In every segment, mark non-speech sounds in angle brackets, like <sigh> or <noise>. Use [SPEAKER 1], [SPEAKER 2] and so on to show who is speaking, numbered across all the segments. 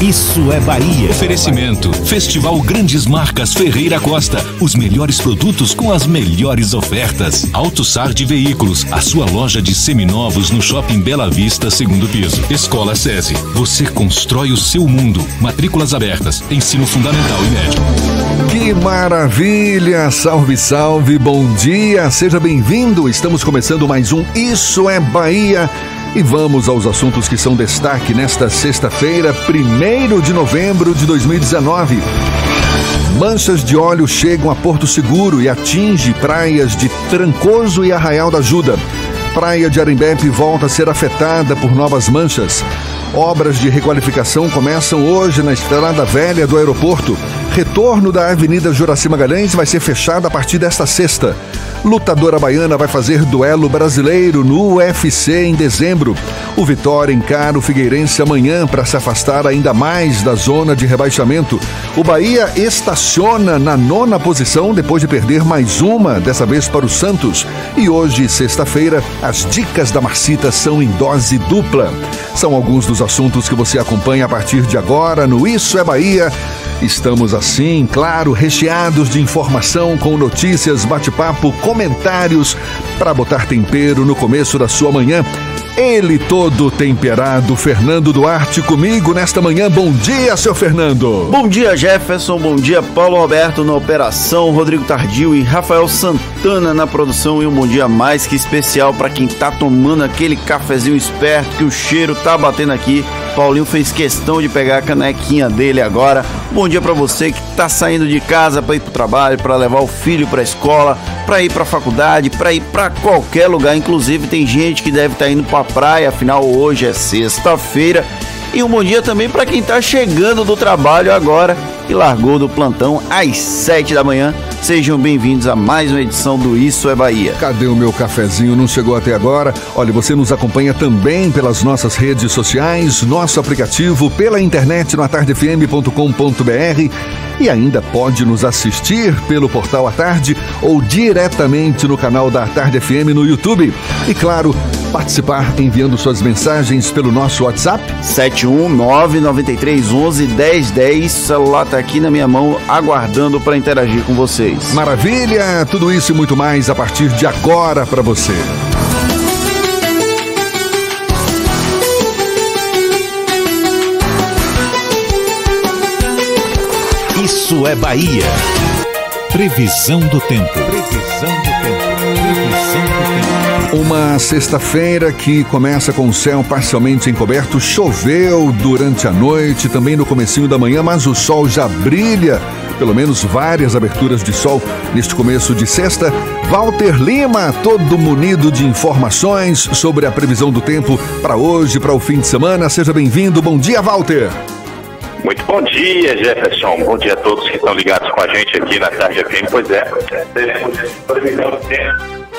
[SPEAKER 1] Isso é Bahia.
[SPEAKER 2] Oferecimento: Festival Grandes Marcas Ferreira Costa. Os melhores produtos com as melhores ofertas. Auto Sard Veículos, a sua loja de seminovos no Shopping Bela Vista, segundo piso. Escola SESI. Você constrói o seu mundo. Matrículas abertas. Ensino fundamental e médio.
[SPEAKER 3] Que maravilha! Salve, salve, bom dia! Seja bem-vindo! Estamos começando mais um Isso é Bahia e vamos aos assuntos que são destaque nesta sexta-feira, 1 de novembro de 2019. Manchas de óleo chegam a Porto Seguro e atinge praias de Trancoso e Arraial da Ajuda. Praia de Arembepe volta a ser afetada por novas manchas. Obras de requalificação começam hoje na Estrada Velha do aeroporto. Retorno da Avenida Juraci Magalhães vai ser fechado a partir desta sexta. Lutadora baiana vai fazer duelo brasileiro no UFC em dezembro. O Vitória encara o Figueirense amanhã para se afastar ainda mais da zona de rebaixamento. O Bahia estaciona na nona posição depois de perder mais uma, dessa vez para o Santos. E hoje, sexta-feira, as dicas da Marcita são em dose dupla. São alguns dos assuntos que você acompanha a partir de agora no Isso é Bahia. Estamos assim, claro, recheados de informação com notícias, bate-papo, comentários para botar tempero no começo da sua manhã. Ele todo temperado, Fernando Duarte, comigo nesta manhã. Bom dia, seu Fernando.
[SPEAKER 4] Bom dia, Jefferson. Bom dia, Paulo Roberto na operação, Rodrigo Tardio e Rafael Santana na produção. E um bom dia mais que especial para quem tá tomando aquele cafezinho esperto que o cheiro tá batendo aqui. Paulinho fez questão de pegar a canequinha dele agora. Bom dia para você que tá saindo de casa para ir pro trabalho, para levar o filho para a escola, para ir para faculdade, para ir para qualquer lugar. Inclusive tem gente que deve estar tá indo para praia, afinal hoje é sexta-feira. E um bom dia também para quem está chegando do trabalho agora e largou do plantão às 7 da manhã. Sejam bem-vindos a mais uma edição do Isso é Bahia.
[SPEAKER 3] Cadê o meu cafezinho? Não chegou até agora? Olha, você nos acompanha também pelas nossas redes sociais, nosso aplicativo, pela internet no atardefm.com.br e ainda pode nos assistir pelo portal à tarde ou diretamente no canal da Tarde FM no YouTube. E claro, participar enviando suas mensagens pelo nosso WhatsApp
[SPEAKER 4] 71993111010. O celular está aqui na minha mão aguardando para interagir com vocês.
[SPEAKER 3] Maravilha! Tudo isso e muito mais a partir de agora para você.
[SPEAKER 1] Isso é Bahia. Previsão do tempo. Previsão do tempo. Previsão
[SPEAKER 3] do tempo. Uma sexta-feira que começa com o céu parcialmente encoberto. Choveu durante a noite, também no comecinho da manhã, mas o sol já brilha. Pelo menos várias aberturas de sol neste começo de sexta. Walter Lima, todo munido de informações sobre a previsão do tempo para hoje, para o fim de semana. Seja bem-vindo. Bom dia, Walter.
[SPEAKER 5] Muito bom dia, Jefferson. Bom dia a todos que estão ligados com a gente aqui na Tarde FM. Pois é,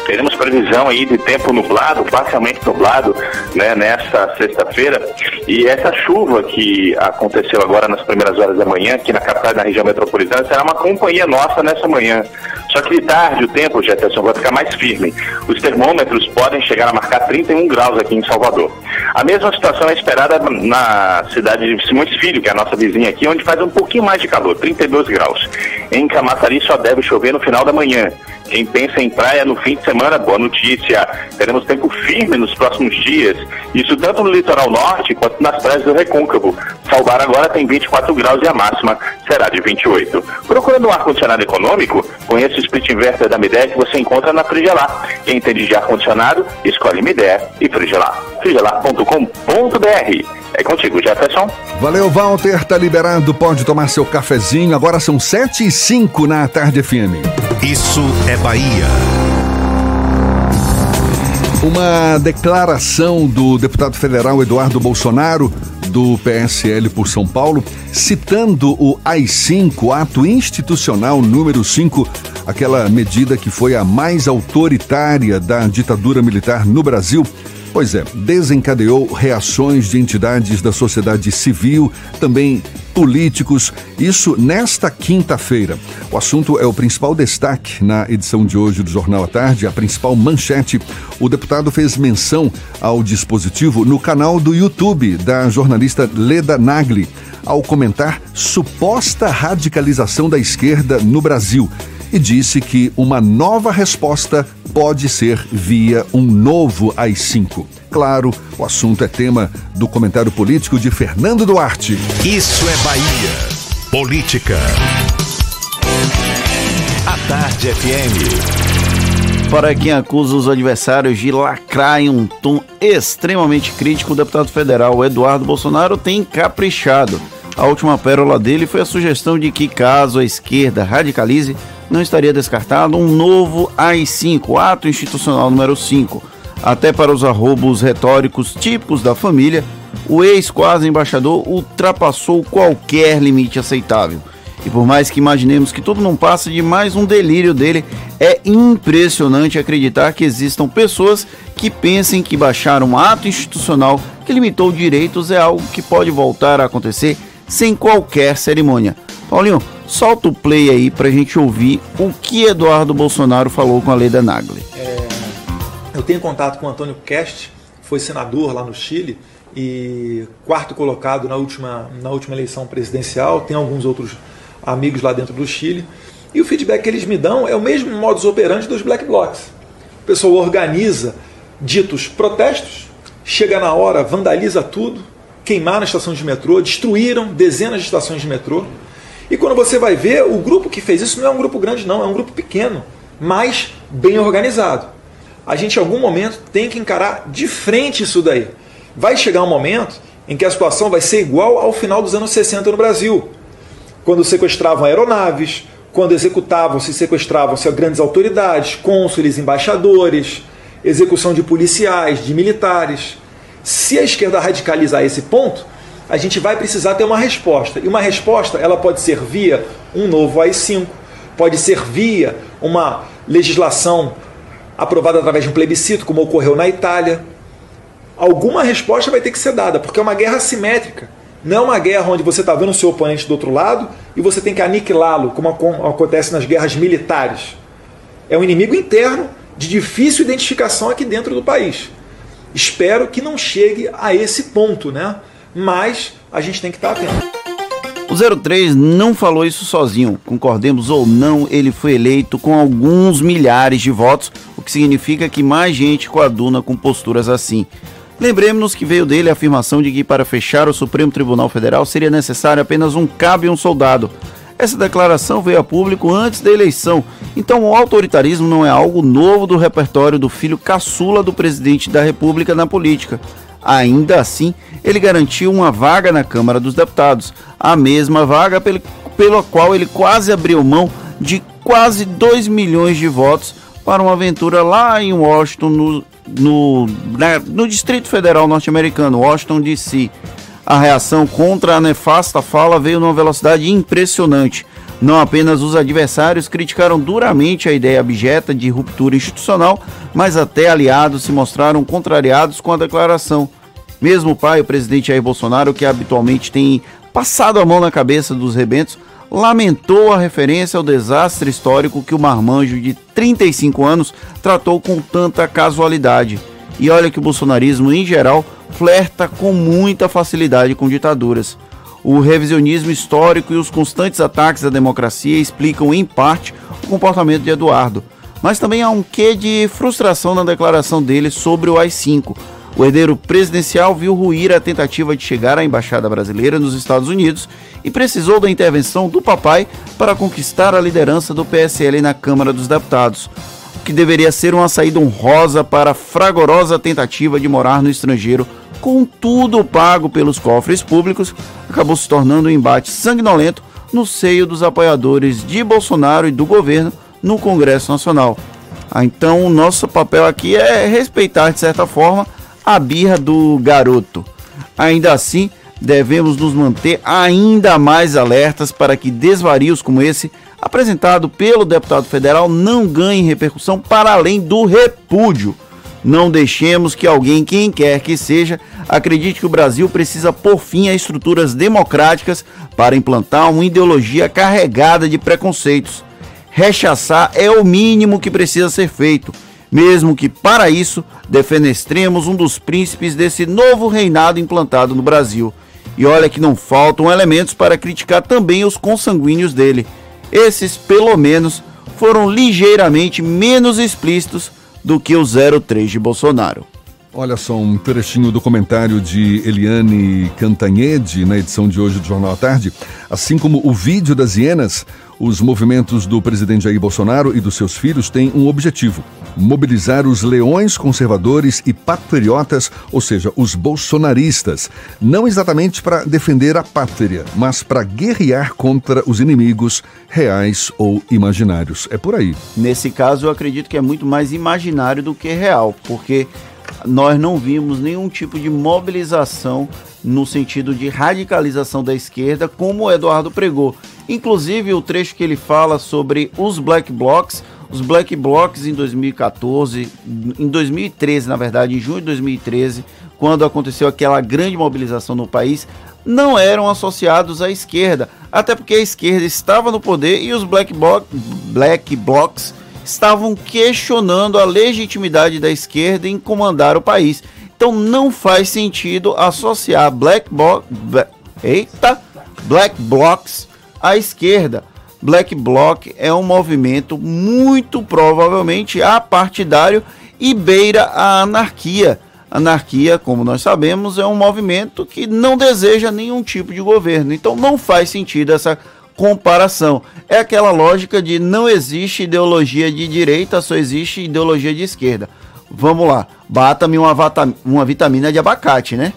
[SPEAKER 5] teremos previsão aí de tempo nublado, parcialmente nublado, né, nesta sexta-feira. E essa chuva que aconteceu agora nas primeiras horas da manhã, aqui na capital da região metropolitana, será uma companhia nossa nessa manhã. Só que de tarde o tempo, Jefferson, vai ficar mais firme. Os termômetros podem chegar a marcar 31 graus aqui em Salvador. A mesma situação é esperada na cidade de Simões Filho, que é a nossa vizinha aqui, onde faz um pouquinho mais de calor, 32 graus. Em Camaçari só deve chover no final da manhã. Quem pensa em praia no fim de semana, boa notícia. Teremos tempo firme nos próximos dias. Isso tanto no litoral norte quanto nas praias do Recôncavo. Salvar agora tem 24 graus e a máxima será de 28. Procurando um ar-condicionado econômico, conheça o split inverter da Midea que você encontra na Frigelar. Quem entende de ar-condicionado, escolhe Midea e Frigelar. frigelar.com.br. É contigo, Jefferson.
[SPEAKER 3] Valeu, Walter. Tá liberado. Pode tomar seu cafezinho. Agora são 7 e 5 na tarde FM.
[SPEAKER 1] Isso é Bahia.
[SPEAKER 3] Uma declaração do deputado federal Eduardo Bolsonaro, do PSL por São Paulo, citando o AI-5, ato institucional número 5, aquela medida que foi a mais autoritária da ditadura militar no Brasil. Pois é, desencadeou reações de entidades da sociedade civil, também políticos, isso nesta quinta-feira. O assunto é o principal destaque na edição de hoje do Jornal à Tarde, a principal manchete. O deputado fez menção ao dispositivo no canal do YouTube da jornalista Leda Nagli, ao comentar suposta radicalização da esquerda no Brasil e disse que uma nova resposta pode ser via um novo AI-5. Claro, o assunto é tema do comentário político de Fernando Duarte.
[SPEAKER 1] Isso é Bahia. Política. A Tarde FM.
[SPEAKER 4] Para quem acusa os adversários de lacrar em um tom extremamente crítico, o deputado federal Eduardo Bolsonaro tem caprichado. A última pérola dele foi a sugestão de que, caso a esquerda radicalize, não estaria descartado um novo AI-5, ato institucional número 5. Até para os arrobos retóricos típicos da família, o ex-quase embaixador ultrapassou qualquer limite aceitável. E por mais que imaginemos que tudo não passa de mais um delírio dele, é impressionante acreditar que existam pessoas que pensem que baixar um ato institucional que limitou direitos é algo que pode voltar a acontecer sem qualquer cerimônia. Paulinho, solta o play aí pra gente ouvir o que Eduardo Bolsonaro falou com a Leda Nagli.
[SPEAKER 6] É, eu tenho contato com o Antônio Kest, foi senador lá no Chile e quarto colocado na última, na última eleição presidencial. Tem alguns outros amigos lá dentro do Chile. E o feedback que eles me dão é o mesmo modus operandi dos black blocs. A pessoa organiza ditos protestos, chega na hora, vandaliza tudo, queimaram estações de metrô, destruíram dezenas de estações de metrô. E quando você vai ver, o grupo que fez isso não é um grupo grande, não, é um grupo pequeno, mas bem organizado. A gente, em algum momento, tem que encarar de frente isso daí. Vai chegar um momento em que a situação vai ser igual ao final dos anos 60 no Brasil, quando sequestravam aeronaves, quando executavam-se sequestravam-se grandes autoridades, cônsules, embaixadores, execução de policiais, de militares. Se a esquerda radicalizar esse ponto, a gente vai precisar ter uma resposta. E uma resposta, ela pode ser via um novo AI-5, pode ser via uma legislação aprovada através de um plebiscito, como ocorreu na Itália. Alguma resposta vai ter que ser dada, porque é uma guerra simétrica. Não é uma guerra onde você está vendo o seu oponente do outro lado e você tem que aniquilá-lo, como acontece nas guerras militares. É um inimigo interno de difícil identificação aqui dentro do país. Espero que não chegue a esse ponto, né? Mas a gente tem que estar atento.
[SPEAKER 4] O 03 não falou isso sozinho. Concordemos ou não, ele foi eleito com alguns milhares de votos, o que significa que mais gente coaduna com posturas assim. Lembremos-nos que veio dele a afirmação de que para fechar o Supremo Tribunal Federal seria necessário apenas um cabo e um soldado. Essa declaração veio a público antes da eleição, então o autoritarismo não é algo novo do repertório do filho caçula do presidente da República na política. Ainda assim, ele garantiu uma vaga na Câmara dos Deputados, a mesma vaga pelo, pela qual ele quase abriu mão de quase 2 milhões de votos para uma aventura lá em Washington, no, no, na, no Distrito Federal norte-americano, Washington DC. A reação contra a nefasta fala veio numa velocidade impressionante. Não apenas os adversários criticaram duramente a ideia abjeta de ruptura institucional, mas até aliados se mostraram contrariados com a declaração. Mesmo o pai, o presidente Jair Bolsonaro, que habitualmente tem passado a mão na cabeça dos rebentos, lamentou a referência ao desastre histórico que o marmanjo de 35 anos tratou com tanta casualidade. E olha que o bolsonarismo, em geral, flerta com muita facilidade com ditaduras. O revisionismo histórico e os constantes ataques à democracia explicam, em parte, o comportamento de Eduardo. mas também há um quê de frustração na declaração dele sobre o AI-5. O herdeiro presidencial viu ruir a tentativa de chegar à embaixada brasileira nos Estados Unidos e precisou da intervenção do papai para conquistar a liderança do PSL na Câmara dos Deputados, o que deveria ser uma saída honrosa para a fragorosa tentativa de morar no estrangeiro com tudo pago pelos cofres públicos, acabou se tornando um embate sanguinolento no seio dos apoiadores de Bolsonaro e do governo no Congresso Nacional. Ah, então, nosso papel aqui é respeitar, de certa forma, a birra do garoto. Ainda assim, devemos nos manter ainda mais alertas para que desvarios como esse, apresentado pelo deputado federal, não ganhem repercussão para além do repúdio. Não deixemos que alguém, quem quer que seja, acredite que o Brasil precisa pôr fim a estruturas democráticas para implantar uma ideologia carregada de preconceitos. Rechaçar é o mínimo que precisa ser feito, mesmo que para isso defenestremos um dos príncipes desse novo reinado implantado no Brasil. E olha que não faltam elementos para criticar também os consanguíneos dele. Esses, pelo menos, foram ligeiramente menos explícitos do que o 03 de Bolsonaro.
[SPEAKER 3] Olha só um trechinho do comentário de Eliane Cantanhede na edição de hoje do Jornal à Tarde. Assim como o vídeo das hienas, os movimentos do presidente Jair Bolsonaro e dos seus filhos têm um objetivo: mobilizar os leões conservadores e patriotas, ou seja, os bolsonaristas, não exatamente para defender a pátria, mas para guerrear contra os inimigos reais ou imaginários. É por aí.
[SPEAKER 4] Nesse caso, eu acredito que é muito mais imaginário do que real, porque nós não vimos nenhum tipo de mobilização no sentido de radicalização da esquerda, como Eduardo pregou. Inclusive, o trecho que ele fala sobre os black blocs, os black blocs em 2014, em 2013, na verdade, em junho de 2013, quando aconteceu aquela grande mobilização no país, não eram associados à esquerda, até porque a esquerda estava no poder e os black, bloc, black blocs estavam questionando a legitimidade da esquerda em comandar o país. Então não faz sentido associar black, bo Eita, black blocs à esquerda. Black Bloc é um movimento muito provavelmente apartidário e beira a anarquia. Anarquia, como nós sabemos, é um movimento que não deseja nenhum tipo de governo. Então não faz sentido essa comparação. É aquela lógica de não existe ideologia de direita, só existe ideologia de esquerda. Vamos lá, bata-me uma, uma vitamina de abacate, né?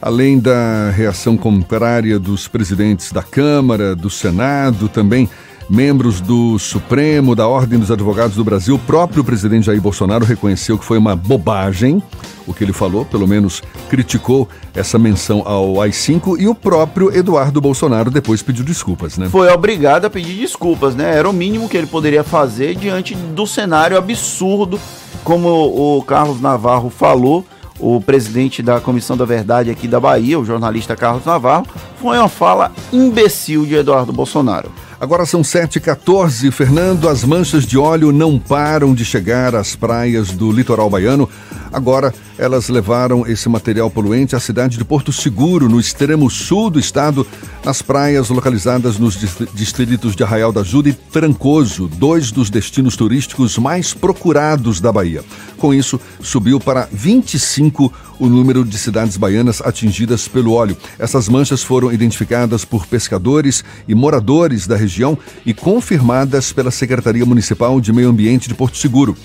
[SPEAKER 3] Além da reação contrária dos presidentes da Câmara, do Senado, também membros do Supremo, da Ordem dos Advogados do Brasil, o próprio presidente Jair Bolsonaro reconheceu que foi uma bobagem o que ele falou, pelo menos criticou essa menção ao AI-5 e o próprio Eduardo Bolsonaro depois pediu desculpas, né?
[SPEAKER 4] Foi obrigado a pedir desculpas, né? Era o mínimo que ele poderia fazer diante do cenário absurdo, como o Carlos Navarro falou o presidente da Comissão da Verdade aqui da Bahia, o jornalista Carlos Navarro, foi uma fala imbecil de Eduardo Bolsonaro.
[SPEAKER 3] Agora são 7h14. Fernando, as manchas de óleo não param de chegar às praias do litoral baiano. Agora, elas levaram esse material poluente à cidade de Porto Seguro, no extremo sul do estado, nas praias localizadas nos distritos de Arraial da Ajuda e Trancoso, dois dos destinos turísticos mais procurados da Bahia. Com isso, subiu para 25 o número de cidades baianas atingidas pelo óleo. Essas manchas foram identificadas por pescadores e moradores da região e confirmadas pela Secretaria Municipal de Meio Ambiente de Porto Seguro.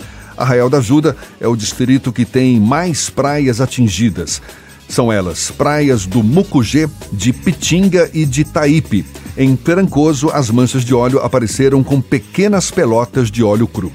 [SPEAKER 3] Arraial da Ajuda é o distrito que tem mais praias atingidas. São elas praias do Mucugê, de Pitinga e de Taípe. Em Trancoso, as manchas de óleo apareceram com pequenas pelotas de óleo cru.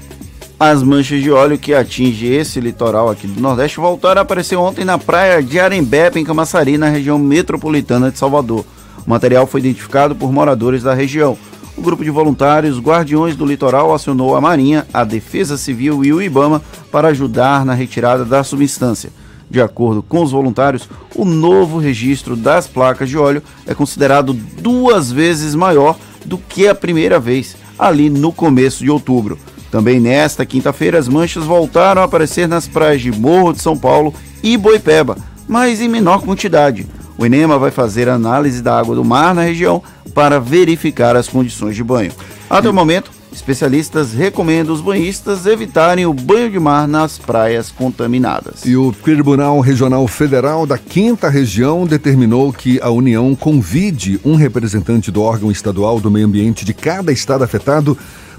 [SPEAKER 4] As manchas de óleo que atingem esse litoral aqui do Nordeste voltaram a aparecer ontem na praia de Arembepe, em Camaçari, na região metropolitana de Salvador. O material foi identificado por moradores da região. O grupo de voluntários Guardiões do Litoral acionou a Marinha, a Defesa Civil e o IBAMA para ajudar na retirada da substância. De acordo com os voluntários, o novo registro das placas de óleo é considerado duas vezes maior do que a primeira vez, ali no começo de outubro. Também nesta quinta-feira, as manchas voltaram a aparecer nas praias de Morro de São Paulo e Boipeba, mas em menor quantidade. O Enema vai fazer análise da água do mar na região para verificar as condições de banho. Até o momento, Especialistas recomendam os banhistas evitarem o banho de mar nas praias contaminadas.
[SPEAKER 3] E o Tribunal Regional Federal da Quinta Região determinou que a União convide um representante do órgão estadual do meio ambiente de cada estado afetado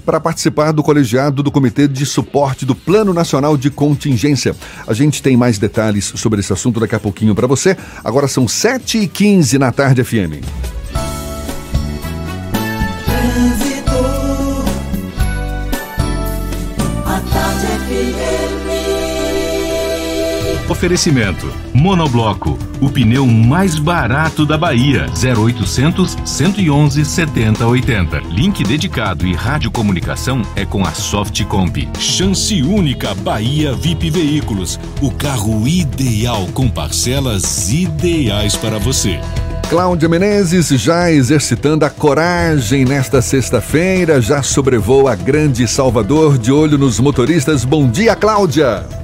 [SPEAKER 3] para participar do colegiado do Comitê de Suporte do Plano Nacional de Contingência. A gente tem mais detalhes sobre esse assunto daqui a pouquinho para você. Agora são 7h15 na tarde FM.
[SPEAKER 2] Oferecimento: Monobloco, o pneu mais barato da Bahia. 0800 111 7080. Link dedicado e radiocomunicação é com a Softcomp. Chance única Bahia VIP Veículos. O carro ideal com parcelas ideais para você.
[SPEAKER 3] Cláudia Menezes já exercitando a coragem nesta sexta-feira, já sobrevoa a Grande Salvador de olho nos motoristas. Bom dia, Cláudia!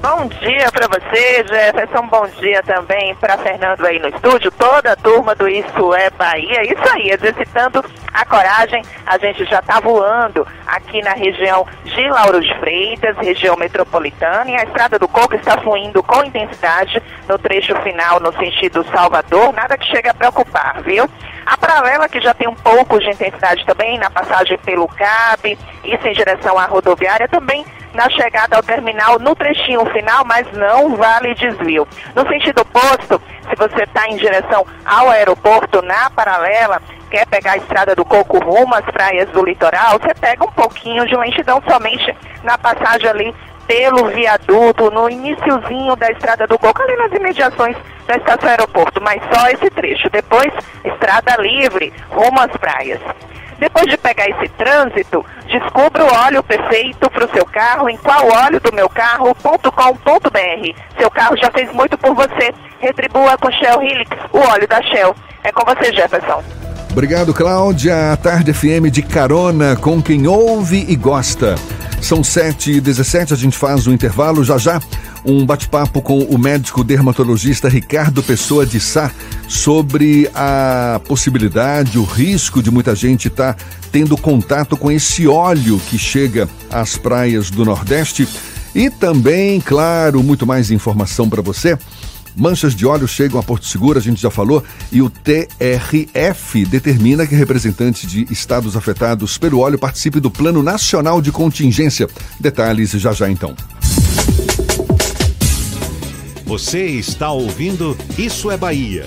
[SPEAKER 7] Bom dia para você, Jefferson. Bom dia também para Fernando aí no estúdio, toda a turma do Isso é Bahia. Isso aí, exercitando a coragem. A gente já está voando aqui na região de Lauro de Freitas, região metropolitana, e a Estrada do Coco está fluindo com intensidade no trecho final, no sentido Salvador. Nada que chegue a preocupar, viu? A paralela, que já tem um pouco de intensidade também na passagem pelo CAB, isso em direção à rodoviária, também na chegada ao terminal no trechinho final, mas não vale desvio. No sentido oposto, se você está em direção ao aeroporto na paralela, quer pegar a estrada do Coco rumo às praias do litoral, você pega um pouquinho de lentidão somente na passagem ali pelo viaduto, no iníciozinho da estrada do Coco, ali nas imediações da estação aeroporto, mas só esse trecho. Depois, estrada livre, rumo às praias. Depois de pegar esse trânsito, descubra o óleo perfeito para o seu carro em qualolhodomelcarro.com.br. Seu carro já fez muito por você. Retribua com Shell Helix, o óleo da Shell. É com você, Jefferson.
[SPEAKER 3] Obrigado, Cláudia. A Tarde FM de carona com quem ouve e gosta. São 7h17, a gente faz o intervalo. Já já, um bate-papo com o médico dermatologista Ricardo Pessoa de Sá sobre a possibilidade, o risco de muita gente estar tá tendo contato com esse óleo que chega às praias do Nordeste. E também, claro, muito mais informação para você Manchas de óleo chegam a Porto Seguro, a gente já falou, e o TRF determina que representantes de estados afetados pelo óleo participem do Plano Nacional de Contingência. Detalhes já já então.
[SPEAKER 1] Você está ouvindo Isso é Bahia.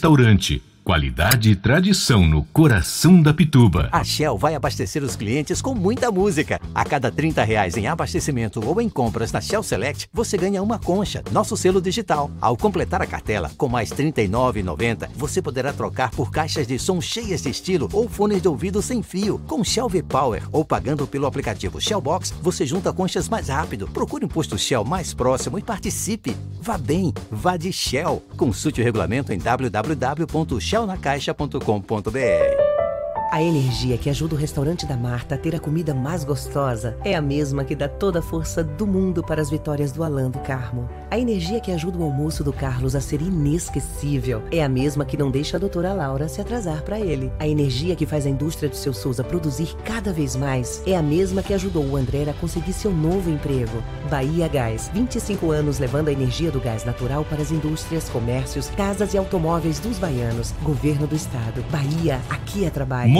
[SPEAKER 2] Restaurante. Qualidade e tradição no coração da Pituba.
[SPEAKER 8] A Shell vai abastecer os clientes com muita música. A cada 30 reais em abastecimento ou em compras na Shell Select, você ganha uma concha, nosso selo digital. Ao completar a cartela com mais R$ 39,90, você poderá trocar por caixas de som cheias de estilo ou fones de ouvido sem fio. Com Shell V-Power ou pagando pelo aplicativo Shell Box, você junta conchas mais rápido. Procure um posto Shell mais próximo e participe. Vá bem, vá de Shell. Consulte o regulamento em www.shell shelnacaixa.com.br.
[SPEAKER 9] A energia que ajuda o restaurante da Marta a ter a comida mais gostosa é a mesma que dá toda a força do mundo para as vitórias do Alan do Carmo. A energia que ajuda o almoço do Carlos a ser inesquecível é a mesma que não deixa a doutora Laura se atrasar para ele. A energia que faz a indústria do seu Souza produzir cada vez mais é a mesma que ajudou o André a conseguir seu novo emprego. Bahia Gás, 25 anos levando a energia do gás natural para as indústrias, comércios, casas e automóveis dos baianos. Governo do Estado. Bahia, aqui é trabalho.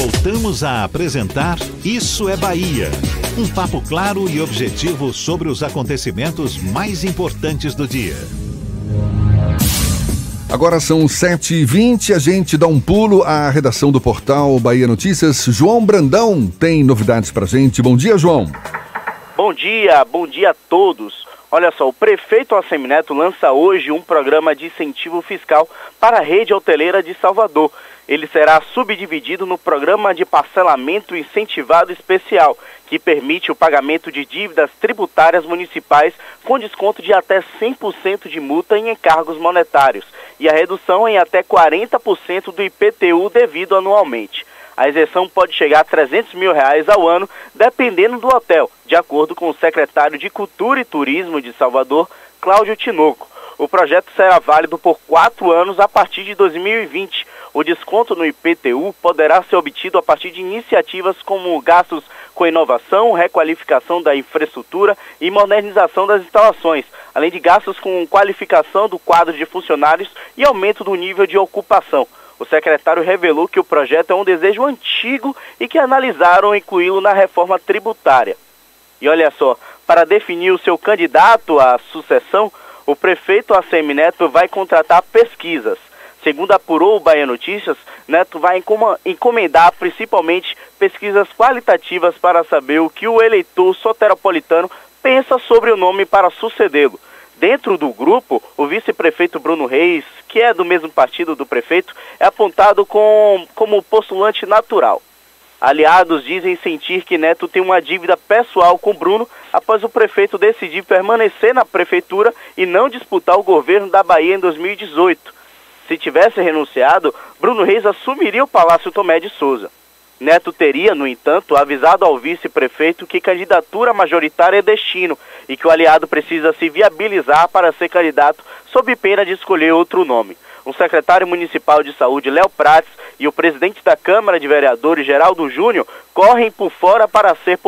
[SPEAKER 1] Voltamos a apresentar Isso é Bahia. Um papo claro e objetivo sobre os acontecimentos mais importantes do dia.
[SPEAKER 3] Agora são 7h20, a gente dá um pulo à redação do portal Bahia Notícias. João Brandão tem novidades pra gente. Bom dia, João.
[SPEAKER 10] Bom dia, bom dia a todos. Olha só, o prefeito Assemineto lança hoje um programa de incentivo fiscal para a rede hoteleira de Salvador ele será subdividido no Programa de Parcelamento Incentivado Especial, que permite o pagamento de dívidas tributárias municipais com desconto de até 100% de multa em encargos monetários e a redução em até 40% do IPTU devido anualmente. A isenção pode chegar a 300 mil reais ao ano, dependendo do hotel, de acordo com o secretário de Cultura e Turismo de Salvador, Cláudio Tinoco. O projeto será válido por quatro anos a partir de 2020. O desconto no IPTU poderá ser obtido a partir de iniciativas como gastos com inovação, requalificação da infraestrutura e modernização das instalações, além de gastos com qualificação do quadro de funcionários e aumento do nível de ocupação. O secretário revelou que o projeto é um desejo antigo e que analisaram incluí-lo na reforma tributária. E olha só, para definir o seu candidato à sucessão, o prefeito ACM Neto vai contratar pesquisas. Segundo apurou o Bahia Notícias, Neto vai encomendar principalmente pesquisas qualitativas para saber o que o eleitor soteropolitano pensa sobre o nome para sucedê-lo. Dentro do grupo, o vice-prefeito Bruno Reis, que é do mesmo partido do prefeito, é apontado com, como postulante natural. Aliados dizem sentir que Neto tem uma dívida pessoal com Bruno após o prefeito decidir permanecer na prefeitura e não disputar o governo da Bahia em 2018. Se tivesse renunciado, Bruno Reis assumiria o Palácio Tomé de Souza. Neto teria, no entanto, avisado ao vice-prefeito que candidatura majoritária é destino e que o aliado precisa se viabilizar para ser candidato sob pena de escolher outro nome o secretário municipal de saúde, Léo Prates, e o presidente da Câmara de Vereadores, Geraldo Júnior, correm por fora para ser,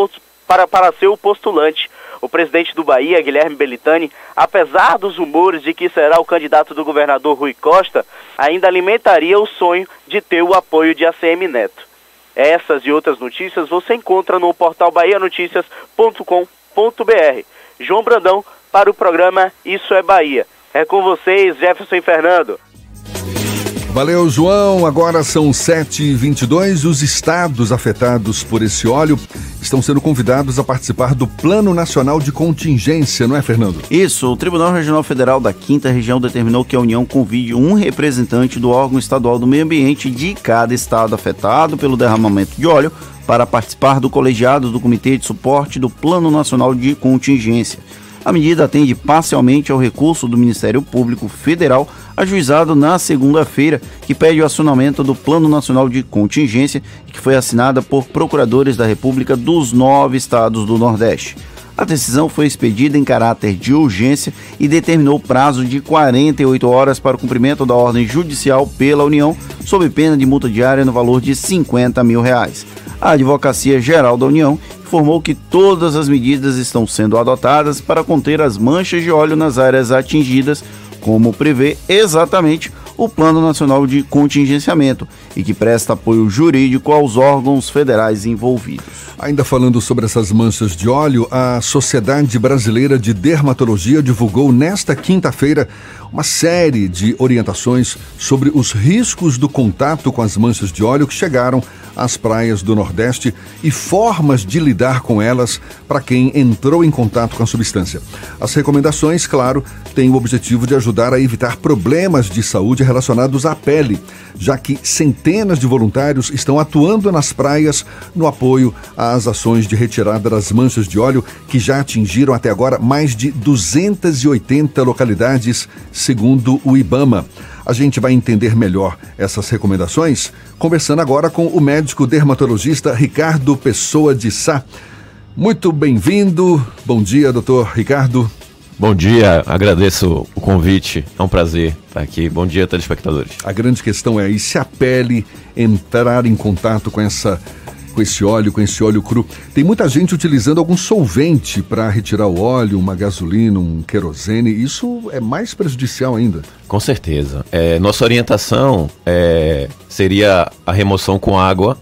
[SPEAKER 10] para, para ser o postulante. O presidente do Bahia, Guilherme Belitani, apesar dos rumores de que será o candidato do governador Rui Costa, ainda alimentaria o sonho de ter o apoio de ACM Neto. Essas e outras notícias você encontra no portal bahianoticias.com.br. João Brandão para o programa Isso é Bahia. É com vocês, Jefferson Fernando.
[SPEAKER 3] Valeu, João. Agora são 7h22. Os estados afetados por esse óleo estão sendo convidados a participar do Plano Nacional de Contingência, não é, Fernando?
[SPEAKER 4] Isso. O Tribunal Regional Federal da Quinta Região determinou que a União convide um representante do órgão estadual do meio ambiente de cada estado afetado pelo derramamento de óleo para participar do colegiado do Comitê de Suporte do Plano Nacional de Contingência. A medida atende parcialmente ao recurso do Ministério Público Federal ajuizado na segunda-feira, que pede o acionamento do Plano Nacional de Contingência que foi assinada por procuradores da República dos nove estados do Nordeste. A decisão foi expedida em caráter de urgência e determinou prazo de 48 horas para o cumprimento da ordem judicial pela União, sob pena de multa diária no valor de 50 mil reais. A Advocacia Geral da União informou que todas as medidas estão sendo adotadas para conter as manchas de óleo nas áreas atingidas como prevê exatamente o Plano Nacional de Contingenciamento e que presta apoio jurídico aos órgãos federais envolvidos.
[SPEAKER 3] Ainda falando sobre essas manchas de óleo, a Sociedade Brasileira de Dermatologia divulgou nesta quinta-feira uma série de orientações sobre os riscos do contato com as manchas de óleo que chegaram às praias do Nordeste e formas de lidar com elas para quem entrou em contato com a substância. As recomendações, claro, têm o objetivo de ajudar a evitar problemas de saúde relacionados à pele, já que centenas de voluntários estão atuando nas praias no apoio às ações de retirada das manchas de óleo que já atingiram até agora mais de 280 localidades, segundo o IBAMA. A gente vai entender melhor essas recomendações conversando agora com o médico dermatologista Ricardo Pessoa de Sá. Muito bem-vindo. Bom dia, doutor Ricardo.
[SPEAKER 11] Bom dia, agradeço o convite, é um prazer estar aqui. Bom dia, telespectadores.
[SPEAKER 3] A grande questão é: e se a pele entrar em contato com essa com esse óleo, com esse óleo cru. Tem muita gente utilizando algum solvente para retirar o óleo, uma gasolina, um querosene. Isso é mais prejudicial ainda.
[SPEAKER 11] Com certeza. É, nossa orientação é, seria a remoção com água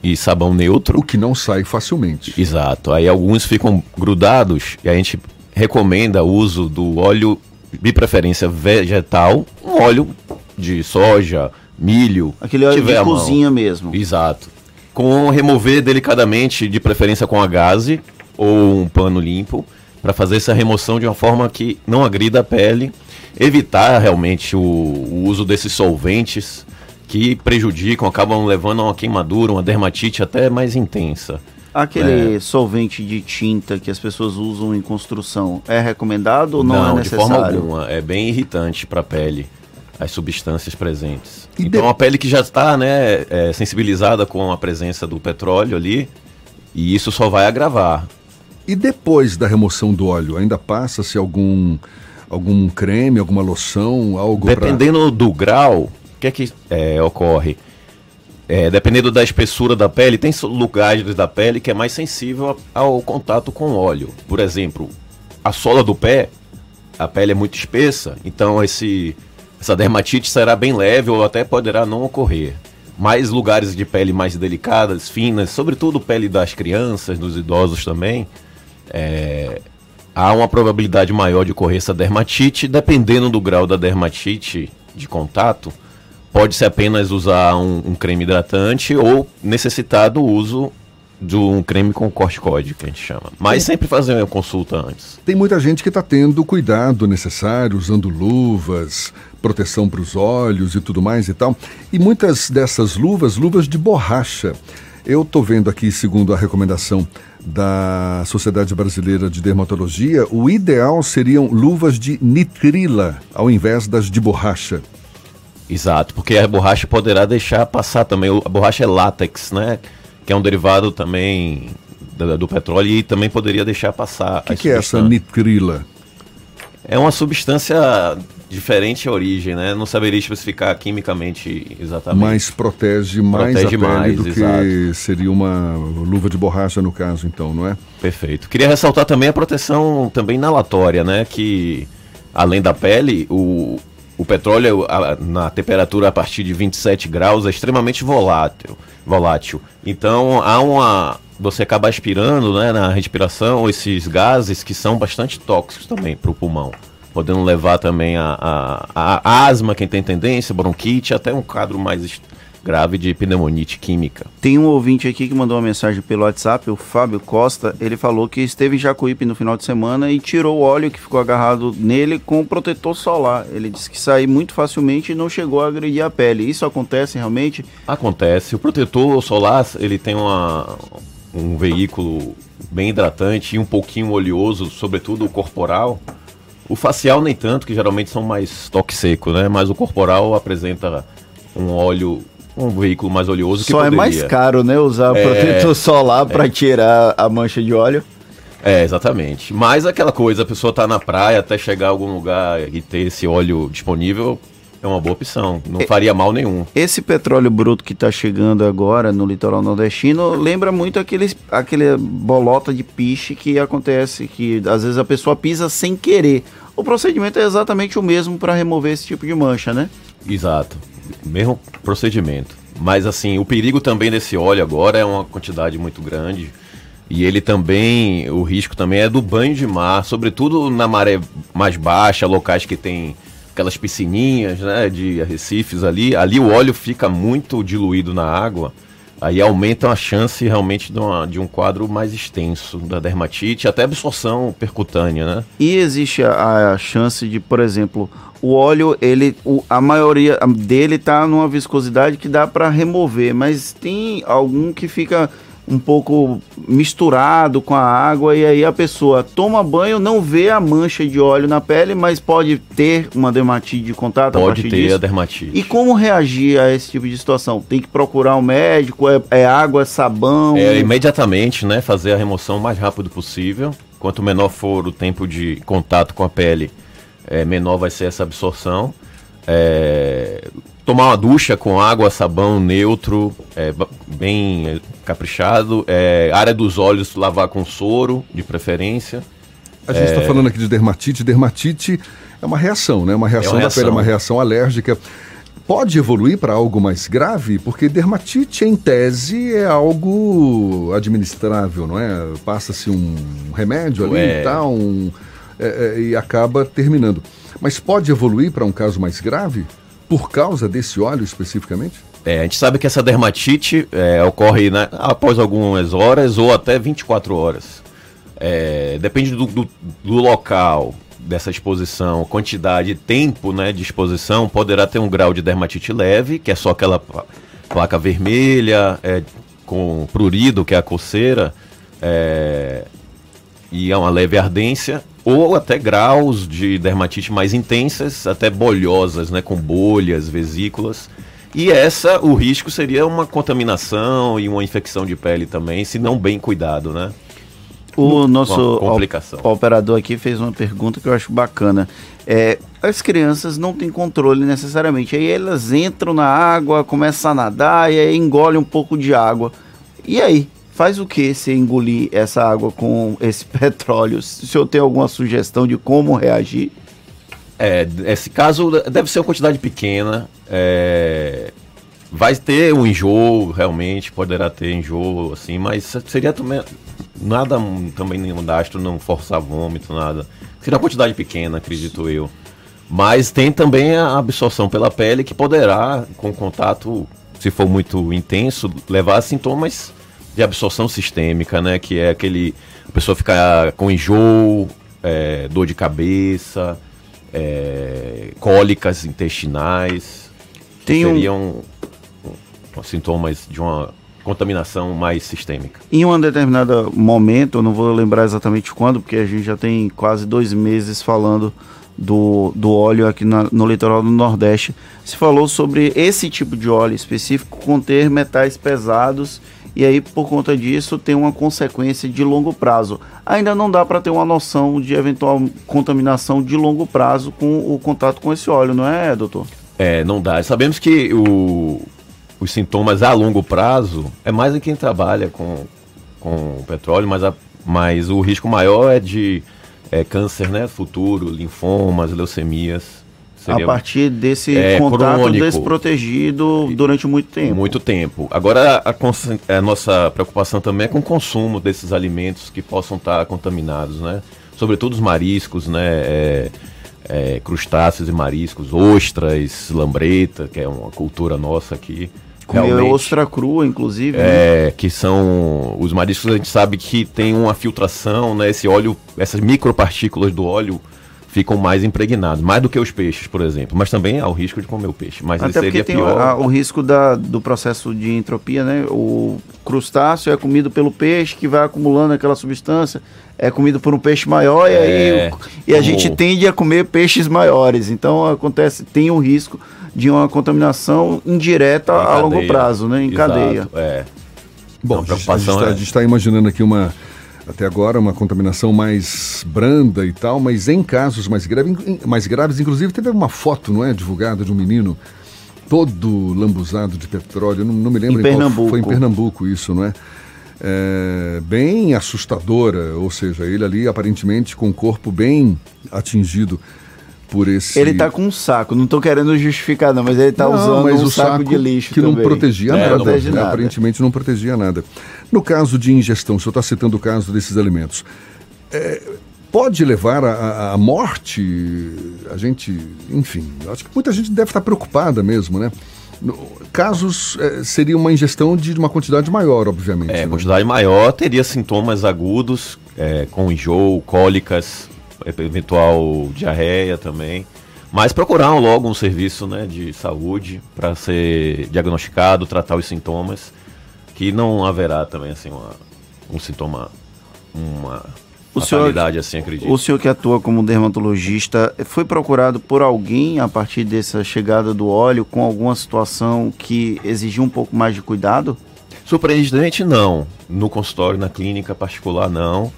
[SPEAKER 11] e sabão neutro.
[SPEAKER 3] O que não sai facilmente.
[SPEAKER 11] Exato. Aí alguns ficam grudados e a gente recomenda o uso do óleo de preferência vegetal, um óleo de soja, milho.
[SPEAKER 4] Aquele óleo de cozinha mesmo.
[SPEAKER 11] Exato. Com remover delicadamente, de preferência com a gaze ou um pano limpo, para fazer essa remoção de uma forma que não agrida a pele, evitar realmente o, o uso desses solventes que prejudicam, acabam levando a uma queimadura, uma dermatite até mais intensa.
[SPEAKER 4] Aquele é. solvente de tinta que as pessoas usam em construção é recomendado ou não, não é necessário?
[SPEAKER 11] de forma alguma. É bem irritante para a pele as substâncias presentes. E então de... a pele que já está né, é, sensibilizada com a presença do petróleo ali, e isso só vai agravar.
[SPEAKER 3] E depois da remoção do óleo, ainda passa-se algum algum creme, alguma loção, algo
[SPEAKER 11] Dependendo pra... do grau, o que é que é, ocorre? É, dependendo da espessura da pele, tem lugares da pele que é mais sensível ao contato com óleo. Por exemplo, a sola do pé, a pele é muito espessa, então esse, essa dermatite será bem leve ou até poderá não ocorrer. Mais lugares de pele mais delicadas, finas, sobretudo pele das crianças, dos idosos também, é, há uma probabilidade maior de ocorrer essa dermatite, dependendo do grau da dermatite de contato pode-se apenas usar um, um, creme hidratante ou necessitar do uso de um creme com corticóide, que a gente chama. Mas sempre fazer uma consulta antes.
[SPEAKER 3] Tem muita gente que está tendo o cuidado necessário, usando luvas, proteção para os olhos e tudo mais e tal. E muitas dessas luvas, luvas de borracha. Eu estou vendo aqui, segundo a recomendação da Sociedade Brasileira de Dermatologia, o ideal seriam luvas de nitrila ao invés das de borracha.
[SPEAKER 11] Exato, porque a borracha poderá deixar passar também. A borracha é látex, né? Que é um derivado também do, do petróleo e também poderia deixar passar.
[SPEAKER 3] O que, que é essa nitrila?
[SPEAKER 11] É uma substância diferente a origem, né? Não saberia especificar quimicamente exatamente.
[SPEAKER 3] Mas protege mais protege a pele mais, do exato. que seria uma luva de borracha no caso, então, não é?
[SPEAKER 11] Perfeito. Queria ressaltar também a proteção também inalatória, né? Que além da pele, o, o petróleo a, na temperatura a partir de 27 graus é extremamente volátil, volátil. Então há uma você acaba aspirando, né, na respiração esses gases que são bastante tóxicos também para o pulmão, podendo levar também a, a, a, asma, quem tem tendência, bronquite, até um quadro mais grave de pneumonite química.
[SPEAKER 4] Tem um ouvinte aqui que mandou uma mensagem pelo WhatsApp, o Fábio Costa. Ele falou que esteve em Jacuípe no final de semana e tirou o óleo que ficou agarrado nele com o protetor solar. Ele disse que saiu muito facilmente e não chegou a agredir a pele. Isso acontece realmente?
[SPEAKER 11] Acontece. O protetor solar, ele tem uma, um veículo bem hidratante e um pouquinho oleoso, sobretudo o corporal. O facial nem tanto, que geralmente são mais toque seco, né? Mas o corporal apresenta um óleo um veículo mais oleoso que
[SPEAKER 4] Só
[SPEAKER 11] poderia.
[SPEAKER 4] é mais caro, né? Usar é, protetor solar para é. tirar a mancha de óleo.
[SPEAKER 11] É, exatamente. Mas aquela coisa, a pessoa tá na praia até chegar a algum lugar e ter esse óleo disponível, é uma boa opção. Não e, faria mal nenhum.
[SPEAKER 4] Esse petróleo bruto que está chegando agora no litoral nordestino lembra muito aquele, aquele bolota de piche que acontece, que às vezes a pessoa pisa sem querer. O procedimento é exatamente o mesmo para remover esse tipo de mancha, né?
[SPEAKER 11] Exato mesmo procedimento. Mas assim, o perigo também desse óleo agora é uma quantidade muito grande. E ele também, o risco também é do banho de mar, sobretudo na maré mais baixa, locais que tem aquelas piscininhas, né, de arrecifes ali. Ali o óleo fica muito diluído na água. Aí aumenta a chance realmente de, uma, de um quadro mais extenso da dermatite, até absorção percutânea, né?
[SPEAKER 4] E existe a, a chance de, por exemplo, o óleo, ele, o, a maioria dele tá numa viscosidade que dá para remover, mas tem algum que fica um pouco misturado com a água e aí a pessoa toma banho, não vê a mancha de óleo na pele, mas pode ter uma dermatite de contato
[SPEAKER 11] Pode ter disso. a dermatite.
[SPEAKER 4] E como reagir a esse tipo de situação? Tem que procurar um médico? É, é água, é sabão?
[SPEAKER 11] É imediatamente, né? Fazer a remoção o mais rápido possível. Quanto menor for o tempo de contato com a pele, é, menor vai ser essa absorção. É, tomar uma ducha com água, sabão neutro, é, bem caprichado. É, área dos olhos, lavar com soro, de preferência.
[SPEAKER 3] A gente está é... falando aqui de dermatite. Dermatite é uma reação, né? Uma reação, é uma reação. da pele, uma reação alérgica. Pode evoluir para algo mais grave? Porque dermatite, em tese, é algo administrável, não é? Passa-se um remédio ali é... e tal, um, é, é, e acaba terminando. Mas pode evoluir para um caso mais grave? Por causa desse óleo especificamente?
[SPEAKER 11] É, a gente sabe que essa dermatite é, ocorre né, após algumas horas ou até 24 horas. É, depende do, do, do, local dessa exposição, quantidade, tempo né, de exposição, poderá ter um grau de dermatite leve, que é só aquela placa vermelha, é, com prurido, que é a coceira, é, e é uma leve ardência, ou até graus de dermatite mais intensas, até bolhosas, né, com bolhas, vesículas. E essa, o risco seria uma contaminação e uma infecção de pele também, se não bem cuidado, né?
[SPEAKER 4] O nosso operador aqui fez uma pergunta que eu acho bacana. É, as crianças não têm controle necessariamente. Aí elas entram na água, começam a nadar e aí engolem um pouco de água. E aí? Faz o que se engolir essa água com esse <laughs> petróleo? Se o senhor tem alguma sugestão de como reagir?
[SPEAKER 11] É, esse caso deve ser uma quantidade pequena. É, vai ter um enjoo, realmente, poderá ter enjoo, assim, mas seria também nada também nenhum dastro, não forçar vômito, nada. Seria uma quantidade pequena, acredito eu. Mas tem também a absorção pela pele que poderá, com contato, se for muito intenso, levar a sintomas de absorção sistêmica, né? Que é aquele. A pessoa ficar com enjoo, é, dor de cabeça, é, cólicas intestinais. Tem seriam um... um, sintomas de uma contaminação mais sistêmica.
[SPEAKER 4] Em um determinado momento, eu não vou lembrar exatamente quando, porque a gente já tem quase dois meses falando do, do óleo aqui na, no litoral do Nordeste, se falou sobre esse tipo de óleo específico conter metais pesados e aí por conta disso tem uma consequência de longo prazo. Ainda não dá para ter uma noção de eventual contaminação de longo prazo com o contato com esse óleo, não é, doutor?
[SPEAKER 11] É, não dá. Sabemos que o, os sintomas a longo prazo é mais em quem trabalha com, com petróleo, mas, a, mas o risco maior é de é, câncer né, futuro, linfomas, leucemias.
[SPEAKER 4] Seria, a partir desse é, contato crônico, desprotegido durante muito tempo.
[SPEAKER 11] Muito tempo. Agora, a, a, nossa preocupação também é com o consumo desses alimentos que possam estar contaminados, né? Sobretudo os mariscos, né? É, é, crustáceos e mariscos, ostras, lambreta, que é uma cultura nossa aqui.
[SPEAKER 4] Comer ostra crua, inclusive.
[SPEAKER 11] É, né? que são. Os mariscos a gente sabe que tem uma filtração, né? Esse óleo, essas micropartículas do óleo ficam mais impregnados, mais do que os peixes, por exemplo. Mas também há o risco de comer o peixe. Mas
[SPEAKER 4] Até seria tem pior. A, o risco da, do processo de entropia, né? O crustáceo é comido pelo peixe que vai acumulando aquela substância, é comido por um peixe maior é, e aí o, e a gente tende a comer peixes maiores. Então acontece, tem o um risco de uma contaminação indireta a longo prazo, né? Em
[SPEAKER 11] Exato,
[SPEAKER 4] cadeia.
[SPEAKER 11] É.
[SPEAKER 3] Bom, a gente está tá imaginando aqui uma até agora uma contaminação mais branda e tal, mas em casos mais, grave, mais graves, inclusive teve uma foto, não é, divulgada de um menino todo lambuzado de petróleo, não, não me lembro
[SPEAKER 4] em Pernambuco.
[SPEAKER 3] foi em Pernambuco isso, não é? é? Bem assustadora, ou seja, ele ali aparentemente com o corpo bem atingido por esse.
[SPEAKER 4] Ele tá com um saco, não tô querendo justificar, não, mas ele tá não, usando um saco, saco, de lixo.
[SPEAKER 3] Que
[SPEAKER 4] também.
[SPEAKER 3] não protegia é, nada, não nada. Aparentemente não protegia nada. No caso de ingestão, o senhor está citando o caso desses alimentos. É, pode levar à morte? A gente, enfim, acho que muita gente deve estar preocupada mesmo, né? No, casos é, seria uma ingestão de uma quantidade maior, obviamente. É,
[SPEAKER 11] né? quantidade maior teria sintomas agudos, é, com enjoo, cólicas, eventual diarreia também. Mas procurar logo um serviço né, de saúde para ser diagnosticado, tratar os sintomas. que não haverá também assim uma, um sintoma, uma
[SPEAKER 4] O senhor,
[SPEAKER 11] assim, acredito.
[SPEAKER 4] o senhor que atua como dermatologista, foi procurado por alguém a partir dessa chegada do óleo com alguma situação que exigiu um pouco mais de cuidado?
[SPEAKER 11] Surpreendentemente não. No consultório, na clínica particular, não.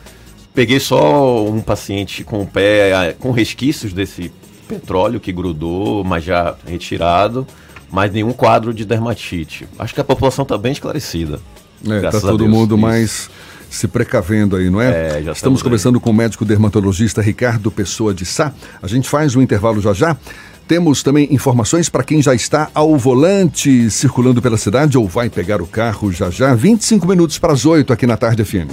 [SPEAKER 11] Peguei só um paciente com o pé com resquícios desse petróleo que grudou, mas já retirado, mas nenhum quadro de dermatite. Acho que a população está bem esclarecida.
[SPEAKER 3] É, tá todo
[SPEAKER 11] Deus.
[SPEAKER 3] mundo
[SPEAKER 11] Isso.
[SPEAKER 3] mais se precavendo aí, não é?
[SPEAKER 11] É, já
[SPEAKER 3] Estamos
[SPEAKER 11] estamos
[SPEAKER 3] conversando com o médico dermatologista Ricardo Pessoa de Sá. A gente faz um intervalo já já. Temos também informações para quem já está ao volante circulando pela cidade ou vai pegar o carro já já. 25 minutos para as 8 aqui na Tarde FM.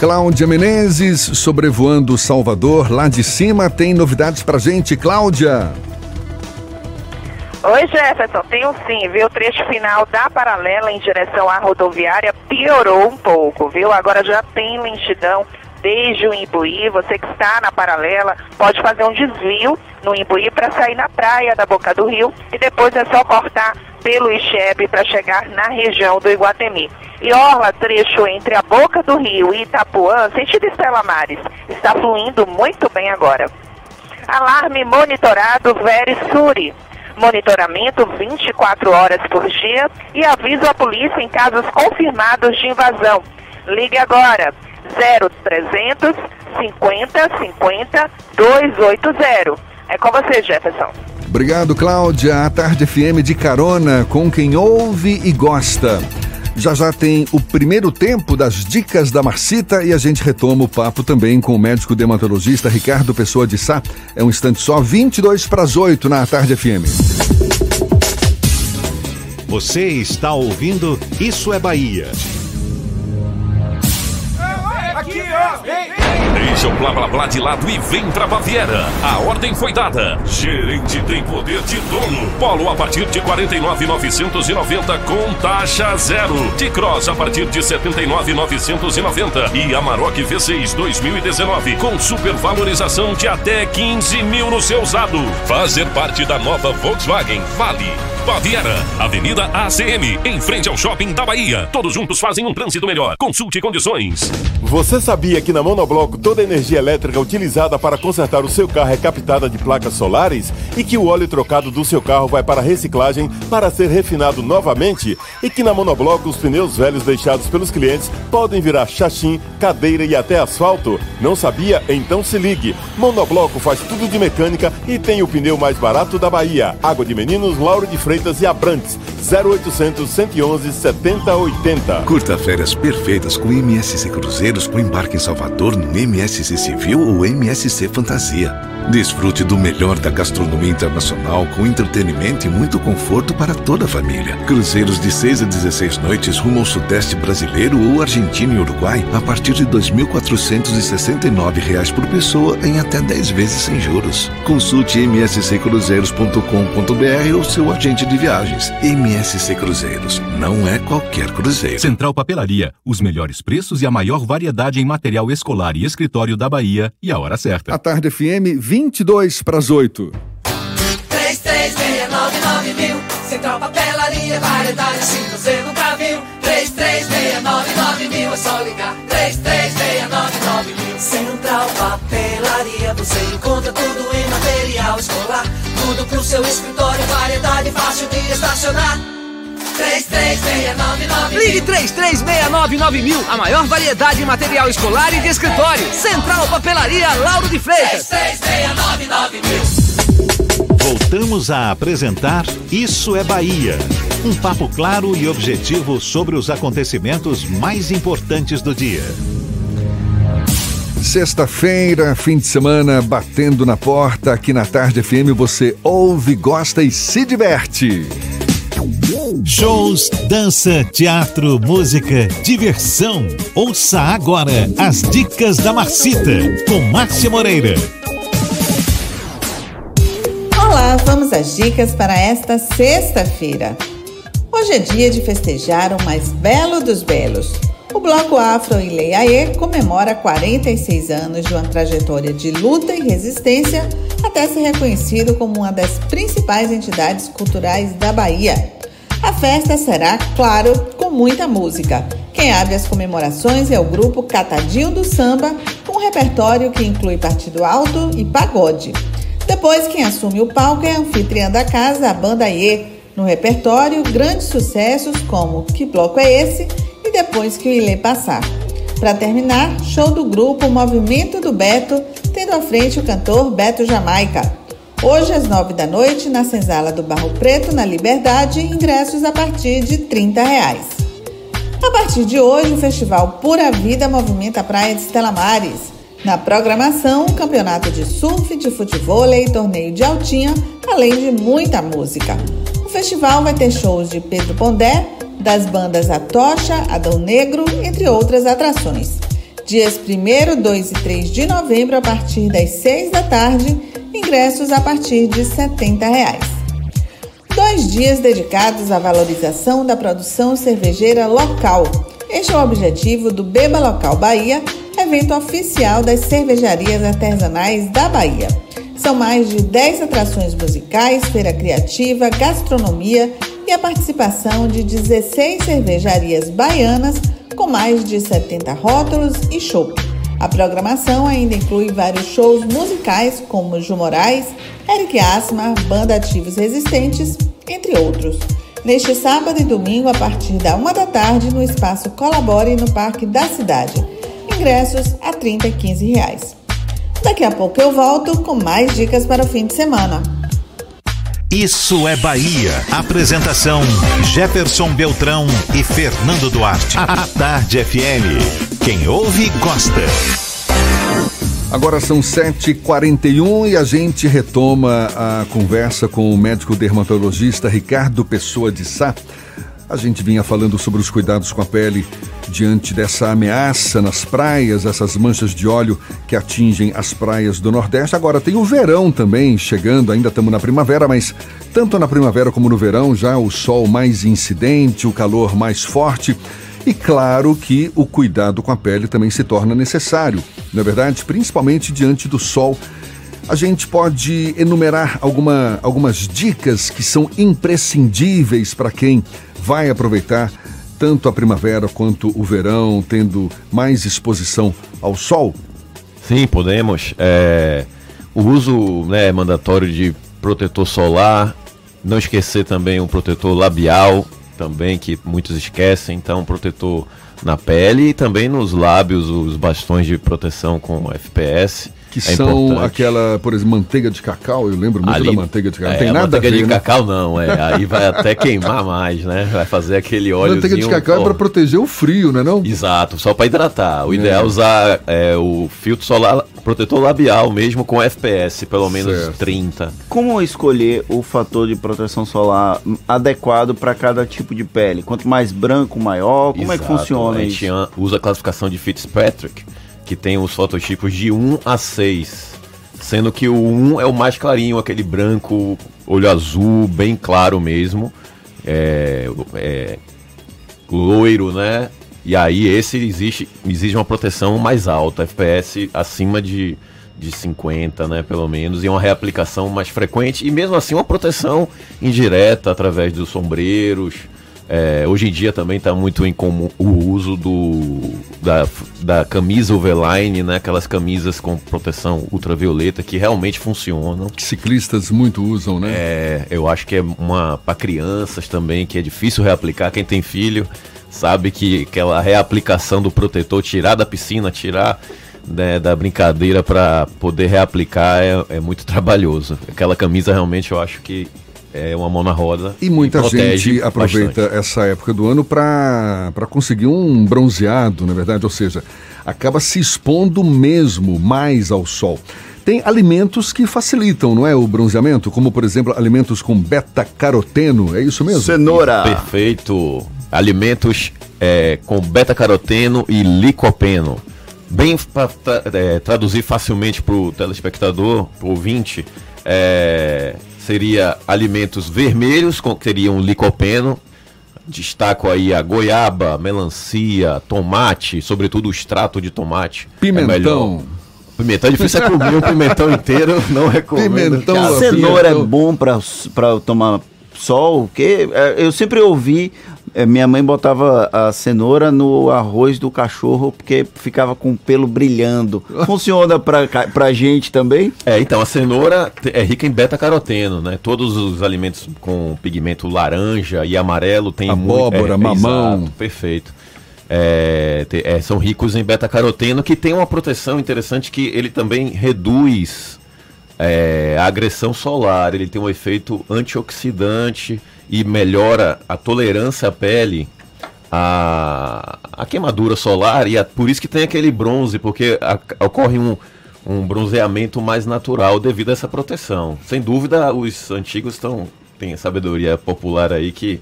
[SPEAKER 3] Cláudia Menezes, sobrevoando Salvador, lá de cima, tem novidades pra gente. Cláudia!
[SPEAKER 7] Oi, Jefferson, tenho sim, viu? O trecho final da paralela em direção à rodoviária piorou um pouco, viu? Agora já tem lentidão desde o Imbuí. Você que está na paralela pode fazer um desvio no Imbuí para sair na praia da Boca do Rio e depois é só cortar pelo Ixebe para chegar na região do Iguatemi. E Orla, trecho entre a Boca do Rio e Itapuã, sentido Estela Mares, está fluindo muito bem agora. Alarme monitorado Verisuri. Monitoramento 24 horas por dia e aviso à polícia em casos confirmados de invasão. Ligue agora 0300 50 50 280. É com você, Jefferson.
[SPEAKER 3] Obrigado, Cláudia. A Tarde FM de carona com quem ouve e gosta. Já já tem o primeiro tempo das dicas da Marcita e a gente retoma o papo também com o médico dermatologista Ricardo Pessoa de Sá. É um instante só, 22 para as 8 na Tarde FM.
[SPEAKER 1] Você está ouvindo Isso é Bahia.
[SPEAKER 12] Aqui, ó!
[SPEAKER 2] Deixa o blá blá blá de lado e vem pra Baviera. A ordem foi dada. Gerente tem poder de dono. Polo a partir de 49,990 com taxa zero. T-Cross a partir de 79,990 e Amarok V6 2019 com supervalorização de até 15 mil no seu usado. Fazer parte da nova Volkswagen Vale. Baviera, Avenida ACM, em frente ao Shopping da Bahia. Todos juntos fazem um trânsito melhor. Consulte condições.
[SPEAKER 13] Você sabia que na Monobloco toda energia elétrica utilizada para consertar o seu carro é captada de placas solares e que o óleo trocado do seu carro vai para reciclagem para ser refinado novamente e que na Monobloco os pneus velhos deixados pelos clientes podem virar chachim, cadeira e até asfalto? Não sabia? Então se ligue. Monobloco faz tudo de mecânica e tem o pneu mais barato da Bahia. Água de Meninos, Lauro de Freitas e Abrantes. 0800 111 7080.
[SPEAKER 14] Curta férias perfeitas com MSC Cruzeiros com embarque em Salvador no MSC Civil ou MSC Fantasia. Desfrute do melhor da gastronomia internacional com entretenimento e muito conforto para toda a família. Cruzeiros de 6 a 16 noites rumo ao Sudeste brasileiro ou Argentina e Uruguai a partir de 2.469 reais por pessoa em até 10 vezes sem juros. Consulte msccruzeiros.com.br ou seu agente de viagens. MSC Cruzeiros não é qualquer cruzeiro.
[SPEAKER 2] Central Papelaria, os melhores preços e a maior variedade em material escolar e escritório da Bahia e a hora certa.
[SPEAKER 3] A Tarde FM, 22 para as 8.
[SPEAKER 15] 3369 mil. Central Papelaria, variedade assim você nunca viu. 3369 mil, é só ligar. 3369 mil. Central Papelaria, você encontra tudo em material escolar. Tudo pro seu escritório, variedade fácil de estacionar. 3369
[SPEAKER 16] Ligue 3369 mil, a maior variedade em material escolar e de escritório. Central Papelaria Lauro de Freitas.
[SPEAKER 15] 3369 mil.
[SPEAKER 1] Voltamos a apresentar Isso é Bahia. Um papo claro e objetivo sobre os acontecimentos mais importantes do dia.
[SPEAKER 3] Sexta-feira, fim de semana, batendo na porta aqui na Tarde FM, você ouve, gosta e se diverte.
[SPEAKER 1] Shows, dança, teatro, música, diversão. Ouça agora as dicas da Marcita com Márcia Moreira.
[SPEAKER 17] Olá, vamos às dicas para esta sexta-feira. Hoje é dia de festejar o mais belo dos belos. O Bloco Afro Ileiaê comemora 46 anos de uma trajetória de luta e resistência até ser reconhecido como uma das principais entidades culturais da Bahia. A festa será, claro, com muita música. Quem abre as comemorações é o grupo Catadinho do Samba, com um repertório que inclui partido alto e pagode. Depois, quem assume o palco é a anfitriã da casa, a Banda Iê. No repertório, grandes sucessos como Que Bloco é Esse? e Depois que o Ilê Passar. Para terminar, show do grupo Movimento do Beto, tendo à frente o cantor Beto Jamaica. Hoje, às nove da noite, na senzala do Barro Preto, na Liberdade, ingressos a partir de 30 reais. A partir de hoje, o festival Pura Vida movimenta a praia de Estela Mares. Na programação, campeonato de surf, de futebol e torneio de altinha, além de muita música. O festival vai ter shows de Pedro Pondé, das bandas A Tocha, Adão Negro, entre outras atrações. Dias 1, 2 e 3 de novembro, a partir das 6 da tarde, ingressos a partir de 70 reais. Dois dias dedicados à valorização da produção cervejeira local. Este é o objetivo do Beba Local Bahia, evento oficial das cervejarias artesanais da Bahia. São mais de 10 atrações musicais, feira criativa, gastronomia e a participação de 16 cervejarias baianas com mais de 70 rótulos e show. A programação ainda inclui vários shows musicais como Ju Moraes, Eric Asma, Banda Ativos Resistentes, entre outros. Neste sábado e domingo, a partir da uma da tarde, no espaço Colabore no Parque da Cidade. Ingressos a 30 e 15 reais. Daqui a pouco eu volto com mais dicas para o fim de semana.
[SPEAKER 1] Isso é Bahia. Apresentação: Jefferson Beltrão e Fernando Duarte. A Tarde FM. Quem ouve, gosta.
[SPEAKER 3] Agora são 7h41 e a gente retoma a conversa com o médico dermatologista Ricardo Pessoa de Sá. A gente vinha falando sobre os cuidados com a pele diante dessa ameaça nas praias, essas manchas de óleo que atingem as praias do Nordeste. Agora tem o verão também chegando, ainda estamos na primavera, mas tanto na primavera como no verão já o sol mais incidente, o calor mais forte. E claro que o cuidado com a pele também se torna necessário, na é verdade, principalmente diante do sol. A gente pode enumerar alguma, algumas dicas que são imprescindíveis para quem vai aproveitar tanto a primavera quanto o verão, tendo mais exposição ao sol?
[SPEAKER 11] Sim, podemos. É, o uso né, mandatório de protetor solar, não esquecer também o protetor labial, também que muitos esquecem, então protetor na pele e também nos lábios, os bastões de proteção com FPS.
[SPEAKER 3] Que é são importante. aquela, por exemplo, manteiga de cacau, eu lembro muito Ali, da manteiga de cacau. Não
[SPEAKER 11] é,
[SPEAKER 3] tem nada
[SPEAKER 11] manteiga
[SPEAKER 3] a ver,
[SPEAKER 11] de
[SPEAKER 3] né?
[SPEAKER 11] cacau não, é. Aí vai até queimar mais, né? Vai fazer aquele óleo.
[SPEAKER 3] Manteiga de cacau é para proteger o frio, né não?
[SPEAKER 11] Exato, só para hidratar. O é. ideal é usar é, o filtro solar protetor labial mesmo com FPS, pelo menos certo. 30.
[SPEAKER 4] Como escolher o fator de proteção solar adequado para cada tipo de pele? Quanto mais branco, maior? Como Exato. é que funciona
[SPEAKER 11] a gente
[SPEAKER 4] isso?
[SPEAKER 11] usa a classificação de Fitzpatrick, que tem os fototipos de 1 a 6. Sendo que o 1 é o mais clarinho, aquele branco, olho azul, bem claro mesmo. É, é, loiro, né? E aí esse exige, exige uma proteção mais alta, FPS acima de, de 50, né, pelo menos, e uma reaplicação mais frequente, e mesmo assim uma proteção indireta através dos sombreiros, é, hoje em dia também está muito em comum o uso do, da, da camisa overline, né? aquelas camisas com proteção ultravioleta que realmente funcionam.
[SPEAKER 3] Ciclistas muito usam, né?
[SPEAKER 11] É, eu acho que é uma para crianças também, que é difícil reaplicar. Quem tem filho sabe que aquela reaplicação do protetor, tirar da piscina, tirar né, da brincadeira para poder reaplicar é, é muito <laughs> trabalhoso. Aquela camisa realmente eu acho que é uma mão na roda.
[SPEAKER 3] E muita e gente aproveita bastante. essa época do ano para conseguir um bronzeado, na verdade, ou seja, acaba se expondo mesmo mais ao sol. Tem alimentos que facilitam, não é, o bronzeamento, como por exemplo alimentos com beta-caroteno, é isso mesmo?
[SPEAKER 11] Perfeito. Alimentos é, com beta-caroteno e licopeno. Bem para traduzir facilmente para o telespectador, para o ouvinte, é, seria alimentos vermelhos, com, que teriam licopeno. Destaco aí a goiaba, melancia, tomate, sobretudo o extrato de tomate. É
[SPEAKER 3] Pimentão.
[SPEAKER 11] melhor. Pimentão é difícil é comer um pimentão inteiro, <laughs> não recomendo.
[SPEAKER 3] Pimentão,
[SPEAKER 11] cara.
[SPEAKER 4] A cenoura é bom pra, pra tomar sol, porque é, eu sempre ouvi, é, minha mãe botava a cenoura no arroz do cachorro, porque ficava com o pelo brilhando. <laughs> Funciona pra, ca- pra gente também?
[SPEAKER 11] É, então, a cenoura é rica em beta-caroteno, né? Todos os alimentos com pigmento laranja e amarelo têm
[SPEAKER 3] Abóbora,
[SPEAKER 11] muito,
[SPEAKER 3] mamão.
[SPEAKER 11] exato, perfeito. É, te- é, são ricos em beta-caroteno, que tem uma proteção interessante que ele também reduz é, a agressão solar. Ele tem um efeito antioxidante e melhora a tolerância à pele a, a queimadura solar e a- por isso que tem aquele bronze, porque a- ocorre um, um bronzeamento mais natural devido a essa proteção. Sem dúvida, os antigos estão tem sabedoria popular aí que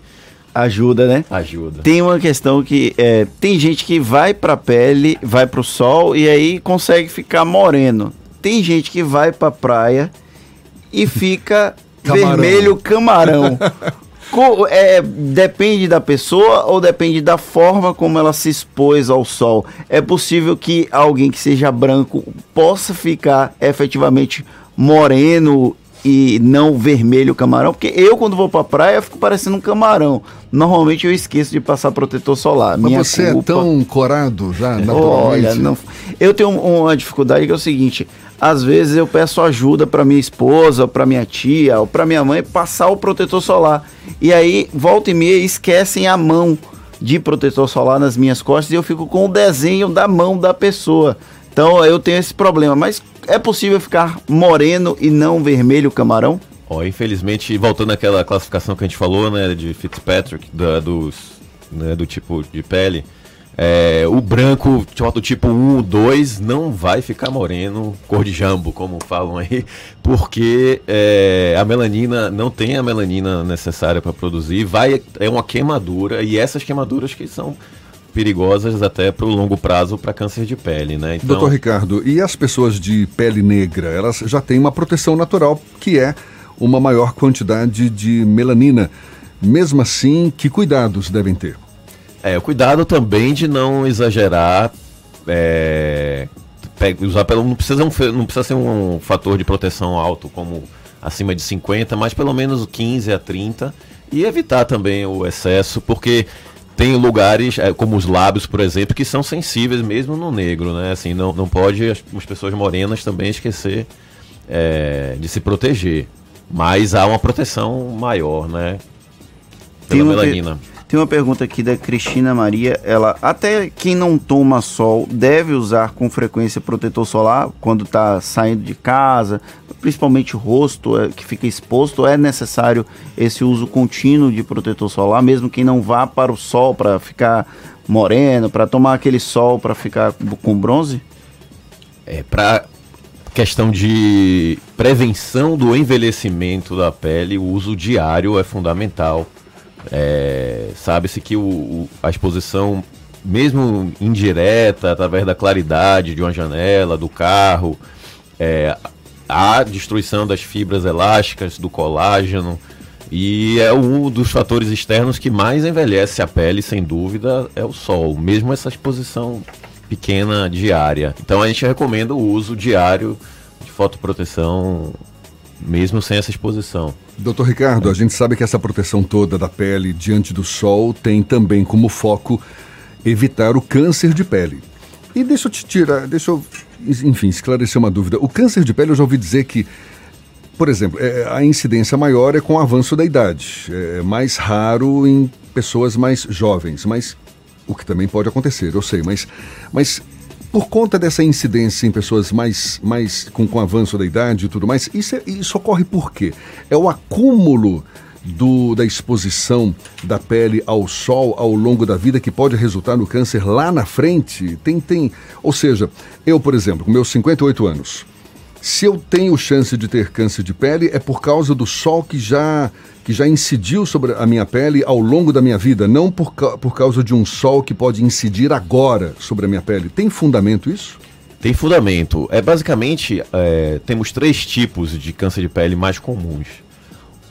[SPEAKER 4] Ajuda, né?
[SPEAKER 11] ajuda.
[SPEAKER 4] Tem uma questão que é, tem gente que vai pra pele, vai pro sol e aí consegue ficar moreno. Tem gente que vai pra praia e fica
[SPEAKER 3] Camarão.
[SPEAKER 4] vermelho camarão. <laughs> É, depende da pessoa ou depende da forma como ela se expôs ao sol. É possível que alguém que seja branco possa ficar efetivamente moreno e não vermelho camarão, porque eu quando vou pra praia fico parecendo um camarão. Normalmente eu esqueço de passar protetor solar.
[SPEAKER 3] Mas
[SPEAKER 4] Minha
[SPEAKER 3] você
[SPEAKER 4] culpa-
[SPEAKER 3] é tão corado já, naturalmente.
[SPEAKER 4] Olha, não... eu tenho um- uma dificuldade que é o seguinte: às vezes eu peço ajuda para minha esposa, para minha tia, ou para minha mãe passar o protetor solar. E aí, volta e meia, esquecem a mão de protetor solar nas minhas costas e eu fico com o desenho da mão da pessoa. Então eu tenho esse problema. Mas é possível ficar moreno e não vermelho camarão?
[SPEAKER 11] Ó, infelizmente, voltando àquela classificação que a gente falou, né, de Fitzpatrick, da- dos, né, do tipo de pele, é, o branco do tipo 1, 2 não vai ficar moreno, cor de jambo, como falam aí, porque é, a melanina não tem a melanina necessária para produzir, vai é uma queimadura e essas queimaduras que são perigosas até para o longo prazo para câncer de pele, né? Então,
[SPEAKER 3] Doutor Ricardo, e as pessoas de pele negra, elas já têm uma proteção natural, que é uma maior quantidade de melanina. Mesmo assim, que cuidados devem ter?
[SPEAKER 11] É, o cuidado também de não exagerar. É, usar pelo, não, precisa um não precisa ser um fator de proteção alto, como acima de 50, mas pelo menos 15 a 30. E evitar também o excesso, porque tem lugares, é, como os lábios, por exemplo, que são sensíveis mesmo no negro, né? Assim, não, não pode as, as pessoas morenas também esquecer é, de se proteger. Mas há uma proteção maior, né? Pela
[SPEAKER 4] uma,
[SPEAKER 11] melanina.
[SPEAKER 4] Tem uma pergunta aqui da Cristina Maria. Ela, até quem não toma sol deve usar com frequência protetor solar quando está saindo de casa, principalmente o rosto é, que fica exposto. É necessário esse uso contínuo de protetor solar, mesmo quem não vá para o sol para ficar moreno, para tomar aquele sol para ficar com bronze?
[SPEAKER 11] É, para questão de prevenção do envelhecimento da pele, o uso diário é fundamental. É, Sabe-se que o- o- a exposição, mesmo indireta, através da claridade de uma janela, do carro, é, a destruição das fibras elásticas, do colágeno, e é um dos fatores externos que mais envelhece a pele, sem dúvida, é o sol, mesmo essa exposição pequena diária. Então a gente recomenda o uso diário de fotoproteção, mesmo sem essa exposição.
[SPEAKER 3] Doutor Ricardo, a gente sabe que essa proteção toda da pele diante do sol tem também como foco evitar o câncer de pele. E deixa eu te tirar, deixa eu, enfim, esclarecer uma dúvida. O câncer de pele eu já ouvi dizer que, por exemplo, é, a incidência maior é com o avanço da idade. É mais raro em pessoas mais jovens, mas o que também pode acontecer, eu sei, mas, mas por conta dessa incidência em pessoas mais, mais com, com avanço da idade e tudo mais, isso, é- isso ocorre por quê? É o acúmulo do, da exposição da pele ao sol ao longo da vida que pode resultar no câncer lá na frente? Tem, tem. Ou seja, eu, por exemplo, com meus 58 anos, Se eu tenho chance de ter câncer de pele, é por causa do sol que já, que já incidiu sobre a minha pele ao longo da minha vida, não por, por causa de um sol que pode incidir agora sobre a minha pele. Tem fundamento isso?
[SPEAKER 11] Tem fundamento. É basicamente é, temos três tipos de câncer de pele mais comuns.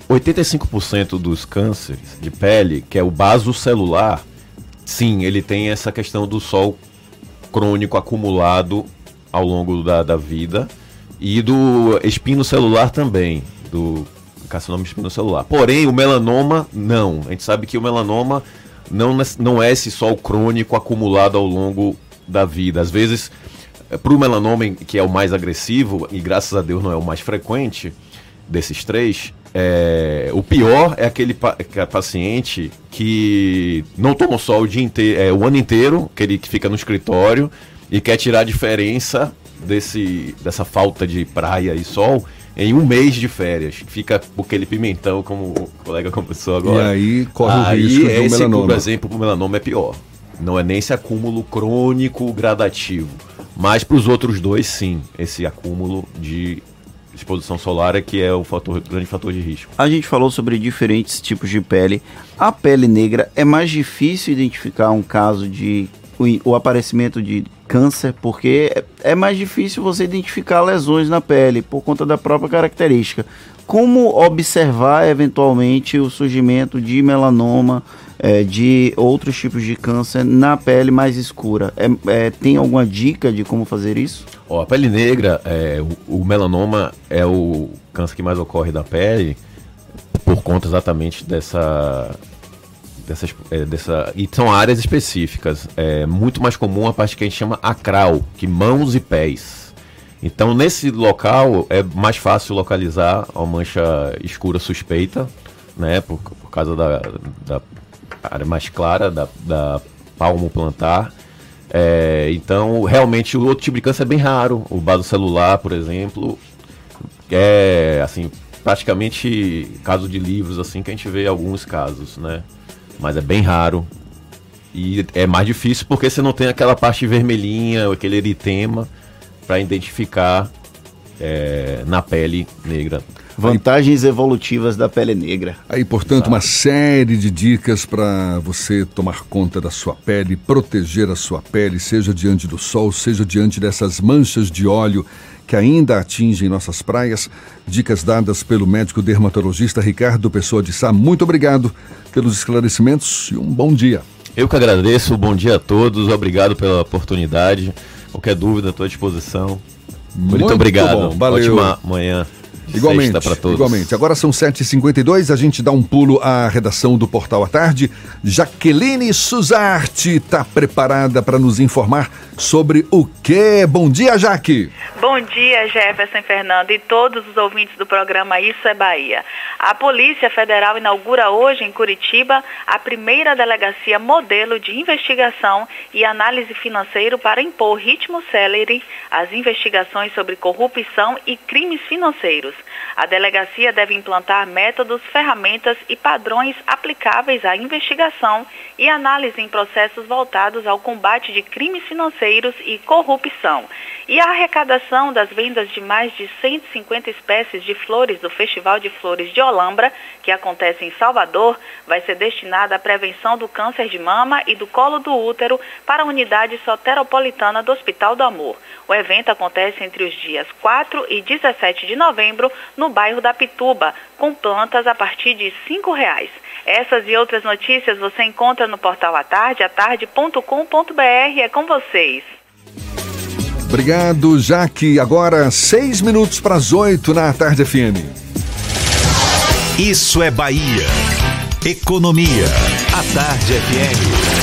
[SPEAKER 11] 85% dos cânceres de pele, que é o baso celular, sim, ele tem essa questão do sol crônico acumulado ao longo da, da vida e do espino celular também, do carcinoma espino celular. Porém, o melanoma, não. A gente sabe que o melanoma não, não é esse sol crônico acumulado ao longo da vida. Às vezes é, para o melanoma, que é o mais agressivo, e graças a Deus não é o mais frequente desses três, é, o pior é aquele é paciente que não toma sol o, dia inteiro, é, o ano inteiro, que ele fica no escritório e quer tirar a diferença desse, dessa falta de praia e sol em um mês de férias. Fica aquele pimentão, como o colega conversou agora.
[SPEAKER 3] E aí corre o
[SPEAKER 11] aí,
[SPEAKER 3] risco do
[SPEAKER 11] esse,
[SPEAKER 3] melanoma.
[SPEAKER 11] Por exemplo, o melanoma é pior. Não é nem esse acúmulo crônico gradativo. Mas para os outros dois, sim, esse acúmulo de exposição solar é que é o fator, grande fator de risco.
[SPEAKER 4] A gente falou sobre diferentes tipos de pele. A pele negra é mais difícil identificar um caso de o, o aparecimento de câncer, porque é, é mais difícil você identificar lesões na pele por conta da própria característica. Como observar eventualmente o surgimento de melanoma, é, de outros tipos de câncer na pele mais escura? É, é, tem alguma dica de como fazer isso?
[SPEAKER 11] Ó, a pele negra, é, o, o melanoma é o câncer que mais ocorre da pele por conta exatamente dessa dessas, é, dessa e são áreas específicas. É muito mais comum a parte que a gente chama acral, que mãos e pés. Então nesse local é mais fácil localizar a mancha escura suspeita, né, por, por causa da, da área mais clara da, da palmo plantar. É, então, realmente, o outro tipo de câncer é bem raro. O vaso celular, por exemplo, é, assim, praticamente caso de livros, assim, que a gente vê alguns casos, né? Mas é bem raro. E é mais difícil porque você não tem aquela parte vermelhinha, aquele eritema, para identificar é, na pele negra.
[SPEAKER 4] Vantagens evolutivas da pele negra.
[SPEAKER 3] Aí, portanto, uma série de dicas para você tomar conta da sua pele, proteger a sua pele, seja diante do sol, seja diante dessas manchas de óleo que ainda atingem nossas praias. Dicas dadas pelo médico dermatologista Ricardo Pessoa de Sá. Muito obrigado pelos esclarecimentos e um bom dia.
[SPEAKER 11] Eu que agradeço, bom dia a todos, obrigado pela oportunidade. Qualquer dúvida, estou à disposição. Muito,
[SPEAKER 3] Muito
[SPEAKER 11] obrigado.
[SPEAKER 3] bom, valeu.
[SPEAKER 11] Ótima manhã.
[SPEAKER 3] Igualmente,
[SPEAKER 11] sexta todos.
[SPEAKER 3] igualmente. Agora são 7h52, a gente dá um pulo à redação do Portal à Tarde. Jaqueline Suzarte está preparada para nos informar sobre o quê? Bom dia, Jaque!
[SPEAKER 18] Bom dia, Jefferson Fernando e todos os ouvintes do programa Isso é Bahia. A Polícia Federal inaugura hoje em Curitiba a primeira delegacia modelo de investigação e análise financeiro para impor ritmo célere às investigações sobre corrupção e crimes financeiros. A delegacia deve implantar métodos, ferramentas e padrões aplicáveis à investigação e análise em processos voltados ao combate de crimes financeiros e corrupção. E a arrecadação das vendas de mais de 150 espécies de flores do Festival de Flores de Olambra, que acontece em Salvador, vai ser destinada à prevenção do câncer de mama e do colo do útero para a unidade soteropolitana do Hospital do Amor. O evento acontece entre os dias 4 e 17 de novembro no bairro da Pituba, com plantas a partir de 5 reais. Essas e outras notícias você encontra no portal atarde, atarde.com.br. É com vocês.
[SPEAKER 3] Obrigado, Jaque. Agora, seis minutos para as oito na Tarde FM.
[SPEAKER 1] Isso é Bahia. Economia. A Tarde FM.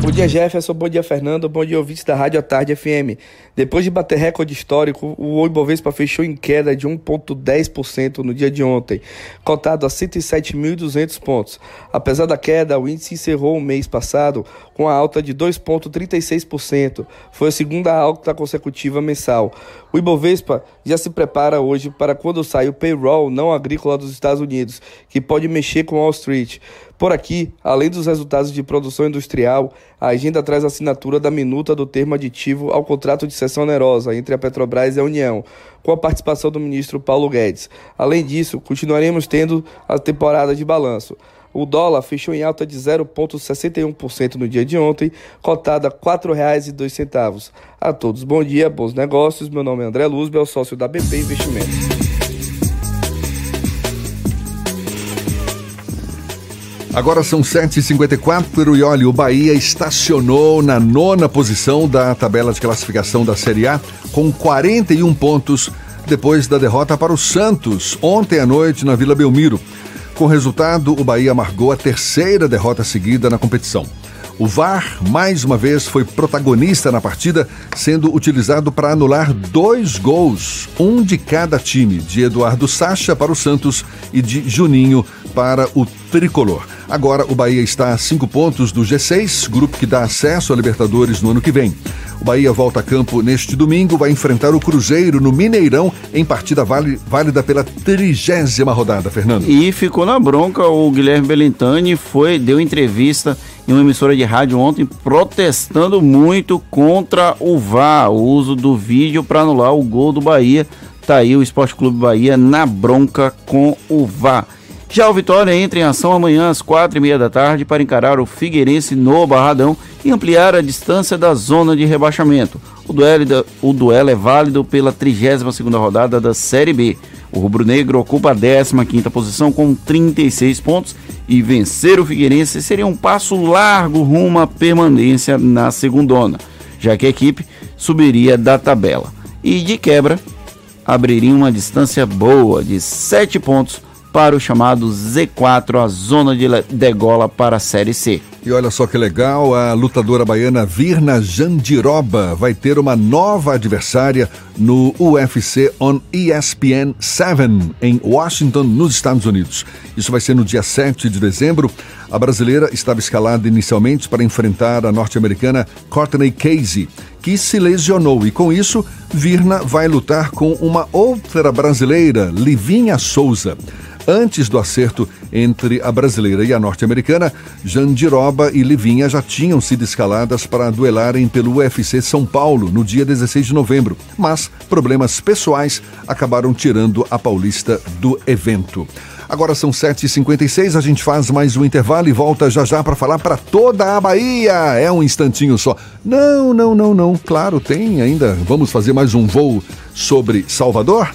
[SPEAKER 19] Bom dia, Jefferson. Bom dia, Fernando. Bom dia, ouvintes da Rádio à Tarde FM. Depois de bater recorde histórico, o Ibovespa fechou em queda de 1,10% no dia de ontem, cotado a 107.200 pontos. Apesar da queda, o índice encerrou o mês passado com a alta de 2,36%. Foi a segunda alta consecutiva mensal. O Ibovespa já se prepara hoje para quando sai o payroll não agrícola dos Estados Unidos, que pode mexer com Wall Street. Por aqui, além dos resultados de produção industrial, a agenda traz a assinatura da minuta do termo aditivo ao contrato de cessão onerosa entre a Petrobras e a União, com a participação do ministro Paulo Guedes. Além disso, continuaremos tendo a temporada de balanço. O dólar fechou em alta de 0,61% no dia de ontem, cotada a R$ 4,02. A todos, bom dia, bons negócios. Meu nome é André Luzbel, sócio da BP Investimentos.
[SPEAKER 3] Agora são 7h54 e olha, o Bahia estacionou na nona posição da tabela de classificação da Série A com 41 pontos depois da derrota para o Santos ontem à noite na Vila Belmiro. Com resultado, o Bahia amargou a terceira derrota seguida na competição. O VAR, mais uma vez, foi protagonista na partida, sendo utilizado para anular dois gols, um de cada time, de Eduardo Sacha para o Santos e de Juninho para o Tricolor. Agora o Bahia está a cinco pontos do G6, grupo que dá acesso à Libertadores no ano que vem. O Bahia volta a campo neste domingo, vai enfrentar o Cruzeiro no Mineirão em partida válida pela trigésima rodada, Fernando.
[SPEAKER 4] E ficou na bronca o Guilherme Belintani, foi, deu entrevista em uma emissora de rádio ontem protestando muito contra o VAR, o uso do vídeo para anular o gol do Bahia. Tá aí o Esporte Clube Bahia na bronca com o VAR. Já o Vitória entra em ação amanhã às quatro e meia da tarde para encarar o Figueirense no Barradão e ampliar a distância da zona de rebaixamento. O duelo, o duelo é válido pela 32 segunda rodada da Série B. O rubro-negro ocupa a 15ª posição com 36 pontos e vencer o Figueirense seria um passo largo rumo à permanência na segundona, já que a equipe subiria da tabela. E de quebra, abriria uma distância boa de 7 pontos para o chamado Z4, a zona de degola para a Série C.
[SPEAKER 3] E olha só que legal, a lutadora baiana Virna Jandiroba vai ter uma nova adversária no UFC on ESPN 7 em Washington, nos Estados Unidos. Isso vai ser no dia 7 de dezembro. A brasileira estava escalada inicialmente para enfrentar a norte-americana Courtney Casey, que se lesionou e com isso Virna vai lutar com uma outra brasileira, Livinha Souza. Antes do acerto entre a brasileira e a norte-americana, Jandiroba e Livinha já tinham sido escaladas para duelarem pelo UFC São Paulo no dia 16 de novembro, mas problemas pessoais acabaram tirando a paulista do evento. Agora são 7h56, a gente faz mais um intervalo e volta já já para falar para toda a Bahia. É um instantinho só. Não, não, não, não. Claro, tem ainda. Vamos fazer mais um voo sobre Salvador?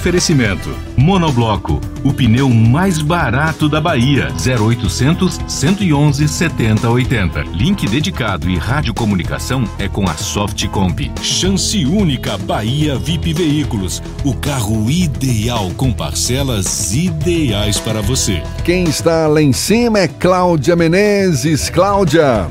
[SPEAKER 2] Oferecimento: Monobloco, o pneu mais barato da Bahia. 0800 111 7080. Link dedicado e radiocomunicação é com a Softcomp. Chance única Bahia VIP Veículos. O carro ideal com parcelas ideais para você.
[SPEAKER 3] Quem está lá em cima é Cláudia Menezes. Cláudia.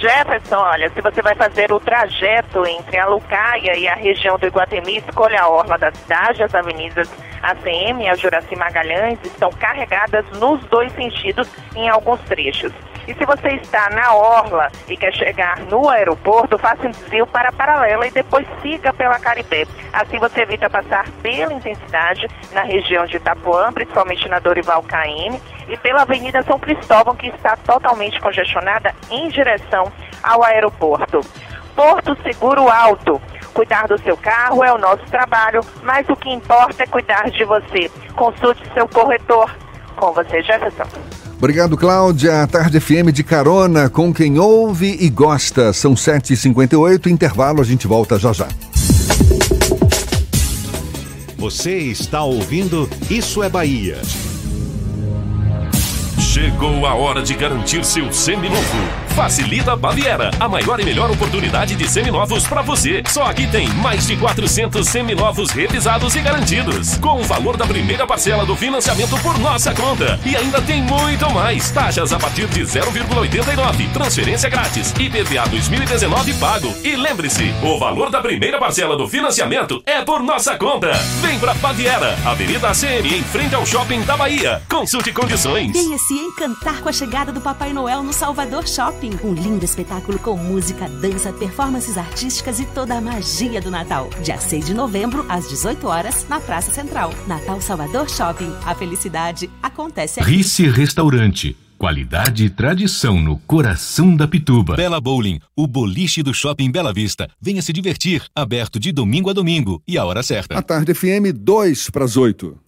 [SPEAKER 7] Jefferson, olha, se você vai fazer o trajeto entre a Lucaia e a região do Iguatemi, escolha a orla da cidade, as avenidas ACM e a Juraci Magalhães estão carregadas nos dois sentidos em alguns trechos. E se você está na orla e quer chegar no aeroporto, faça um desvio para a paralela e depois siga pela Caribé. Assim você evita passar pela intensidade na região de Itapuã, principalmente na Dorival Caymmi, e pela Avenida São Cristóvão, que está totalmente congestionada em direção ao aeroporto. Porto Seguro Alto. Cuidar do seu carro é o nosso trabalho, mas o que importa é cuidar de você. Consulte seu corretor. Com você, Jefferson.
[SPEAKER 3] Obrigado, Cláudia. Tarde FM de carona com quem ouve e gosta. São 7h58, intervalo, a gente volta já já.
[SPEAKER 1] Você está ouvindo Isso é Bahia.
[SPEAKER 2] Chegou a hora de garantir seu seminovo. Facilita Baviera, a maior e melhor oportunidade de seminovos para você. Só aqui tem mais de 400 seminovos revisados e garantidos, com o valor da primeira parcela do financiamento por nossa conta. E ainda tem muito mais. Taxas a partir de 0,89, transferência grátis, IPVA 2019 pago. E lembre-se, o valor da primeira parcela do financiamento é por nossa conta. Vem pra Baviera, Avenida ACM, em frente ao Shopping da Bahia. Consulte condições.
[SPEAKER 20] Venha se encantar com a chegada do Papai Noel no Salvador Shopping. Shopping. Um lindo espetáculo com música, dança, performances artísticas e toda a magia do Natal. Dia 6 de novembro, às 18 horas, na Praça Central. Natal Salvador Shopping. A felicidade acontece aqui.
[SPEAKER 2] Rice Restaurante. Qualidade e tradição no coração da Pituba. Bela Bowling, o boliche do Shopping Bela Vista. Venha se divertir. Aberto de domingo a domingo e a hora certa.
[SPEAKER 3] A tarde FM 2 para as 8.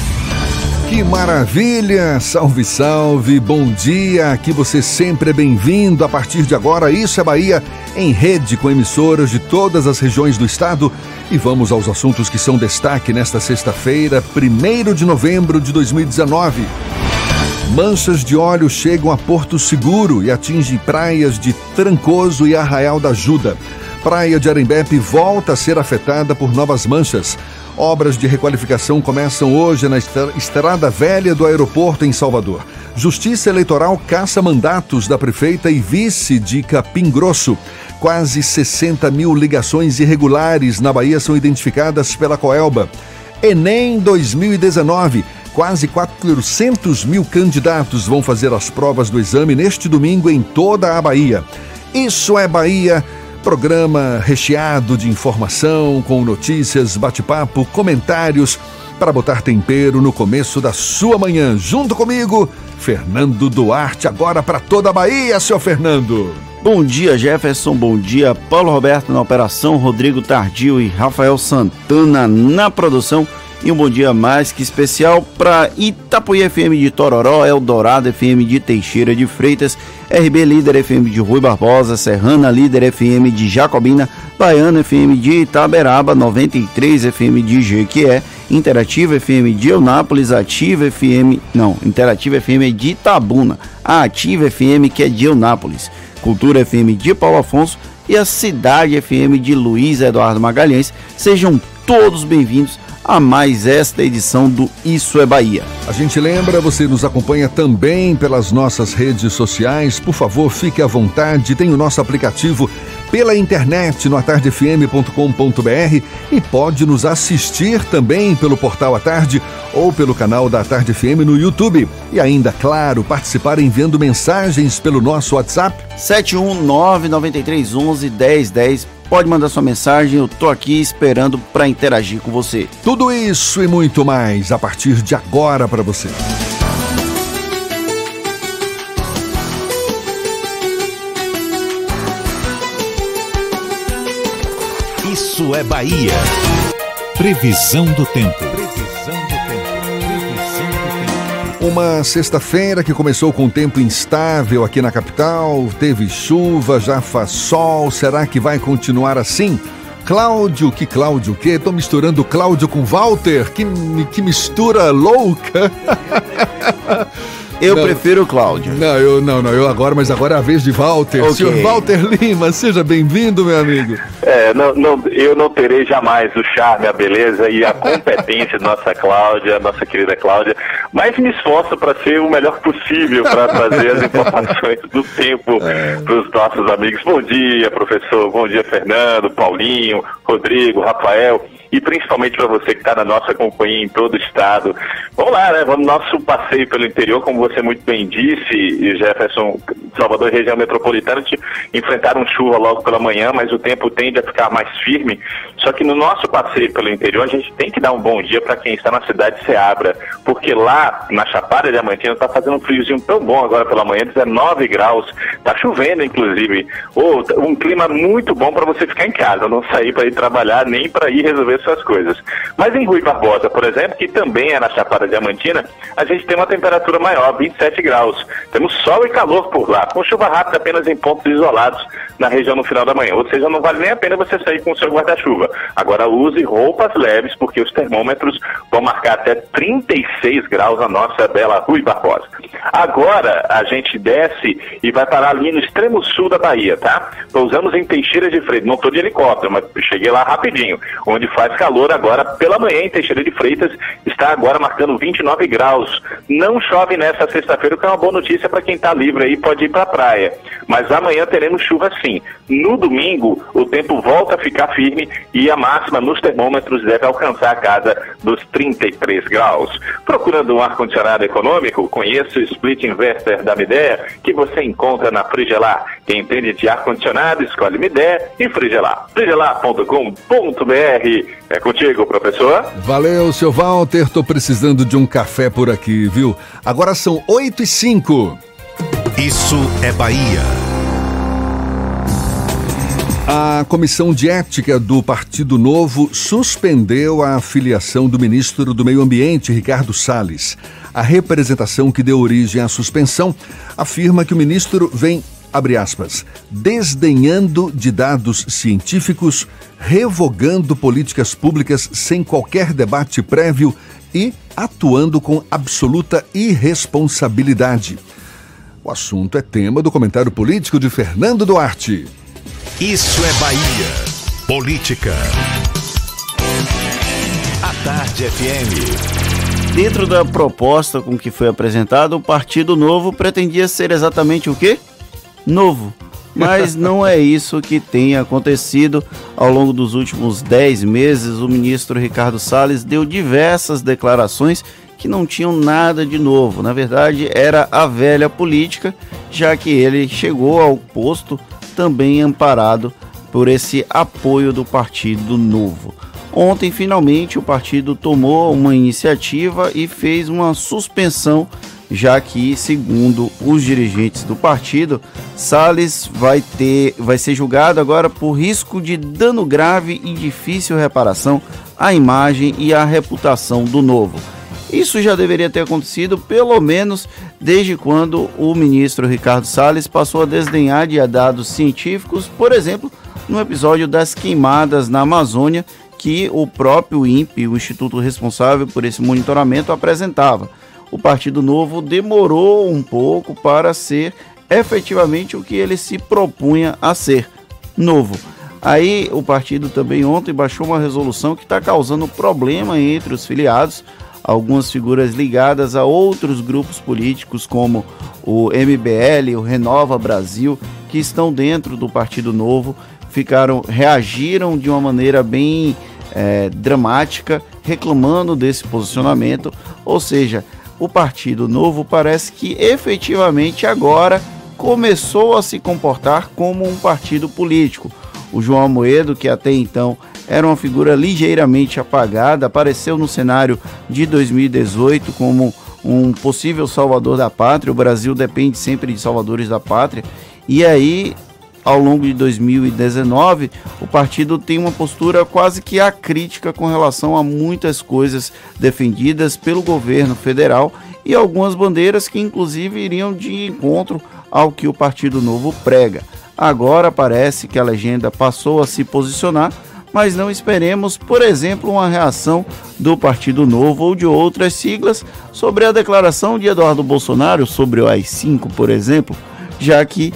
[SPEAKER 3] Que maravilha! Salve, salve! Bom dia! Aqui você sempre é bem-vindo. A partir de agora, Isso é Bahia, em rede com emissoras de todas as regiões do estado. E vamos aos assuntos que são destaque nesta sexta-feira, 1 de novembro de 2019. Manchas de óleo chegam a Porto Seguro e atingem praias de Trancoso e Arraial da Ajuda. Praia de Arembepe volta a ser afetada por novas manchas. Obras de requalificação começam hoje na Estrada Velha do aeroporto em Salvador. Justiça Eleitoral caça mandatos da prefeita e vice de Capim Grosso. Quase 60 mil ligações irregulares na Bahia são identificadas pela Coelba. Enem 2019. Quase 400 mil candidatos vão fazer as provas do exame neste domingo em toda a Bahia. Isso é Bahia. Programa recheado de informação, com notícias, bate-papo, comentários, para botar tempero no começo da sua manhã. Junto comigo, Fernando Duarte, agora para toda a Bahia, seu Fernando.
[SPEAKER 4] Bom dia, Jefferson. Bom dia, Paulo Roberto na operação, Rodrigo Tardio e Rafael Santana na produção. E um bom dia mais que especial para Itapuí FM de Tororó, Eldorado FM de Teixeira de Freitas, RB Líder FM de Rui Barbosa, Serrana Líder FM de Jacobina, Baiana FM de Itaberaba, 93 FM de Jequié, Interativa FM de Eunápolis, Ativa FM, não, Interativa FM de Itabuna, a Ativa FM que é de Eunápolis, Cultura FM de Paulo Afonso e a Cidade FM de Luiz Eduardo Magalhães. Sejam todos bem-vindos a mais esta edição do Isso é Bahia.
[SPEAKER 3] A gente lembra, você nos acompanha também pelas nossas redes sociais. Por favor, fique à vontade, tem o nosso aplicativo pela internet no atardefm.com.br e pode nos assistir também pelo portal A Tarde ou pelo canal da Tarde FM no YouTube. E ainda, claro, participar enviando mensagens pelo nosso WhatsApp
[SPEAKER 4] 71993111010 pode mandar sua mensagem, eu tô aqui esperando para interagir com você.
[SPEAKER 3] Tudo isso e muito mais a partir de agora para você.
[SPEAKER 1] Isso é Bahia. Previsão do tempo.
[SPEAKER 3] Uma sexta-feira que começou com tempo instável aqui na capital, teve chuva, já faz sol. Será que vai continuar assim? Cláudio, que Cláudio, que? Tô misturando Cláudio com Walter, que, que mistura louca. <laughs>
[SPEAKER 4] Eu não, prefiro o Cláudio.
[SPEAKER 3] Não, eu não, não, eu agora, mas agora é a vez de Walter. Okay. Senhor Walter Lima, seja bem-vindo, meu amigo.
[SPEAKER 21] É, não, não, eu não terei jamais o charme, a beleza e a competência da nossa Cláudia, nossa querida Cláudia, mas me esforço para ser o melhor possível para trazer as informações do tempo é. para os nossos amigos. Bom dia, professor. Bom dia, Fernando, Paulinho, Rodrigo, Rafael e principalmente para você que está na nossa companhia em todo o estado. Vamos lá, né? Vamos nosso passeio pelo interior, como você muito bem disse, Jefferson, Salvador e região metropolitana enfrentaram chuva logo pela manhã, mas o tempo tende a ficar mais firme. Só que no nosso passeio pelo interior, a gente tem que dar um bom dia para quem está na cidade de Seabra, porque lá na Chapada Diamantina está fazendo um friozinho tão bom agora pela manhã, 19 graus, está chovendo inclusive. Oh, um clima muito bom para você ficar em casa, não sair para ir trabalhar nem para ir resolver suas coisas. Mas em Rui Barbosa, por exemplo, que também é na Chapada Diamantina, a gente tem uma temperatura maior, 27 graus. Temos sol e calor por lá, com chuva rápida apenas em pontos isolados na região no final da manhã. Ou seja, não vale nem a pena você sair com o seu guarda-chuva. Agora use roupas leves, porque os termômetros vão marcar até 36 graus na nossa bela Rui Barbosa. Agora a gente desce e vai parar ali no extremo sul da Bahia, tá? Pousamos em Teixeira de Freitas, não estou de helicóptero, mas cheguei lá rapidinho, onde faz calor agora pela manhã em Teixeira de Freitas, está agora marcando 29 graus. Não chove nessa sexta-feira, o que é uma boa notícia para quem está livre aí, pode ir para a praia. Mas amanhã teremos chuva sim. No domingo, o tempo volta a ficar firme e a máxima nos termômetros deve alcançar a casa dos 33 graus. Procurando um ar-condicionado econômico, conheça o Split Inverter da Midea, que você encontra na Frigelar. Quem entende de ar-condicionado, escolhe Midea e Frigelar. frigelar.com.br. É contigo, professor.
[SPEAKER 3] Valeu, seu Walter. Tô precisando de um café por aqui, viu? Agora são 8 e 5.
[SPEAKER 1] Isso é Bahia.
[SPEAKER 3] A Comissão de Ética do Partido Novo suspendeu a afiliação do ministro do Meio Ambiente, Ricardo Salles. A representação que deu origem à suspensão afirma que o ministro vem, abre aspas, desdenhando de dados científicos, revogando políticas públicas sem qualquer debate prévio e atuando com absoluta irresponsabilidade. O assunto é tema do comentário político de Fernando Duarte.
[SPEAKER 1] Isso é Bahia. Política. A Tarde FM.
[SPEAKER 4] Dentro da proposta com que foi apresentado, o Partido Novo pretendia ser exatamente o quê? Novo. Mas <laughs> não é isso que tem acontecido ao longo dos últimos 10 meses. O ministro Ricardo Salles deu diversas declarações que não tinham nada de novo. Na verdade, era a velha política, já que ele chegou ao posto também amparado por esse apoio do Partido Novo. Ontem, finalmente, o partido tomou uma iniciativa e fez uma suspensão, já que, segundo os dirigentes do partido, Salles vai ter, vai ser julgado agora por risco de dano grave e difícil reparação à imagem e à reputação do Novo. Isso já deveria ter acontecido pelo menos desde quando o ministro Ricardo Salles passou a desdenhar de dados científicos, por exemplo, no episódio das queimadas na Amazônia, que o próprio INPE, o instituto responsável por esse monitoramento, apresentava. O Partido Novo demorou um pouco para ser efetivamente o que ele se propunha a ser: novo. Aí o partido também ontem baixou uma resolução que está causando problema entre os filiados algumas figuras ligadas a outros grupos políticos, como o MBL, o Renova Brasil, que estão dentro do Partido Novo, ficaram reagiram de uma maneira bem é, dramática, reclamando desse posicionamento. Ou seja, o Partido Novo parece que efetivamente agora começou a se comportar como um partido político. O João Amoedo, que até então era uma figura ligeiramente apagada, apareceu no cenário de 2018 como um possível salvador da pátria. O Brasil depende sempre de salvadores da pátria. E aí, ao longo de 2019, o partido tem uma postura quase que acrítica com relação a muitas coisas defendidas pelo governo federal e algumas bandeiras que, inclusive, iriam de encontro ao que o Partido Novo prega. Agora parece que a legenda passou a se posicionar mas não esperemos, por exemplo, uma reação do Partido Novo ou de outras siglas sobre a declaração de Eduardo Bolsonaro sobre o AI-5, por exemplo, já que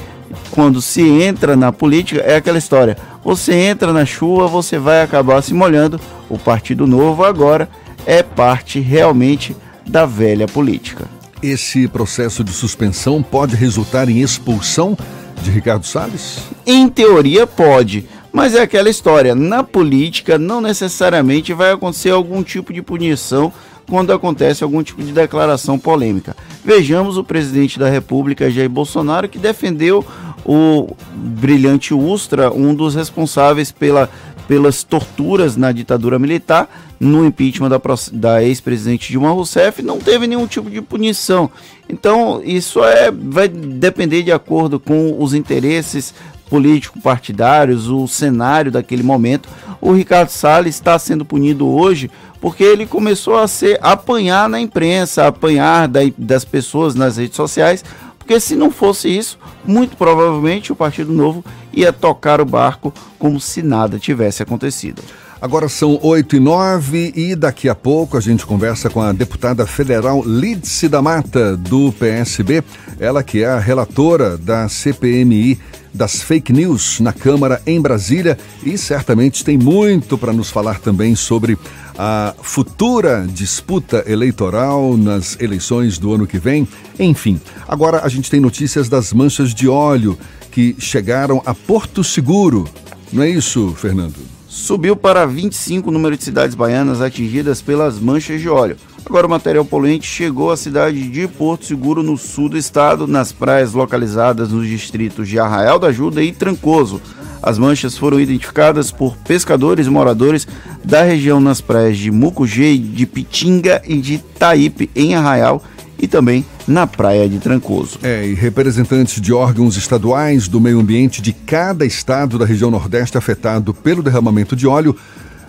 [SPEAKER 4] quando se entra na política é aquela história: você entra na chuva, você vai acabar se molhando. O Partido Novo agora é parte realmente da velha política.
[SPEAKER 3] Esse processo de suspensão pode resultar em expulsão de Ricardo Salles?
[SPEAKER 4] Em teoria pode, Mas é aquela história, na política não necessariamente vai acontecer algum tipo de punição quando acontece algum tipo de declaração polêmica. Vejamos o presidente da República, Jair Bolsonaro, que defendeu o brilhante Ustra, um dos responsáveis pela, pelas torturas na ditadura militar, no impeachment da, da ex-presidente Dilma Rousseff, não teve nenhum tipo de punição. Então, isso é, vai depender de acordo com os interesses político-partidários, o cenário daquele momento. O Ricardo Salles está sendo punido hoje porque ele começou a ser apanhar na imprensa, apanhar da, das pessoas nas redes sociais, porque se não fosse isso, muito provavelmente o Partido Novo ia tocar o barco como se nada tivesse acontecido.
[SPEAKER 3] Agora são 8 e 9 e daqui a pouco a gente conversa com a deputada federal Lídice da Mata, do PSB, ela que é a relatora da CPMI das fake news na Câmara em Brasília e certamente tem muito para nos falar também sobre a futura disputa eleitoral nas eleições do ano que vem. Enfim, agora a gente tem notícias das manchas de óleo que chegaram a Porto Seguro. Não é isso, Fernando?
[SPEAKER 4] Subiu para 25 o número de cidades baianas atingidas pelas manchas de óleo. Agora o material poluente chegou à cidade de Porto Seguro, no sul do estado, nas praias localizadas nos distritos de Arraial da Ajuda e Trancoso. As manchas foram identificadas por pescadores e moradores da região nas praias de Mucugê, de Pitinga e de Taípe, em Arraial, e também na praia de Trancoso.
[SPEAKER 3] É, e representantes de órgãos estaduais do meio ambiente de cada estado da região Nordeste afetado pelo derramamento de óleo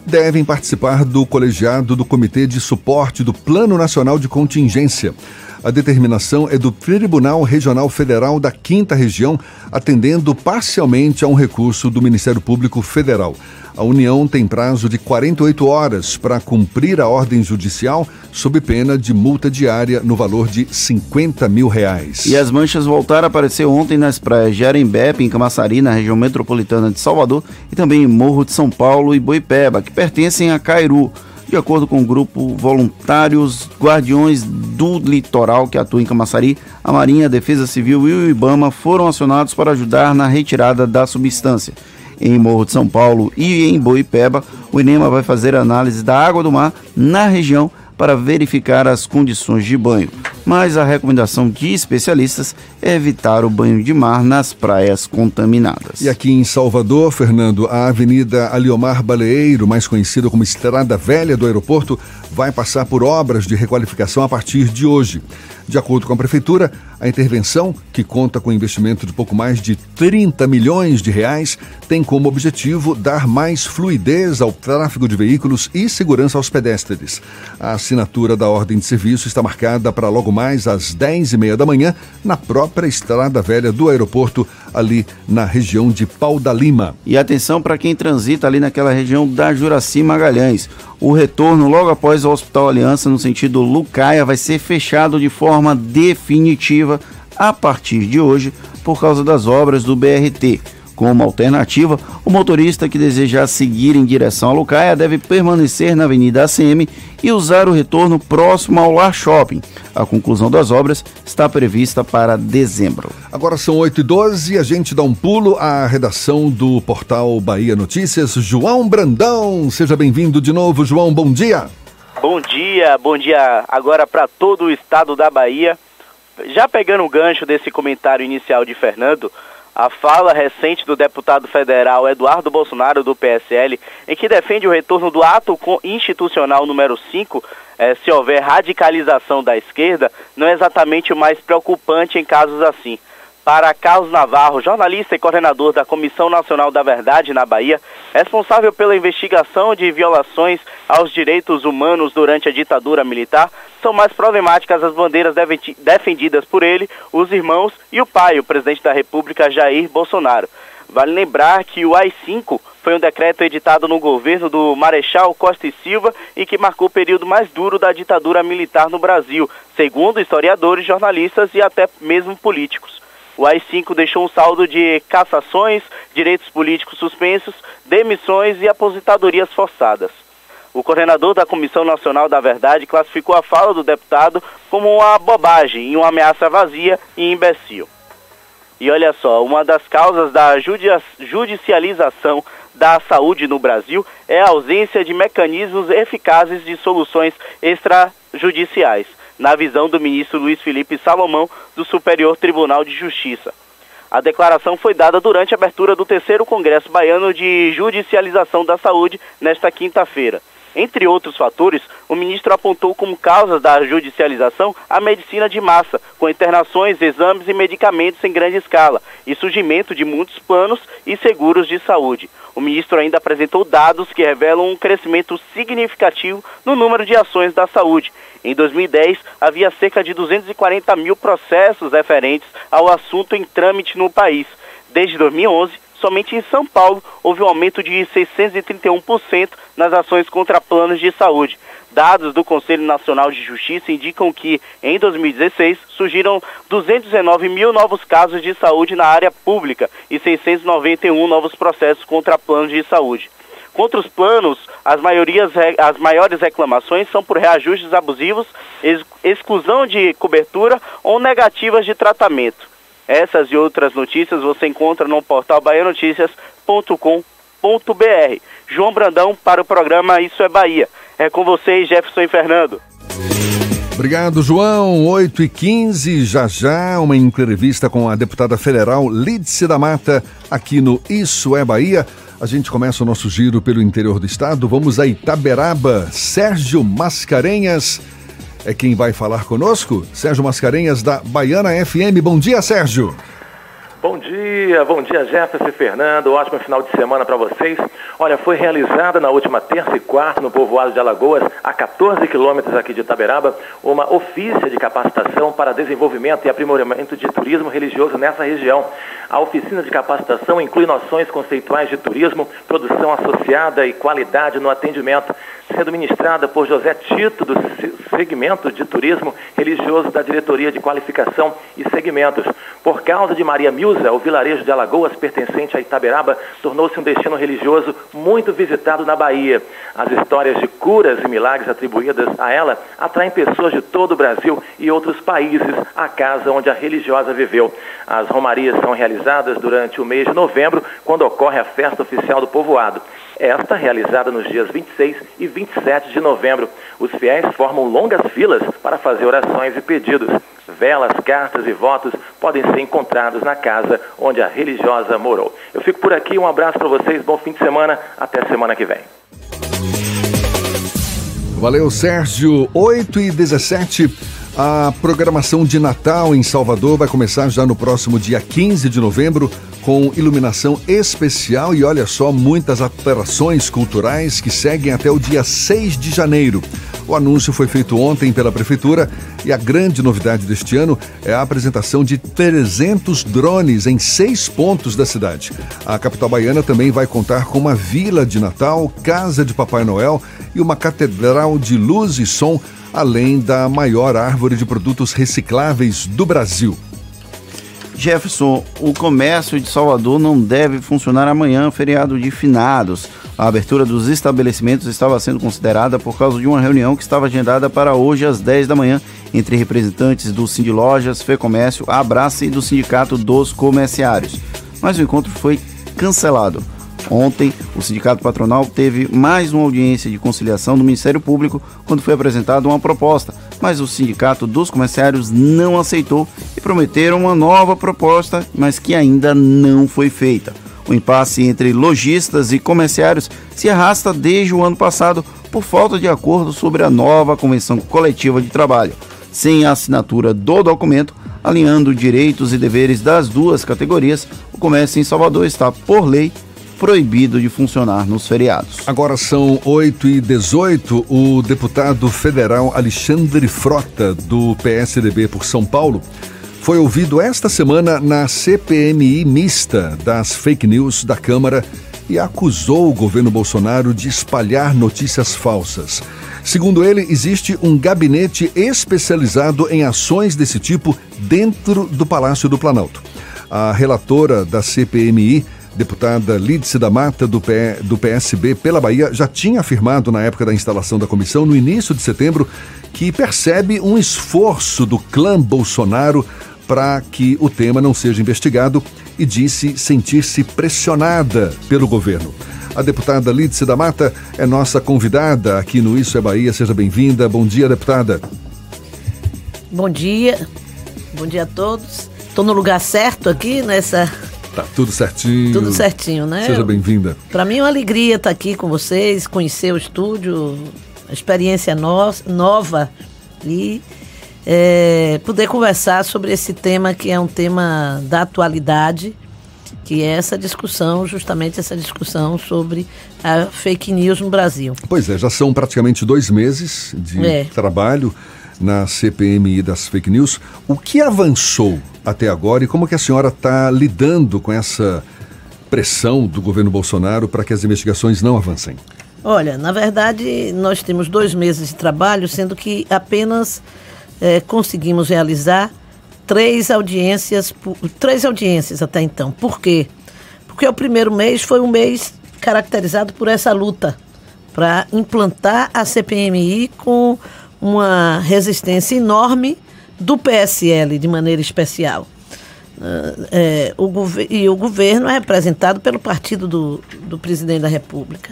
[SPEAKER 3] devem participar do colegiado do Comitê de Suporte do Plano Nacional de Contingência. A determinação é do Tribunal Regional Federal da Quinta Região, atendendo parcialmente a um recurso do Ministério Público Federal. A União tem prazo de 48 horas para cumprir a ordem judicial, sob pena de multa diária no valor de 50 mil reais.
[SPEAKER 4] E as manchas voltaram a aparecer ontem nas praias de Arembepe, em Camaçari, na região metropolitana de Salvador, e também em Morro de São Paulo e Boipeba, que pertencem a Cairu. De acordo com o grupo Voluntários Guardiões do Litoral que atua em Camaçari, a Marinha, a Defesa Civil e o IBAMA foram acionados para ajudar na retirada da substância. Em Morro de São Paulo e em Boipeba, o INEMA vai fazer análise da água do mar na região para verificar as condições de banho. Mas a recomendação de especialistas é evitar o banho de mar nas praias contaminadas.
[SPEAKER 3] E aqui em Salvador, Fernando, a Avenida Aliomar Baleeiro, mais conhecida como Estrada Velha do aeroporto, vai passar por obras de requalificação a partir de hoje. De acordo com a Prefeitura, a intervenção, que conta com investimento de pouco mais de 30 milhões de reais, tem como objetivo dar mais fluidez ao tráfego de veículos e segurança aos pedestres. A assinatura da ordem de serviço está marcada para logo mais às 10 e meia da manhã, na própria Estrada Velha do aeroporto, ali na região de Pau da Lima.
[SPEAKER 4] E atenção para quem transita ali naquela região da Juraci Magalhães. O retorno logo após o Hospital Aliança, no sentido Lucaia, vai ser fechado de forma definitiva a partir de hoje por causa das obras do BRT. Como alternativa, o motorista que desejar seguir em direção a Lucaia deve permanecer na Avenida ACM e usar o retorno próximo ao Lar Shopping. A conclusão das obras está prevista para dezembro.
[SPEAKER 3] Agora são 8 e 12 e a gente dá um pulo à redação do portal Bahia Notícias. João Brandão, seja bem-vindo de novo, João. Bom dia.
[SPEAKER 10] Bom dia, bom dia agora para todo o estado da Bahia. Já pegando o gancho desse comentário inicial de Fernando, a fala recente do deputado federal Eduardo Bolsonaro, do PSL, em que defende o retorno do ato institucional número 5, eh, se houver radicalização da esquerda, não é exatamente o mais preocupante em casos assim. Para Carlos Navarro, jornalista e coordenador da Comissão Nacional da Verdade na Bahia, responsável pela investigação de violações aos direitos humanos durante a ditadura militar, são mais problemáticas as bandeiras defendidas por ele, os irmãos e o pai, o presidente da República, Jair Bolsonaro. Vale lembrar que o AI-5 foi um decreto editado no governo do Marechal Costa e Silva e que marcou o período mais duro da ditadura militar no Brasil, segundo historiadores, jornalistas e até mesmo políticos. O AI-5 deixou um saldo de cassações, direitos políticos suspensos, demissões e aposentadorias forçadas. O coordenador da Comissão Nacional da Verdade classificou a fala do deputado como uma bobagem e uma ameaça vazia e imbecil. E olha só, uma das causas da judicialização da saúde no Brasil é a ausência de mecanismos eficazes de soluções extrajudiciais, na visão do ministro Luiz Felipe Salomão, do Superior Tribunal de Justiça. A declaração foi dada durante a abertura do terceiro Congresso Baiano de Judicialização da Saúde nesta quinta-feira. Entre outros fatores, o ministro apontou como causas da judicialização a medicina de massa, com internações, exames e medicamentos em grande escala, e surgimento de muitos planos e seguros de saúde. O ministro ainda apresentou dados que revelam um crescimento significativo no número de ações da saúde. Em 2010, havia cerca de 240 mil processos referentes ao assunto em trâmite no país. Desde 2011, somente em São Paulo houve um aumento de 631% nas ações contra planos de saúde. Dados do Conselho Nacional de Justiça indicam que, em 2016, surgiram 219 mil novos casos de saúde na área pública e 691 novos processos contra planos de saúde. Contra os planos, as, maiorias, as maiores reclamações são por reajustes abusivos, exclusão de cobertura ou negativas de tratamento. Essas e outras notícias você encontra no portal baianoticias.com.br. João Brandão para o programa Isso é Bahia. É com vocês, Jefferson e Fernando.
[SPEAKER 3] Obrigado, João. 8 e 15 já já, uma entrevista com a deputada federal Lídice da Mata, aqui no Isso é Bahia. A gente começa o nosso giro pelo interior do estado. Vamos a Itaberaba. Sérgio Mascarenhas é quem vai falar conosco. Sérgio Mascarenhas, da Baiana FM. Bom dia, Sérgio.
[SPEAKER 22] Bom dia, bom dia Jefferson e Fernando, ótimo final de semana para vocês. Olha, foi realizada na última terça e quarta no povoado de Alagoas, a 14 quilômetros aqui de Itaberaba, uma ofícia de capacitação para desenvolvimento e aprimoramento de turismo religioso nessa região. A oficina de capacitação inclui noções conceituais de turismo, produção associada e qualidade no atendimento, sendo ministrada por José Tito, do segmento de turismo religioso da Diretoria de Qualificação e Segmentos. Por causa de Maria O vilarejo de Alagoas, pertencente a Itaberaba, tornou-se um destino religioso muito visitado na Bahia. As histórias de curas e milagres atribuídas a ela atraem pessoas de todo o Brasil e outros países à casa onde a religiosa viveu. As romarias são realizadas durante o mês de novembro, quando ocorre a festa oficial do povoado. Esta realizada nos dias 26 e 27 de novembro. Os fiéis formam longas filas para fazer orações e pedidos. Velas, cartas e votos podem ser encontrados na casa onde a religiosa morou. Eu fico por aqui, um abraço para vocês, bom fim de semana, até semana que vem.
[SPEAKER 3] Valeu, Sérgio. 8 e 17. A programação de Natal em Salvador vai começar já no próximo dia 15 de novembro com iluminação especial e olha só, muitas atrações culturais que seguem até o dia 6 de janeiro. O anúncio foi feito ontem pela Prefeitura e a grande novidade deste ano é a apresentação de 300 drones em seis pontos da cidade. A capital baiana também vai contar com uma vila de Natal, casa de Papai Noel e uma catedral de luz e som, além da maior árvore de produtos recicláveis do Brasil.
[SPEAKER 4] Jefferson, o comércio de Salvador não deve funcionar amanhã, feriado de finados. A abertura dos estabelecimentos estava sendo considerada por causa de uma reunião que estava agendada para hoje às 10 da manhã entre representantes do Cindy Lojas, Fê Comércio, Abraça e do Sindicato dos Comerciários. Mas o encontro foi cancelado. Ontem, o Sindicato Patronal teve mais uma audiência de conciliação do Ministério Público quando foi apresentada uma proposta, mas o Sindicato dos Comerciários não aceitou e prometeram uma nova proposta, mas que ainda não foi feita. O impasse entre lojistas e comerciários se arrasta desde o ano passado por falta de acordo sobre a nova Convenção Coletiva de Trabalho. Sem a assinatura do documento, alinhando direitos e deveres das duas categorias, o comércio em Salvador está, por lei, proibido de funcionar nos feriados.
[SPEAKER 3] Agora são 8 e 18 O deputado federal Alexandre Frota, do PSDB por São Paulo, foi ouvido esta semana na CPMI mista das fake news da Câmara e acusou o governo Bolsonaro de espalhar notícias falsas. Segundo ele, existe um gabinete especializado em ações desse tipo dentro do Palácio do Planalto. A relatora da CPMI deputada Lídice da Mata, do, P, do PSB pela Bahia, já tinha afirmado na época da instalação da comissão, no início de setembro, que percebe um esforço do clã Bolsonaro para que o tema não seja investigado e disse sentir-se pressionada pelo governo. A deputada Lídice da Mata é nossa convidada aqui no Isso é Bahia. Seja bem-vinda. Bom dia, deputada.
[SPEAKER 23] Bom dia. Bom dia a todos. Estou no lugar certo aqui nessa.
[SPEAKER 3] Tá tudo certinho.
[SPEAKER 23] Tudo certinho, né?
[SPEAKER 3] Seja bem-vinda.
[SPEAKER 23] Para mim é uma alegria estar aqui com vocês, conhecer o estúdio, experiência no nova e é, poder conversar sobre esse tema que é um tema da atualidade, que é essa discussão, justamente essa discussão sobre a fake news no Brasil.
[SPEAKER 3] Pois é, já são praticamente dois meses de é. trabalho na CPMI das fake news. O que avançou até agora e como que a senhora está lidando com essa pressão do governo Bolsonaro para que as investigações não avancem?
[SPEAKER 23] Olha, na verdade, nós temos dois meses de trabalho, sendo que apenas é, conseguimos realizar três audiências, três audiências até então. Por quê? Porque o primeiro mês foi um mês caracterizado por essa luta para implantar a CPMI com uma resistência enorme do PSL de maneira especial. É, o e o governo é representado pelo partido do, do presidente da República.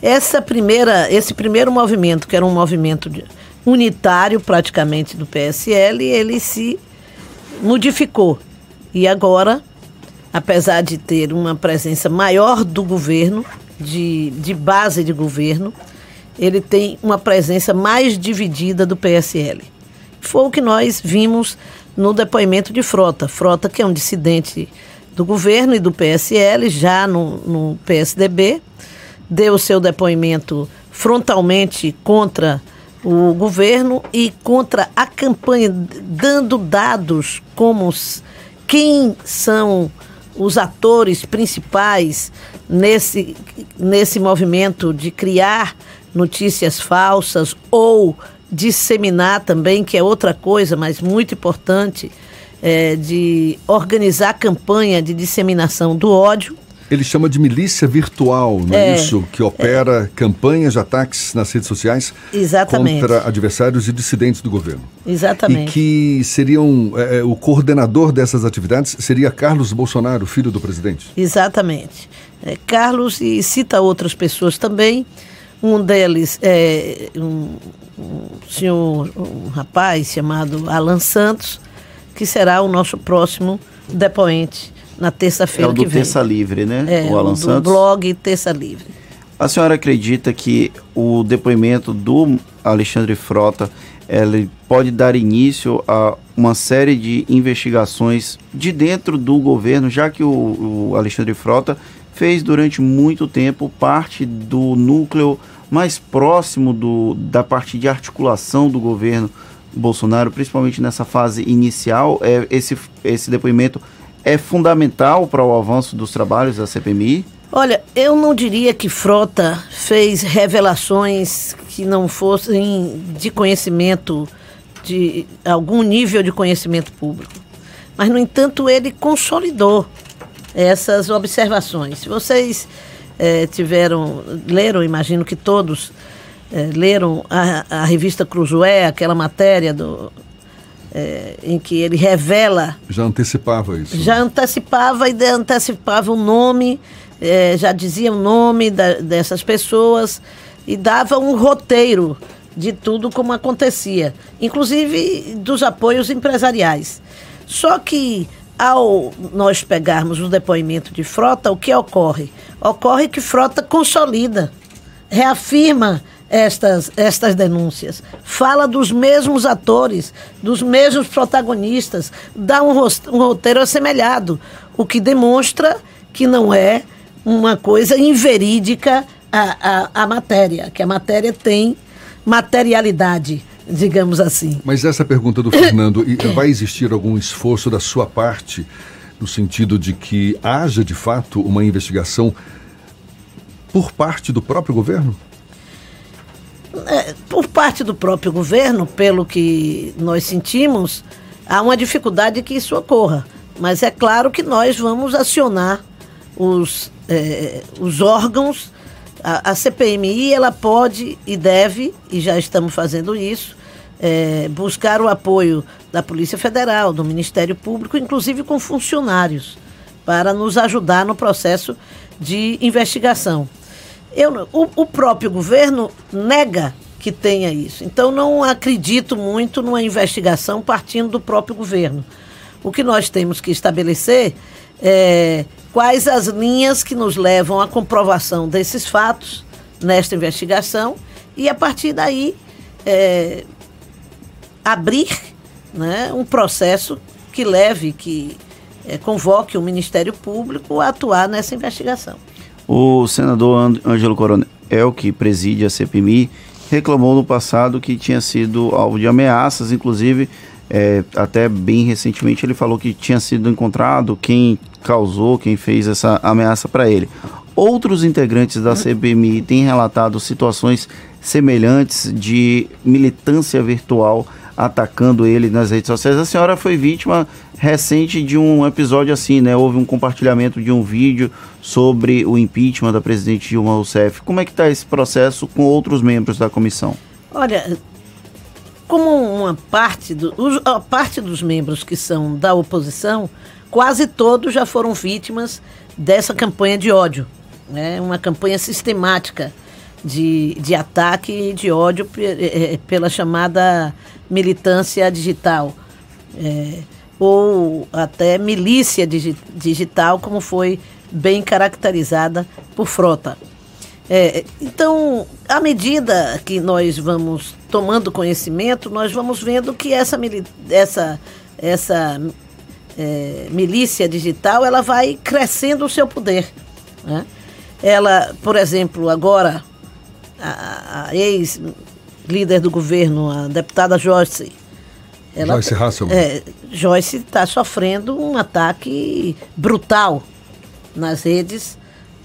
[SPEAKER 23] Essa primeira, esse primeiro movimento, que era um movimento de, unitário praticamente do PSL, ele se modificou. E agora, apesar de ter uma presença maior do governo, de, de base de governo, ele tem uma presença mais dividida do PSL. Foi o que nós vimos no depoimento de Frota. Frota, que é um dissidente do governo e do PSL, já no, no PSDB, deu seu depoimento frontalmente contra o governo e contra a campanha, dando dados como quem são os atores principais nesse, nesse movimento de criar notícias falsas ou disseminar também, que é outra coisa, mas muito importante, é, de organizar campanha de disseminação do ódio
[SPEAKER 3] ele chama de milícia virtual, não é, é isso? Que opera é. campanhas de ataques nas redes sociais
[SPEAKER 23] Exatamente.
[SPEAKER 3] contra adversários e dissidentes do governo.
[SPEAKER 23] Exatamente.
[SPEAKER 3] E que seriam. É, é, o coordenador dessas atividades seria Carlos Bolsonaro, filho do presidente.
[SPEAKER 23] Exatamente. É, Carlos e cita outras pessoas também. Um deles é um, um senhor, um rapaz chamado Alan Santos, que será o nosso próximo depoente na terça-feira
[SPEAKER 4] é
[SPEAKER 23] que vem.
[SPEAKER 4] Terça Livre, né?
[SPEAKER 23] É, o Alan do Santos. blog Terça Livre.
[SPEAKER 4] A senhora acredita que o depoimento do Alexandre Frota ele pode dar início a uma série de investigações de dentro do governo, já que o, o Alexandre Frota fez durante muito tempo parte do núcleo mais próximo do, da parte de articulação do governo Bolsonaro, principalmente nessa fase inicial. É, esse, esse depoimento é fundamental para o avanço dos trabalhos da CPMI?
[SPEAKER 23] Olha, eu não diria que Frota fez revelações que não fossem de conhecimento, de algum nível de conhecimento público. Mas, no entanto, ele consolidou essas observações. Se vocês é, tiveram, leram, imagino que todos é, leram a, a revista Cruzoé, aquela matéria do é, em que ele revela.
[SPEAKER 3] Já antecipava isso.
[SPEAKER 23] Já antecipava e antecipava o nome, é, já dizia o nome da, dessas pessoas e dava um roteiro de tudo como acontecia, inclusive dos apoios empresariais. Só que ao nós pegarmos o depoimento de Frota, o que ocorre? Ocorre que Frota consolida, reafirma estas, estas denúncias. Fala dos mesmos atores, dos mesmos protagonistas, dá um, um roteiro assemelhado, o que demonstra que não é uma coisa inverídica a, a, a matéria, que a matéria tem materialidade digamos assim.
[SPEAKER 3] Mas essa pergunta do Fernando, vai existir algum esforço da sua parte no sentido de que haja de fato uma investigação por parte do próprio governo?
[SPEAKER 23] É, por parte do próprio governo, pelo que nós sentimos, há uma dificuldade que isso ocorra. Mas é claro que nós vamos acionar os, é, os órgãos. A, a, CPMI ela pode e deve, e já estamos fazendo isso, é, buscar o apoio da Polícia Federal, do Ministério Público, inclusive com funcionários, para nos ajudar no processo de investigação. Eu, o, o próprio governo nega que tenha isso. Então, não acredito muito numa investigação partindo do próprio governo. O que nós temos que estabelecer é quais as linhas que nos levam à comprovação desses fatos nesta investigação e, a partir daí, é, abrir né, um processo que leve, que é, convoque o Ministério Público a atuar nessa investigação.
[SPEAKER 4] O senador Âng- Ângelo Coronel, que preside a CPMI, reclamou no passado que tinha sido alvo de ameaças, inclusive, é, até bem recentemente ele falou que tinha sido encontrado quem causou, quem fez essa ameaça para ele. Outros integrantes da CPMI têm relatado situações semelhantes de militância virtual atacando ele nas redes sociais. A senhora foi vítima recente de um episódio assim, né? Houve um compartilhamento de um vídeo sobre o impeachment da presidente Dilma Rousseff. Como é que está esse processo com outros membros da comissão?
[SPEAKER 23] Olha, como uma parte, do, a parte dos membros que são da oposição, quase todos já foram vítimas dessa campanha de ódio. Né? Uma campanha sistemática de, de ataque e de ódio eh, eh, pela chamada militância digital. É, ou até milícia digi- digital, como foi bem caracterizada por Frota. É, então, à medida que nós vamos tomando conhecimento, nós vamos vendo que essa, essa, essa é, milícia digital ela vai crescendo o seu poder. né? Ela, por exemplo, agora, a, a ex-líder do governo, a deputada Joyce,
[SPEAKER 3] Joyce Hasselman.
[SPEAKER 23] é, Joyce está sofrendo um ataque brutal nas redes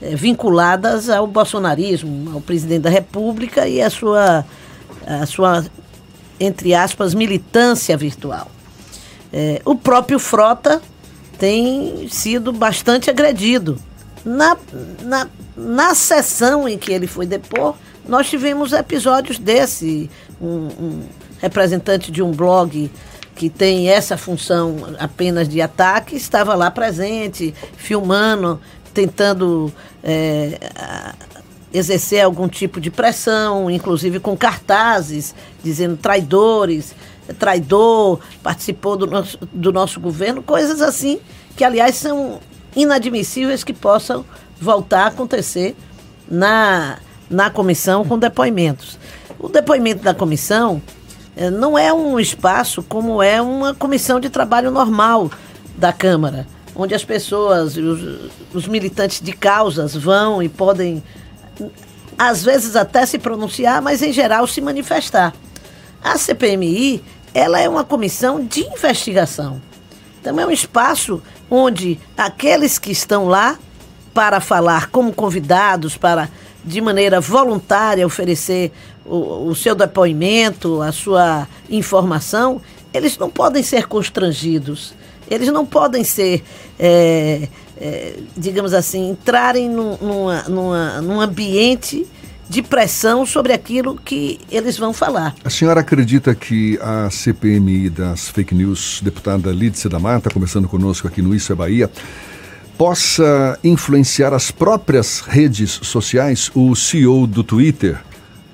[SPEAKER 23] é, vinculadas ao bolsonarismo, ao presidente da República e a sua, a sua entre aspas, militância virtual. É, o próprio Frota tem sido bastante agredido. Na, na, na sessão em que ele foi depor, nós tivemos episódios desse. Um, um representante de um blog que tem essa função apenas de ataque estava lá presente, filmando, tentando é, exercer algum tipo de pressão, inclusive com cartazes dizendo traidores, traidor, participou do nosso, do nosso governo, coisas assim que, aliás, são inadmissíveis que possam voltar a acontecer na, na comissão com depoimentos. O depoimento da comissão eh, não é um espaço como é uma comissão de trabalho normal da Câmara, onde as pessoas, os, os militantes de causas vão e podem, às vezes até se pronunciar, mas em geral se manifestar. A CPMI, ela é uma comissão de investigação. Então é um espaço onde aqueles que estão lá para falar como convidados, para de maneira voluntária oferecer o, o seu depoimento, a sua informação, eles não podem ser constrangidos. Eles não podem ser, é, é, digamos assim, entrarem num, numa, numa, num ambiente de pressão sobre aquilo que eles vão falar.
[SPEAKER 3] A senhora acredita que a CPMI das fake news, deputada Lídice da Mata, conversando conosco aqui no Isso é Bahia, possa influenciar as próprias redes sociais? O CEO do Twitter,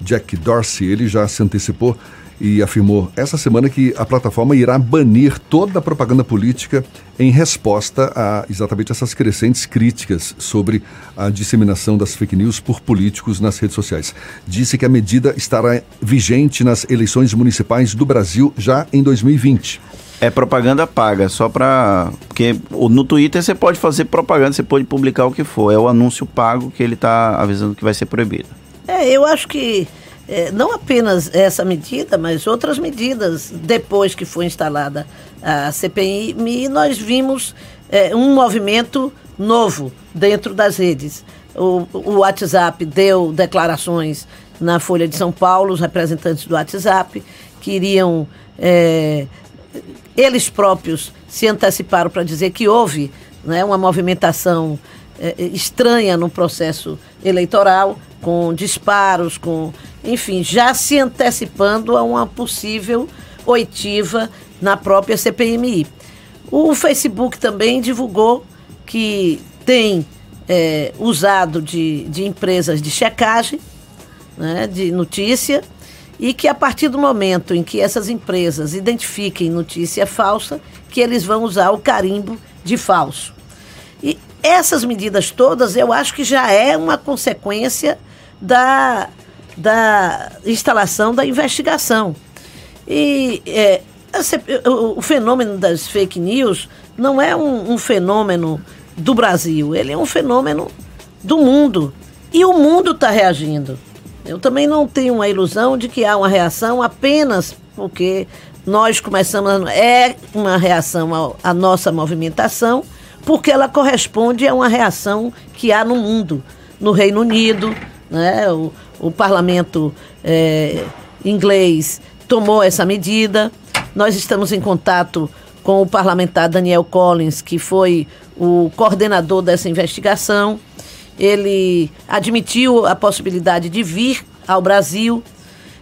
[SPEAKER 3] Jack Dorsey, ele já se antecipou e afirmou essa semana que a plataforma irá banir toda a propaganda política em resposta a exatamente essas crescentes críticas sobre a disseminação das fake news por políticos nas redes sociais. Disse que a medida estará vigente nas eleições municipais do Brasil já em 2020.
[SPEAKER 4] É propaganda paga, só pra. Porque o- no Twitter você pode fazer propaganda, você pode publicar o que for. É o anúncio pago que ele tá avisando que vai ser proibido.
[SPEAKER 23] É, eu acho que é, não apenas essa medida, mas outras medidas depois que foi instalada a CPI, nós vimos é, um movimento novo dentro das redes. O, o WhatsApp deu declarações na Folha de São Paulo, os representantes do WhatsApp queriam é, eles próprios se anteciparam para dizer que houve né, uma movimentação eh, estranha no processo eleitoral, com disparos, com, enfim, já se antecipando a uma possível oitiva na própria CPMI. O Facebook também divulgou que tem é, usado de, de empresas de checagem, né, de notícia, e que a partir do momento em que essas empresas identifiquem notícia falsa, que eles vão usar o carimbo de falso. Essas medidas todas, eu acho que já é uma consequência da, da instalação da investigação. E é, o, fenômeno das fake news não é um, um fenômeno do Brasil, ele é um fenômeno do mundo. E o mundo está reagindo. Eu também não tenho a ilusão de que há uma reação apenas porque nós começamos. É uma reação à nossa movimentação, porque ela corresponde a uma reação que há no mundo. No Reino Unido, né, o, o parlamento é, inglês tomou essa medida. Nós estamos em contato com o parlamentar Daniel Collins, que foi o coordenador dessa investigação. Ele admitiu a possibilidade de vir ao Brasil.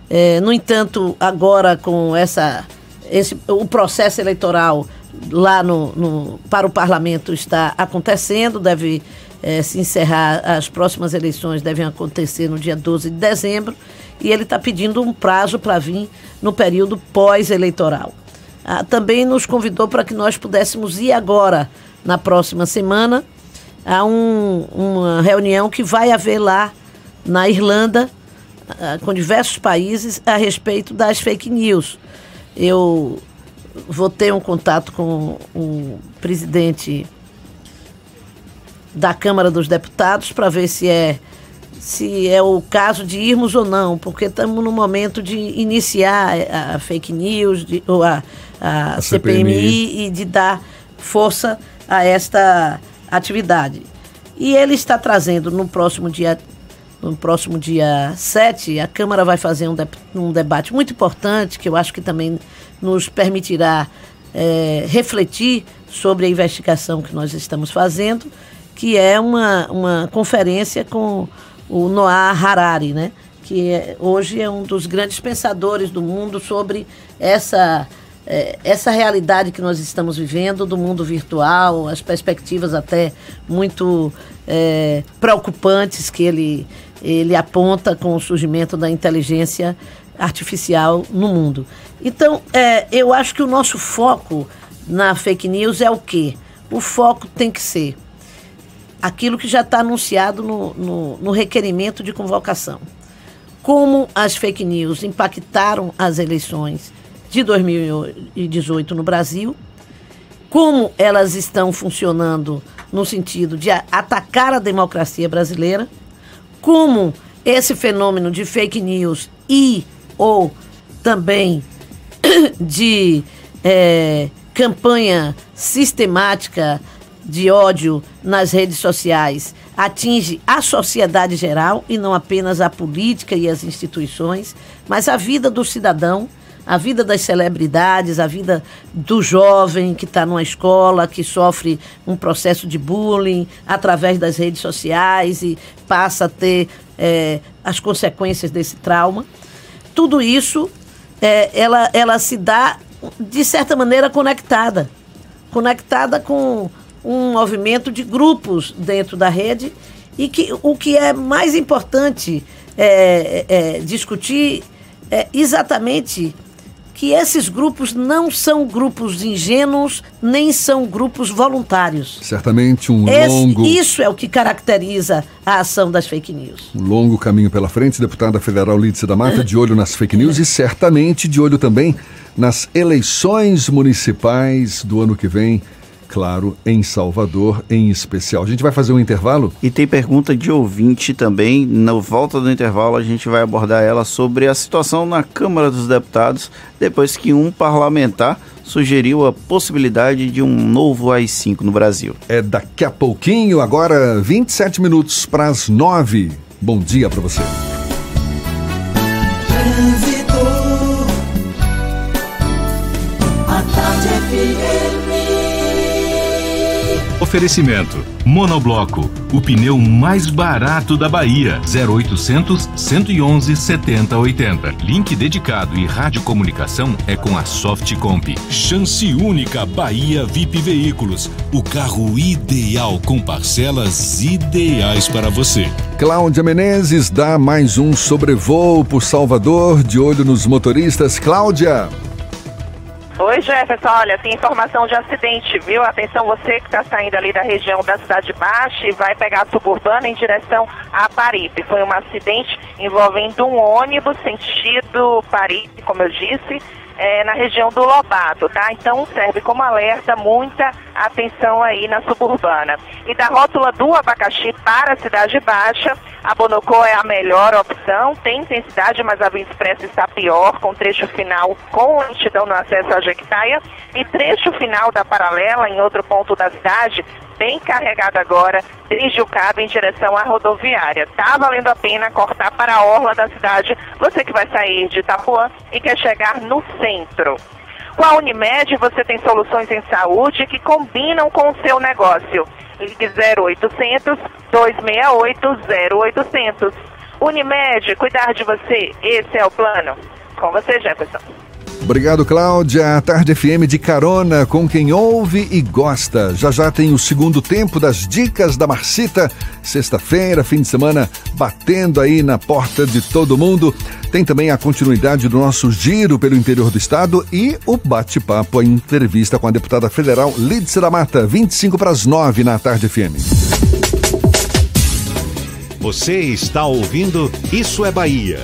[SPEAKER 23] É, no entanto, agora com essa, esse, o processo eleitoral lá no, no para o parlamento está acontecendo, deve é, se encerrar, as próximas eleições devem acontecer no dia 12 de dezembro, e ele está pedindo um prazo para vir no período pós-eleitoral. Ah, também nos convidou para que nós pudéssemos ir agora, na próxima semana, a um, uma reunião que vai haver lá na Irlanda, ah, com diversos países, a respeito das fake news. Eu vou ter um contato com o presidente da Câmara dos Deputados para ver se é se é o caso de irmos ou não, porque estamos no momento de iniciar a, fake news, de, ou a, a, a CPMI, CPMI e de dar força a esta atividade. E ele está trazendo no próximo dia no próximo dia 7, a Câmara vai fazer um, de, um debate muito importante, que eu acho que também nos permitirá é, refletir sobre a investigação que nós estamos fazendo, que é uma, uma conferência com o Noah Harari, né? que é, hoje é um dos grandes pensadores do mundo sobre essa, é, essa realidade que nós estamos vivendo do mundo virtual, as perspectivas até muito é, preocupantes que ele, ele aponta com o surgimento da inteligência artificial no mundo. Então, é, eu acho que o nosso foco na fake news é o quê? O foco tem que ser aquilo que já está anunciado no, no, no requerimento de convocação. Como as fake news impactaram as eleições de 2018 no Brasil, como elas estão funcionando no sentido de atacar a democracia brasileira, como esse fenômeno de fake news e ou também <coughs> de é, campanha sistemática de ódio nas redes sociais atinge a sociedade geral e não apenas a política e as instituições, mas a vida do cidadão, a vida das celebridades, a vida do jovem que está numa escola, que sofre um processo de bullying através das redes sociais e passa a ter é, as consequências desse trauma. Tudo isso, é, ela, ela se dá, de certa maneira, conectada. Conectada com um movimento de grupos dentro da rede e que o que é mais importante é, é, é discutir é exatamente que esses grupos não são grupos ingênuos, nem são grupos voluntários.
[SPEAKER 3] Certamente um
[SPEAKER 23] Esse,
[SPEAKER 3] longo.
[SPEAKER 23] Isso é o que caracteriza a ação das fake news.
[SPEAKER 3] Um longo caminho pela frente, deputada federal Lídice da Mata, de olho nas fake news e certamente de olho também nas eleições municipais do ano que vem claro, em Salvador em especial. A gente vai fazer um intervalo?
[SPEAKER 4] E tem pergunta de ouvinte também. Na volta do intervalo, a gente vai abordar ela sobre a situação na Câmara dos Deputados, depois que um parlamentar sugeriu a possibilidade de um novo AI-5 no Brasil.
[SPEAKER 3] É daqui a pouquinho, agora 27 minutos para as 9. Bom dia para você.
[SPEAKER 2] Oferecimento: Monobloco, o pneu mais barato da Bahia. 0800 111 7080. Link dedicado e radiocomunicação é com a Softcomp. Chance única Bahia VIP Veículos. O carro ideal com parcelas ideais para você.
[SPEAKER 3] Cláudia Menezes dá mais um sobrevoo por Salvador, de olho nos motoristas. Cláudia.
[SPEAKER 7] Oi, Jefferson. Olha, tem informação de acidente, viu? Atenção, você que está saindo ali da região da Cidade Baixa e vai pegar a suburbana em direção a Paripe. Foi um acidente envolvendo um ônibus sentido Paripe, como eu disse, é, na região do Lobato, tá? Então serve como alerta, muita atenção aí na suburbana. E da rótula do abacaxi para a Cidade Baixa, a Bonocô é a melhor opção, tem intensidade, mas a Via Expressa está pior, com trecho final com lentidão no acesso à Jequitaia e trecho final da paralela em outro ponto da cidade, bem carregado agora, desde o cabo em direção à rodoviária. Tá valendo a pena cortar para a orla da cidade, você que vai sair de Itapuã e quer chegar no centro. Com a Unimed, você tem soluções em saúde que combinam com o seu negócio. Ligue 0800 268 0800. Unimed, cuidar de você, esse é o plano. Com você, Jefferson.
[SPEAKER 3] Obrigado, Cláudia. A Tarde FM de carona com quem ouve e gosta. Já já tem o segundo tempo das dicas da Marcita. Sexta-feira, fim de semana, batendo aí na porta de todo mundo. Tem também a continuidade do nosso giro pelo interior do estado e o bate-papo, a entrevista com a deputada federal Lídice da Mata, 25 para as 9 na Tarde FM.
[SPEAKER 1] Você está ouvindo Isso é Bahia.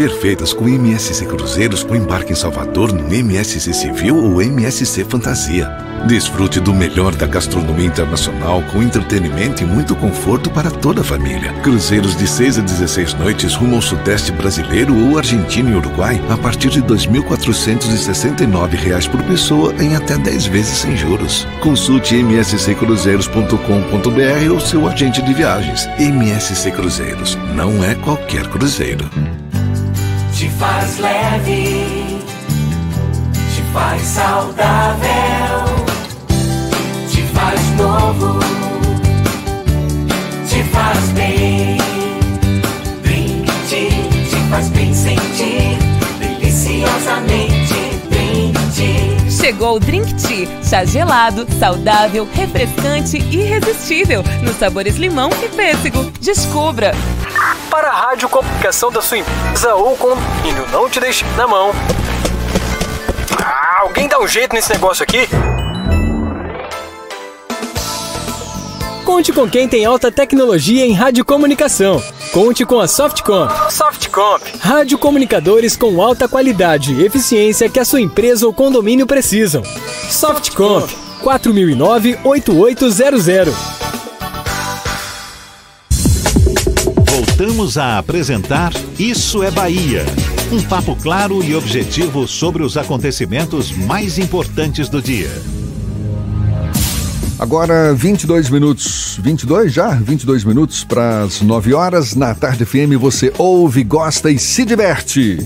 [SPEAKER 14] perfeitas com MSC Cruzeiros com embarque em Salvador no MSC Civil ou MSC Fantasia. Desfrute do melhor da gastronomia internacional com entretenimento e muito conforto para toda a família. Cruzeiros de 6 a 16 noites rumo ao Sudeste brasileiro ou Argentina e Uruguai a partir de 2.469 reais por pessoa em até 10 vezes sem juros. Consulte msccruzeiros.com.br ou seu agente de viagens. MSC Cruzeiros não é qualquer cruzeiro.
[SPEAKER 15] Te faz leve, te faz saudável, te faz novo, te faz bem. Drink te, faz bem sentir, deliciosamente drink
[SPEAKER 24] Chegou o Drink Tea, chá gelado, saudável, refrescante e irresistível, nos sabores limão e pêssego. Descubra!
[SPEAKER 25] Para a rádio comunicação da sua empresa ou condomínio, não te deixe na mão. Ah, alguém dá um jeito nesse negócio aqui?
[SPEAKER 26] Conte com quem tem alta tecnologia em radiocomunicação. Conte com a Softcomp.
[SPEAKER 25] Softcomp.
[SPEAKER 26] Radiocomunicadores com alta qualidade e eficiência que a sua empresa ou condomínio precisam. Softcomp. 4009-8800.
[SPEAKER 1] Voltamos a apresentar Isso é Bahia. Um papo claro e objetivo sobre os acontecimentos mais importantes do dia.
[SPEAKER 3] Agora 22 minutos, 22 já? 22 minutos para as 9 horas na Tarde FM. Você ouve, gosta e se diverte.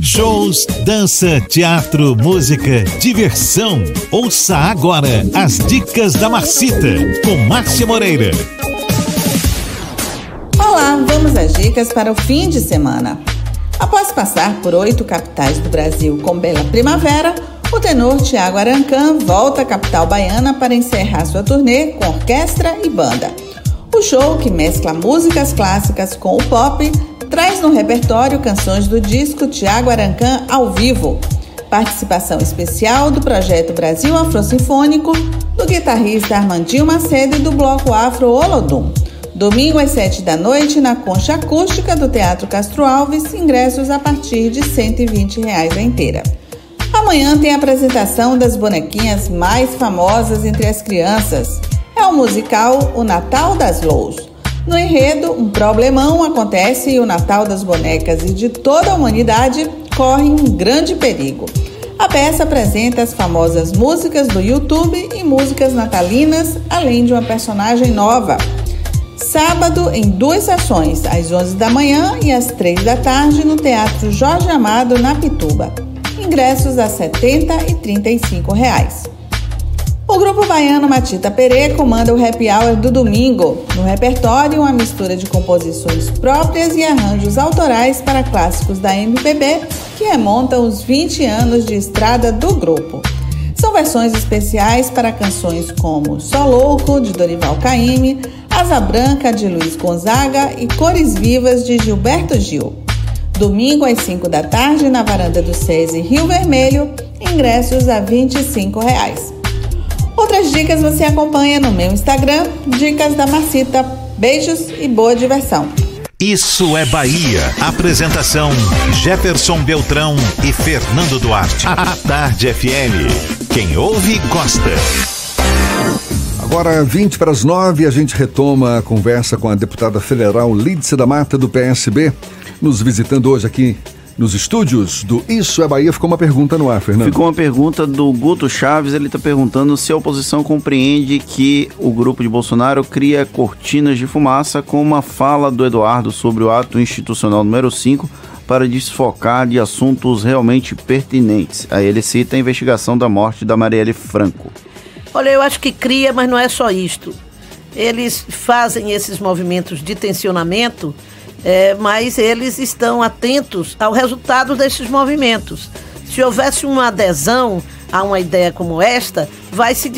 [SPEAKER 1] Shows, dança, teatro, música, diversão. Ouça agora as dicas da Marcita com Márcia Moreira.
[SPEAKER 17] Olá, vamos às dicas para o fim de semana. Após passar por oito capitais do Brasil com bela primavera, o tenor Tiago Arancan volta à capital baiana para encerrar sua turnê com orquestra e banda. O show, que mescla músicas clássicas com o pop, traz no repertório canções do disco Tiago Arancan ao vivo. Participação especial do projeto Brasil Afrosinfônico, do guitarrista Armandinho Macedo e do bloco Afro Olodum. Domingo às 7 da noite na Concha Acústica do Teatro Castro Alves, ingressos a partir de 120 reais a inteira. Amanhã tem a apresentação das bonequinhas mais famosas entre as crianças. É o musical O Natal das Lous. No enredo, um problemão acontece e o Natal das bonecas e de toda a humanidade corre um grande perigo. A peça apresenta as famosas músicas do YouTube e músicas natalinas, além de uma personagem nova. Sábado, em duas sessões, às 11 da manhã e às 3 da tarde, no Teatro Jorge Amado, na Pituba. Ingressos a R$ 70 e 35 reais. O grupo baiano Matita Perê comanda o happy hour do domingo. No repertório, uma mistura de composições próprias e arranjos autorais para clássicos da MPB que remontam os 20 anos de estrada do grupo. São versões especiais para canções como Só Louco, de Dorival Caymmi, Asa Branca, de Luiz Gonzaga e Cores Vivas, de Gilberto Gil. Domingo às 5 da tarde, na varanda do SESI Rio Vermelho, ingressos a 25 reais. Outras dicas você acompanha no meu Instagram, Dicas da Marcita. Beijos e boa diversão.
[SPEAKER 1] Isso é Bahia. Apresentação: Jefferson Beltrão e Fernando Duarte. <laughs> A Tarde FM. Quem ouve, gosta.
[SPEAKER 3] Agora, 20 para as 9, a gente retoma a conversa com a deputada federal Lídice da Mata, do PSB, nos visitando hoje aqui nos estúdios do Isso é Bahia. Ficou uma pergunta no ar, Fernando.
[SPEAKER 4] Ficou uma pergunta do Guto Chaves. Ele está perguntando se a oposição compreende que o grupo de Bolsonaro cria cortinas de fumaça com uma fala do Eduardo sobre o ato institucional número 5 para desfocar de assuntos realmente pertinentes. Aí ele cita a investigação da morte da Marielle Franco.
[SPEAKER 23] Olha, eu acho que cria, mas não é só isto. Eles fazem esses movimentos de tensionamento, é, mas eles estão atentos ao resultado desses movimentos. Se houvesse uma adesão a uma ideia como esta, vai se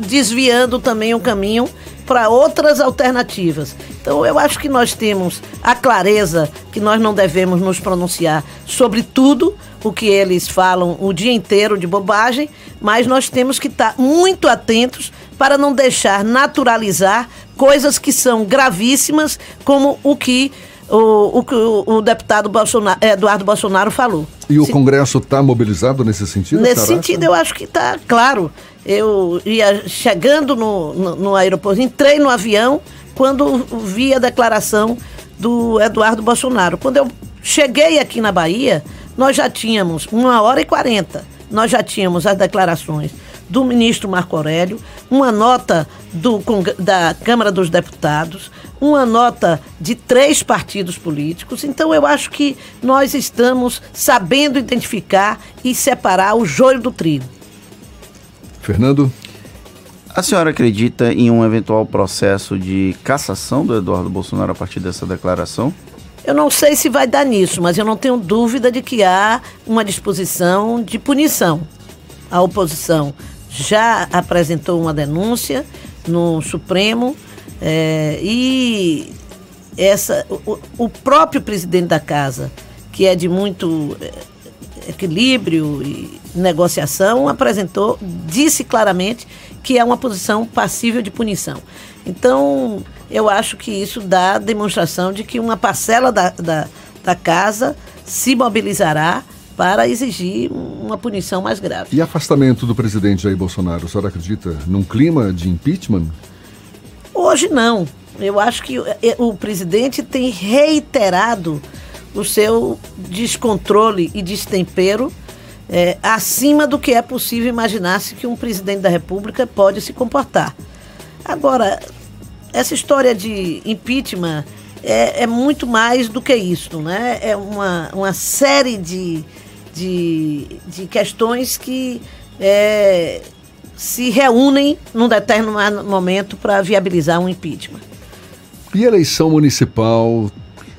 [SPEAKER 23] desviando também o caminho para outras alternativas. Então, eu acho que nós temos a clareza que nós não devemos nos pronunciar sobre tudo o que eles falam o dia inteiro de bobagem, mas nós temos que estar muito atentos para não deixar naturalizar coisas que são gravíssimas, como o que o, o, o deputado Bolsonaro, Eduardo Bolsonaro falou.
[SPEAKER 3] E o Congresso está mobilizado nesse sentido?
[SPEAKER 23] Nesse sentido, eu acho que está claro. Eu ia chegando no, no, no aeroporto, entrei no avião quando vi a declaração do Eduardo Bolsonaro. Quando eu cheguei aqui na Bahia, nós já tínhamos uma hora e quarenta, nós já tínhamos as declarações do ministro Marco Aurélio, uma nota do, da Câmara dos Deputados, uma nota de três partidos políticos. Então, eu acho que nós estamos sabendo identificar e separar o joio do trigo.
[SPEAKER 3] Fernando?
[SPEAKER 4] A senhora acredita em um eventual processo de cassação do Eduardo Bolsonaro a partir dessa declaração?
[SPEAKER 23] Eu não sei se vai dar nisso, mas eu não tenho dúvida de que há uma disposição de punição. A oposição já apresentou uma denúncia no Supremo é, e essa, o, o, próprio presidente da casa, que é de muito é, equilíbrio e negociação, apresentou, disse claramente que é uma posição passível de punição. Então, eu acho que isso dá demonstração de que uma parcela da, da, da casa se mobilizará para exigir uma punição mais grave.
[SPEAKER 3] E afastamento do presidente Jair Bolsonaro, a senhora acredita num clima de impeachment?
[SPEAKER 23] Hoje não. Eu acho que eh, o presidente tem reiterado o seu descontrole e destempero é, acima do que é possível imaginar-se que um presidente da República pode se comportar. Agora, essa história de impeachment é, é, muito mais do que isso, né? É uma, uma série de, de, de questões que é, se reúnem num determinado momento para viabilizar um impeachment.
[SPEAKER 3] E eleição municipal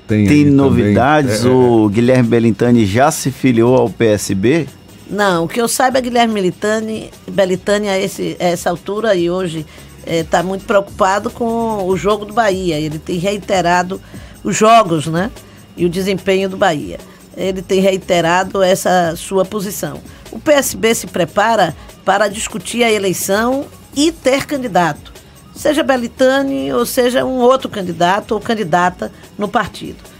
[SPEAKER 3] tem,
[SPEAKER 4] tem novidades? Também, é, o Guilherme Belintani já se filiou ao PSB?
[SPEAKER 23] Não, o que eu saiba, é Guilherme Belintani, Belintani a, esse, a essa altura e hoje está é, muito preocupado com o jogo do Bahia. Ele tem reiterado os jogos, né? E o desempenho do Bahia. Ele tem reiterado essa sua posição. O PSB se prepara para discutir a eleição e ter candidato, seja Belitani ou seja um outro candidato ou candidata no partido.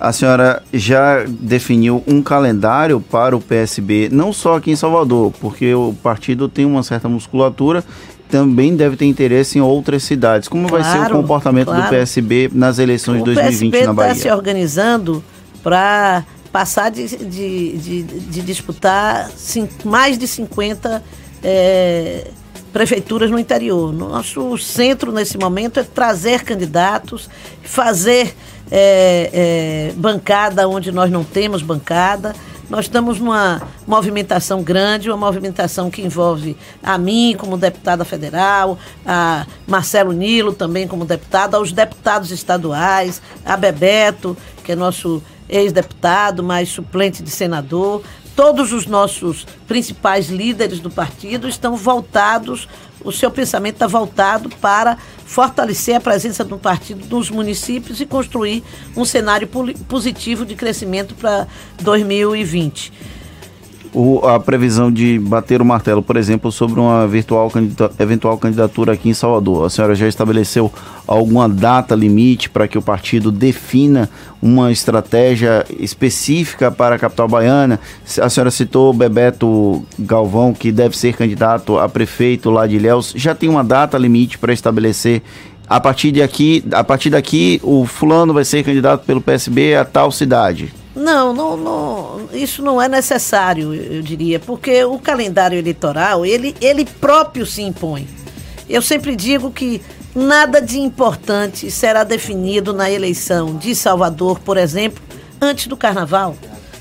[SPEAKER 4] A senhora já definiu um calendário para o PSB, não só aqui em Salvador, porque o partido tem uma certa musculatura, também deve ter interesse em outras cidades. Como vai ser o comportamento
[SPEAKER 23] claro.
[SPEAKER 4] do PSB nas eleições de 2020
[SPEAKER 23] PSB
[SPEAKER 4] na
[SPEAKER 23] está
[SPEAKER 4] Bahia?
[SPEAKER 23] se organizando para passar de, de, de, de disputar mais de 50 eh, prefeituras no interior. Nosso centro nesse momento é trazer candidatos, fazer eh, eh, bancada onde nós não temos bancada. Nós estamos numa movimentação grande, uma movimentação que envolve a mim como deputada federal, a Marcelo Nilo também como deputado, aos deputados estaduais, a Bebeto, que é nosso ex-deputado, mas suplente de senador. Todos os nossos principais líderes do partido estão voltados, o seu pensamento está voltado para fortalecer a presença do partido nos municípios e construir um cenário positivo de crescimento para 2020.
[SPEAKER 4] O- a previsão de bater o martelo, por exemplo, sobre uma virtual candida- eventual candidatura aqui em Salvador. A senhora já estabeleceu alguma data limite para que o partido defina uma estratégia específica para a capital baiana? A senhora citou Bebeto Galvão, que deve ser candidato a prefeito lá de Ilhéus. Já tem uma data limite para estabelecer a partir de aqui, a partir daqui, o fulano vai ser candidato pelo PSB a tal cidade.
[SPEAKER 23] Não, não, não, isso não é necessário, eu diria, porque o calendário eleitoral, ele, ele próprio se impõe. Eu sempre digo que nada de importante será definido na eleição de Salvador, por exemplo, antes do carnaval.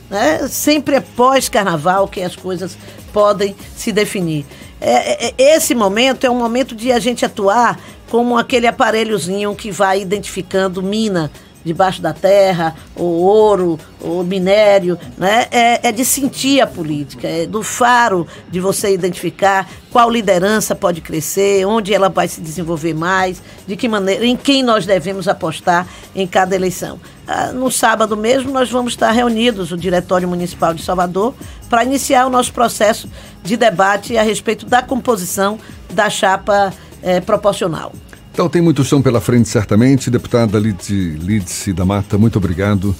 [SPEAKER 23] Né? Sempre é pós-carnaval que as coisas podem se definir. É, é- é- esse momento é um momento de a gente atuar como aquele aparelhozinho que vai identificando mina debaixo da terra, ou ouro, ou minério, né? É, é de sentir a política, é do faro de você identificar qual liderança pode crescer, onde ela vai se desenvolver mais, de que maneira, em quem nós devemos apostar em cada eleição. Ah, no sábado mesmo nós vamos estar reunidos, o Diretório Municipal de Salvador, para iniciar o nosso processo de debate a respeito da composição da chapa eh, proporcional.
[SPEAKER 3] Então tem muito chão pela frente, certamente. Deputada Lidice da Mata, muito obrigado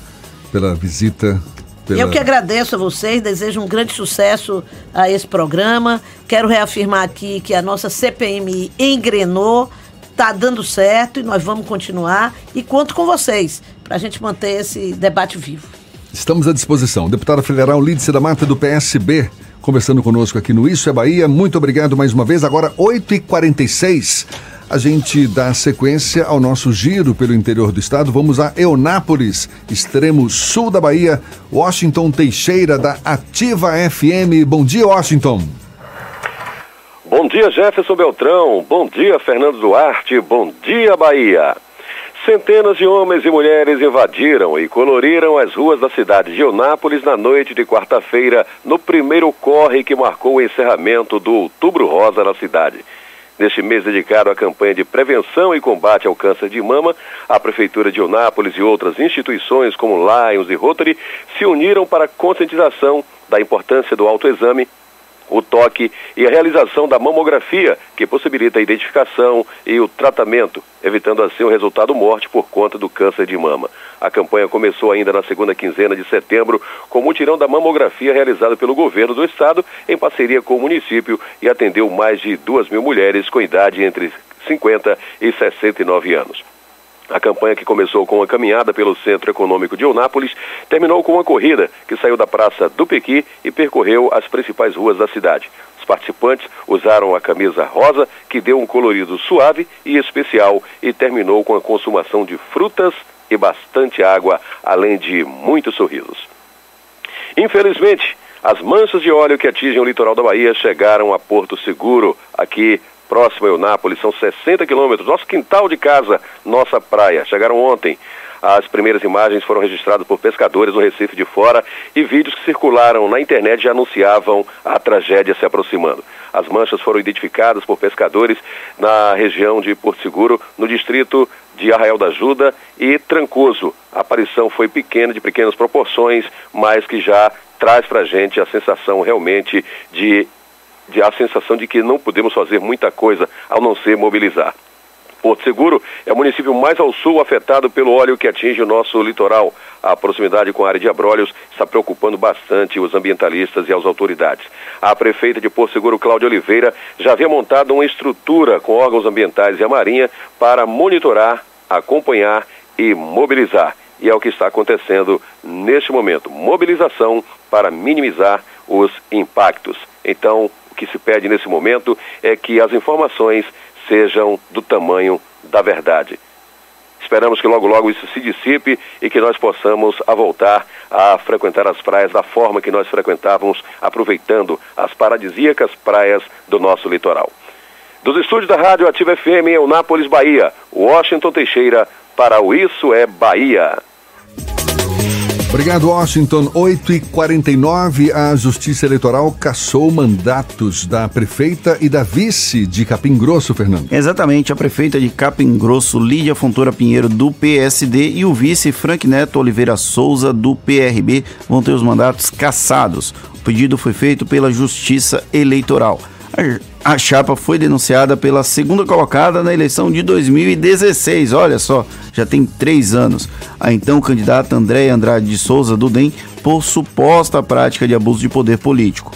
[SPEAKER 3] pela visita. Pela...
[SPEAKER 23] Eu que agradeço a vocês, desejo um grande sucesso a esse programa. Quero reafirmar aqui que a nossa CPMI engrenou, está dando certo e nós vamos continuar. E conto com vocês para a gente manter esse debate vivo.
[SPEAKER 3] Estamos à disposição. Deputada Federal Lídice da Mata, do PSB, conversando conosco aqui no Isso é Bahia. Muito obrigado mais uma vez. Agora, 8h46. A gente dá sequência ao nosso giro pelo interior do estado. Vamos a Eunápolis, extremo sul da Bahia. Washington Teixeira, da Ativa FM. Bom dia, Washington.
[SPEAKER 27] Bom dia, Jefferson Beltrão. Bom dia, Fernando Duarte. Bom dia, Bahia. Centenas de homens e mulheres invadiram e coloriram as ruas da cidade de Eunápolis na noite de quarta-feira, no primeiro corre que marcou o encerramento do Outubro Rosa na cidade. Neste mês dedicado à campanha de prevenção e combate ao câncer de mama, a Prefeitura de Eunápolis e outras instituições como Lions e Rotary se uniram para a conscientização da importância do autoexame o toque e a realização da mamografia, que possibilita a identificação e o tratamento, evitando assim o resultado morte por conta do câncer de mama. A campanha começou ainda na segunda quinzena de setembro com o mutirão da mamografia realizado pelo governo do estado em parceria com o município e atendeu mais de duas mil mulheres com idade entre 50 e 69 anos. A campanha que começou com uma caminhada pelo Centro Econômico de Eunápolis terminou com uma corrida que saiu da Praça do Pequi e percorreu as principais ruas da cidade. Os participantes usaram a camisa rosa, que deu um colorido suave e especial, e terminou com a consumação de frutas e bastante água, além de muitos sorrisos. Infelizmente, as manchas de óleo que atingem o litoral da Bahia chegaram a Porto Seguro, aqui próximo a Eunápolis, são 60 quilômetros, nosso quintal de casa, nossa praia. Chegaram ontem. As primeiras imagens foram registradas por pescadores no Recife de Fora e vídeos que circularam na internet já anunciavam a tragédia se aproximando. As manchas foram identificadas por pescadores na região de Porto Seguro, no distrito de Arraial da Ajuda e Trancoso. A aparição foi pequena, de pequenas proporções, mas que já traz para a gente a sensação realmente de, de a sensação de que não podemos fazer muita coisa ao não ser mobilizar. Porto Seguro é o município mais ao sul afetado pelo óleo que atinge o nosso litoral. A proximidade com a área de Abrolhos está preocupando bastante os ambientalistas e as autoridades. A prefeita de Porto Seguro, Cláudia Oliveira, já havia montado uma estrutura com órgãos ambientais e a Marinha para monitorar, acompanhar e mobilizar. E é o que está acontecendo neste momento mobilização para minimizar os impactos. Então, que se pede nesse momento é que as informações sejam do tamanho da verdade. Esperamos que logo, logo isso se dissipe e que nós possamos a voltar a frequentar as praias da forma que nós frequentávamos, aproveitando as paradisíacas praias do nosso litoral. Dos estúdios da Rádio Ativa FM em Eunápolis, Bahia, Washington Teixeira para o Isso é Bahia.
[SPEAKER 3] Obrigado, Washington. 8 e 49 a Justiça Eleitoral cassou mandatos da prefeita e da vice de Capim Grosso, Fernando.
[SPEAKER 4] Exatamente, a prefeita de Capim Grosso, Lídia Fontoura Pinheiro, do PSD, e o vice Frank Neto Oliveira Souza, do PRB, vão ter os mandatos cassados. O pedido foi feito pela Justiça Eleitoral. A chapa foi denunciada pela segunda colocada na eleição de 2016. Olha só, já tem três anos. A então candidata Andréia Andrade de Souza do DEM por suposta prática de abuso de poder político.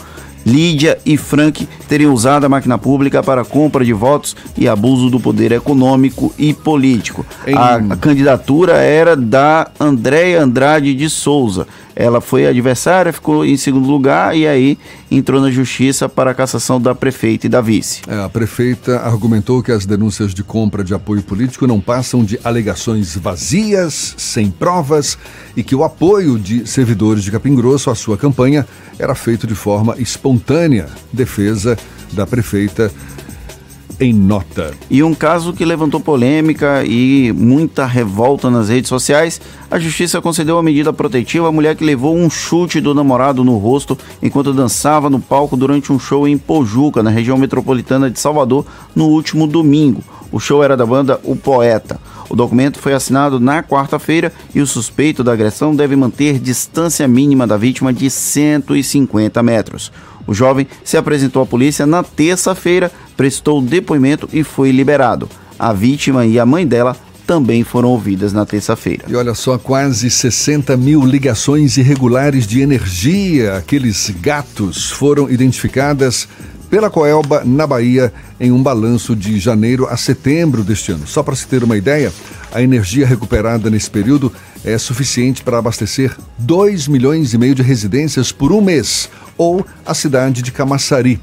[SPEAKER 4] Lídia e Frank teriam usado a máquina pública para compra de votos e abuso do poder econômico e político. Em... A, a, candidatura era da Andréia Andrade de Souza. Ela foi adversária, ficou em segundo lugar e aí entrou na justiça para a cassação da prefeita e da vice.
[SPEAKER 3] É, a prefeita argumentou que as denúncias de compra de apoio político não passam de alegações vazias, sem provas e que o apoio de servidores de Capim Grosso à sua campanha era feito de forma espontânea. Defesa da prefeita em nota.
[SPEAKER 4] E um caso que levantou polêmica e muita revolta nas redes sociais, a justiça concedeu a medida protetiva à mulher que levou um chute do namorado no rosto enquanto dançava no palco durante um show em Pojuca, na região metropolitana de Salvador, no último domingo. O show era da banda O Poeta. O documento foi assinado na quarta-feira e o suspeito da agressão deve manter distância mínima da vítima de 150 metros. O jovem se apresentou à polícia na terça-feira, prestou depoimento e foi liberado. A vítima e a mãe dela também foram ouvidas na terça-feira.
[SPEAKER 3] E olha só, quase 60 mil ligações irregulares de energia, aqueles gatos, foram identificadas pela Coelba na Bahia em um balanço de janeiro a setembro deste ano. Só para se ter uma ideia, a energia recuperada nesse período é suficiente para abastecer 2 milhões e meio de residências por um mês, ou a cidade de Camaçari.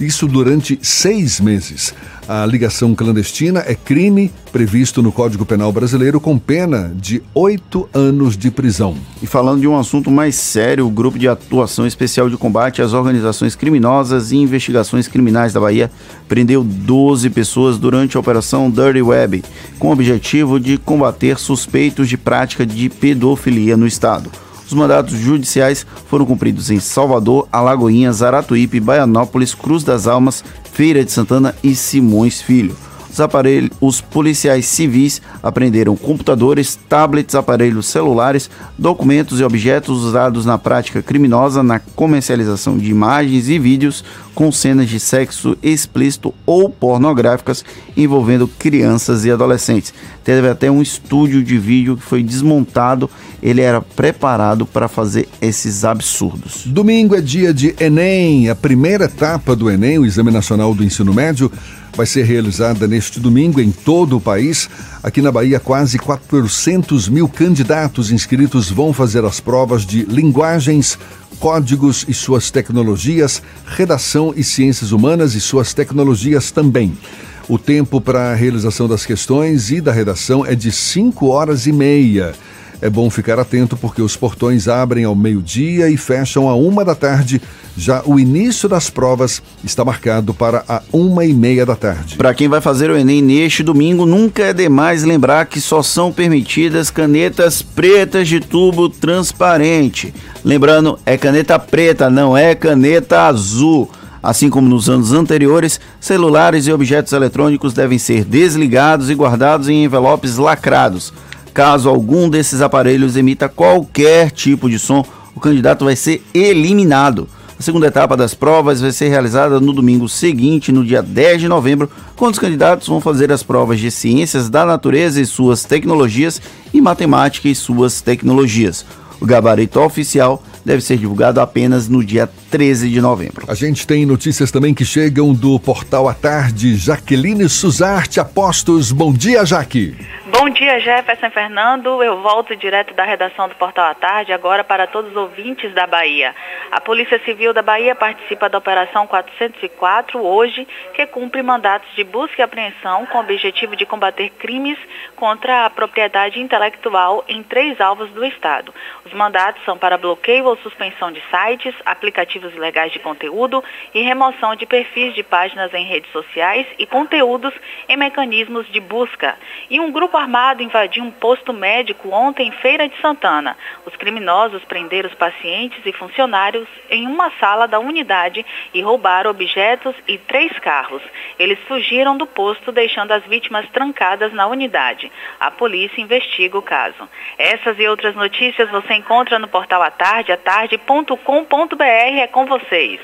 [SPEAKER 3] Isso durante seis meses. A ligação clandestina é crime previsto no Código Penal Brasileiro com pena de oito anos de prisão.
[SPEAKER 4] E falando de um assunto mais sério, o Grupo de Atuação Especial de Combate às Organizações Criminosas e Investigações Criminais da Bahia prendeu 12 pessoas durante a Operação Dirty Web, com o objetivo de combater suspeitos de prática de pedofilia no estado. Os mandatos judiciais foram cumpridos em Salvador, Alagoinhas, Aratuípe, Baianópolis, Cruz das Almas, Feira de Santana e Simões Filho. Os, aparelhos, os policiais civis apreenderam computadores, tablets, aparelhos celulares, documentos e objetos usados na prática criminosa na comercialização de imagens e vídeos com cenas de sexo explícito ou pornográficas envolvendo crianças e adolescentes. Teve até um estúdio de vídeo que foi desmontado, ele era preparado para fazer esses absurdos.
[SPEAKER 3] Domingo é dia de Enem, a primeira etapa do Enem, o Exame Nacional do Ensino Médio vai ser realizada neste domingo em todo o país. Aqui na Bahia, quase 400 mil candidatos inscritos vão fazer as provas de linguagens, códigos e suas tecnologias, redação e ciências humanas e suas tecnologias também. O tempo para a realização das questões e da redação é de 5 horas e meia. É bom ficar atento porque os portões abrem ao meio-dia e fecham a uma da tarde. Já o início das provas está marcado para a uma e meia da tarde.
[SPEAKER 4] Para quem vai fazer o Enem neste domingo, nunca é demais lembrar que só são permitidas canetas pretas de tubo transparente. Lembrando, é caneta preta, não é caneta azul. Assim como nos anos anteriores, celulares e objetos eletrônicos devem ser desligados e guardados em envelopes lacrados. Caso algum desses aparelhos emita qualquer tipo de som, o candidato vai ser eliminado. A segunda etapa das provas vai ser realizada no domingo seguinte, no dia 10 de novembro, quando os candidatos vão fazer as provas de ciências da natureza e suas tecnologias e matemática e suas tecnologias. O gabarito oficial deve ser divulgado apenas no dia 13 de novembro.
[SPEAKER 3] A gente tem notícias também que chegam do portal à tarde. Jaqueline Suzarte Apostos. Bom dia, Jaque.
[SPEAKER 18] Bom dia, Jefferson Fernando. Eu volto direto da redação do Portal à Tarde, agora para todos os ouvintes da Bahia. A Polícia Civil da Bahia participa da Operação 404 hoje, que cumpre mandatos de busca e apreensão com o objetivo de combater crimes contra a propriedade intelectual em três alvos do Estado. Os mandatos são para bloqueio ou suspensão de sites, aplicativos ilegais de conteúdo e remoção de perfis de páginas em redes sociais e conteúdos em mecanismos de busca. E um grupo armado invadiu um posto médico ontem em Feira de Santana. Os criminosos prenderam os pacientes e funcionários em uma sala da unidade e roubaram objetos e três carros. Eles fugiram do posto, deixando as vítimas trancadas na unidade. A polícia investiga o caso. Essas e outras notícias você encontra no portal Atarde, atarde.com.br. É com vocês.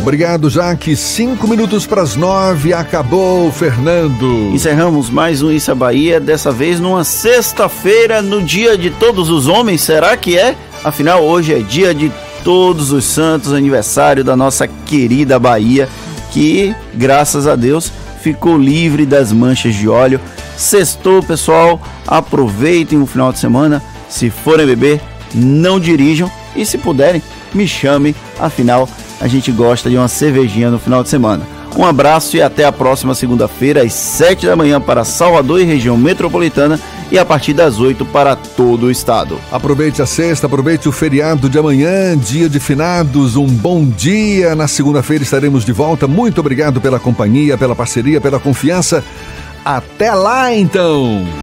[SPEAKER 3] Obrigado, Jaque. Cinco minutos para as nove. Acabou, Fernando.
[SPEAKER 4] Encerramos mais um Issa Bahia, dessa vez numa sexta-feira, no dia de todos os homens. Será que é? Afinal, hoje é dia de todos os santos, aniversário da nossa querida Bahia, que, graças a Deus, ficou livre das manchas de óleo. Sextou, pessoal. Aproveitem o final de semana. Se forem beber, não dirijam. E se puderem, me chame. Afinal, a gente gosta de uma cervejinha no final de semana. Um abraço e até a próxima segunda-feira, às 7 da manhã para Salvador e região metropolitana e a partir das 8 para todo o estado.
[SPEAKER 3] Aproveite a sexta, aproveite o feriado de amanhã, dia de finados, um bom dia. Na segunda-feira estaremos de volta. Muito obrigado pela companhia, pela parceria, pela confiança. Até lá então!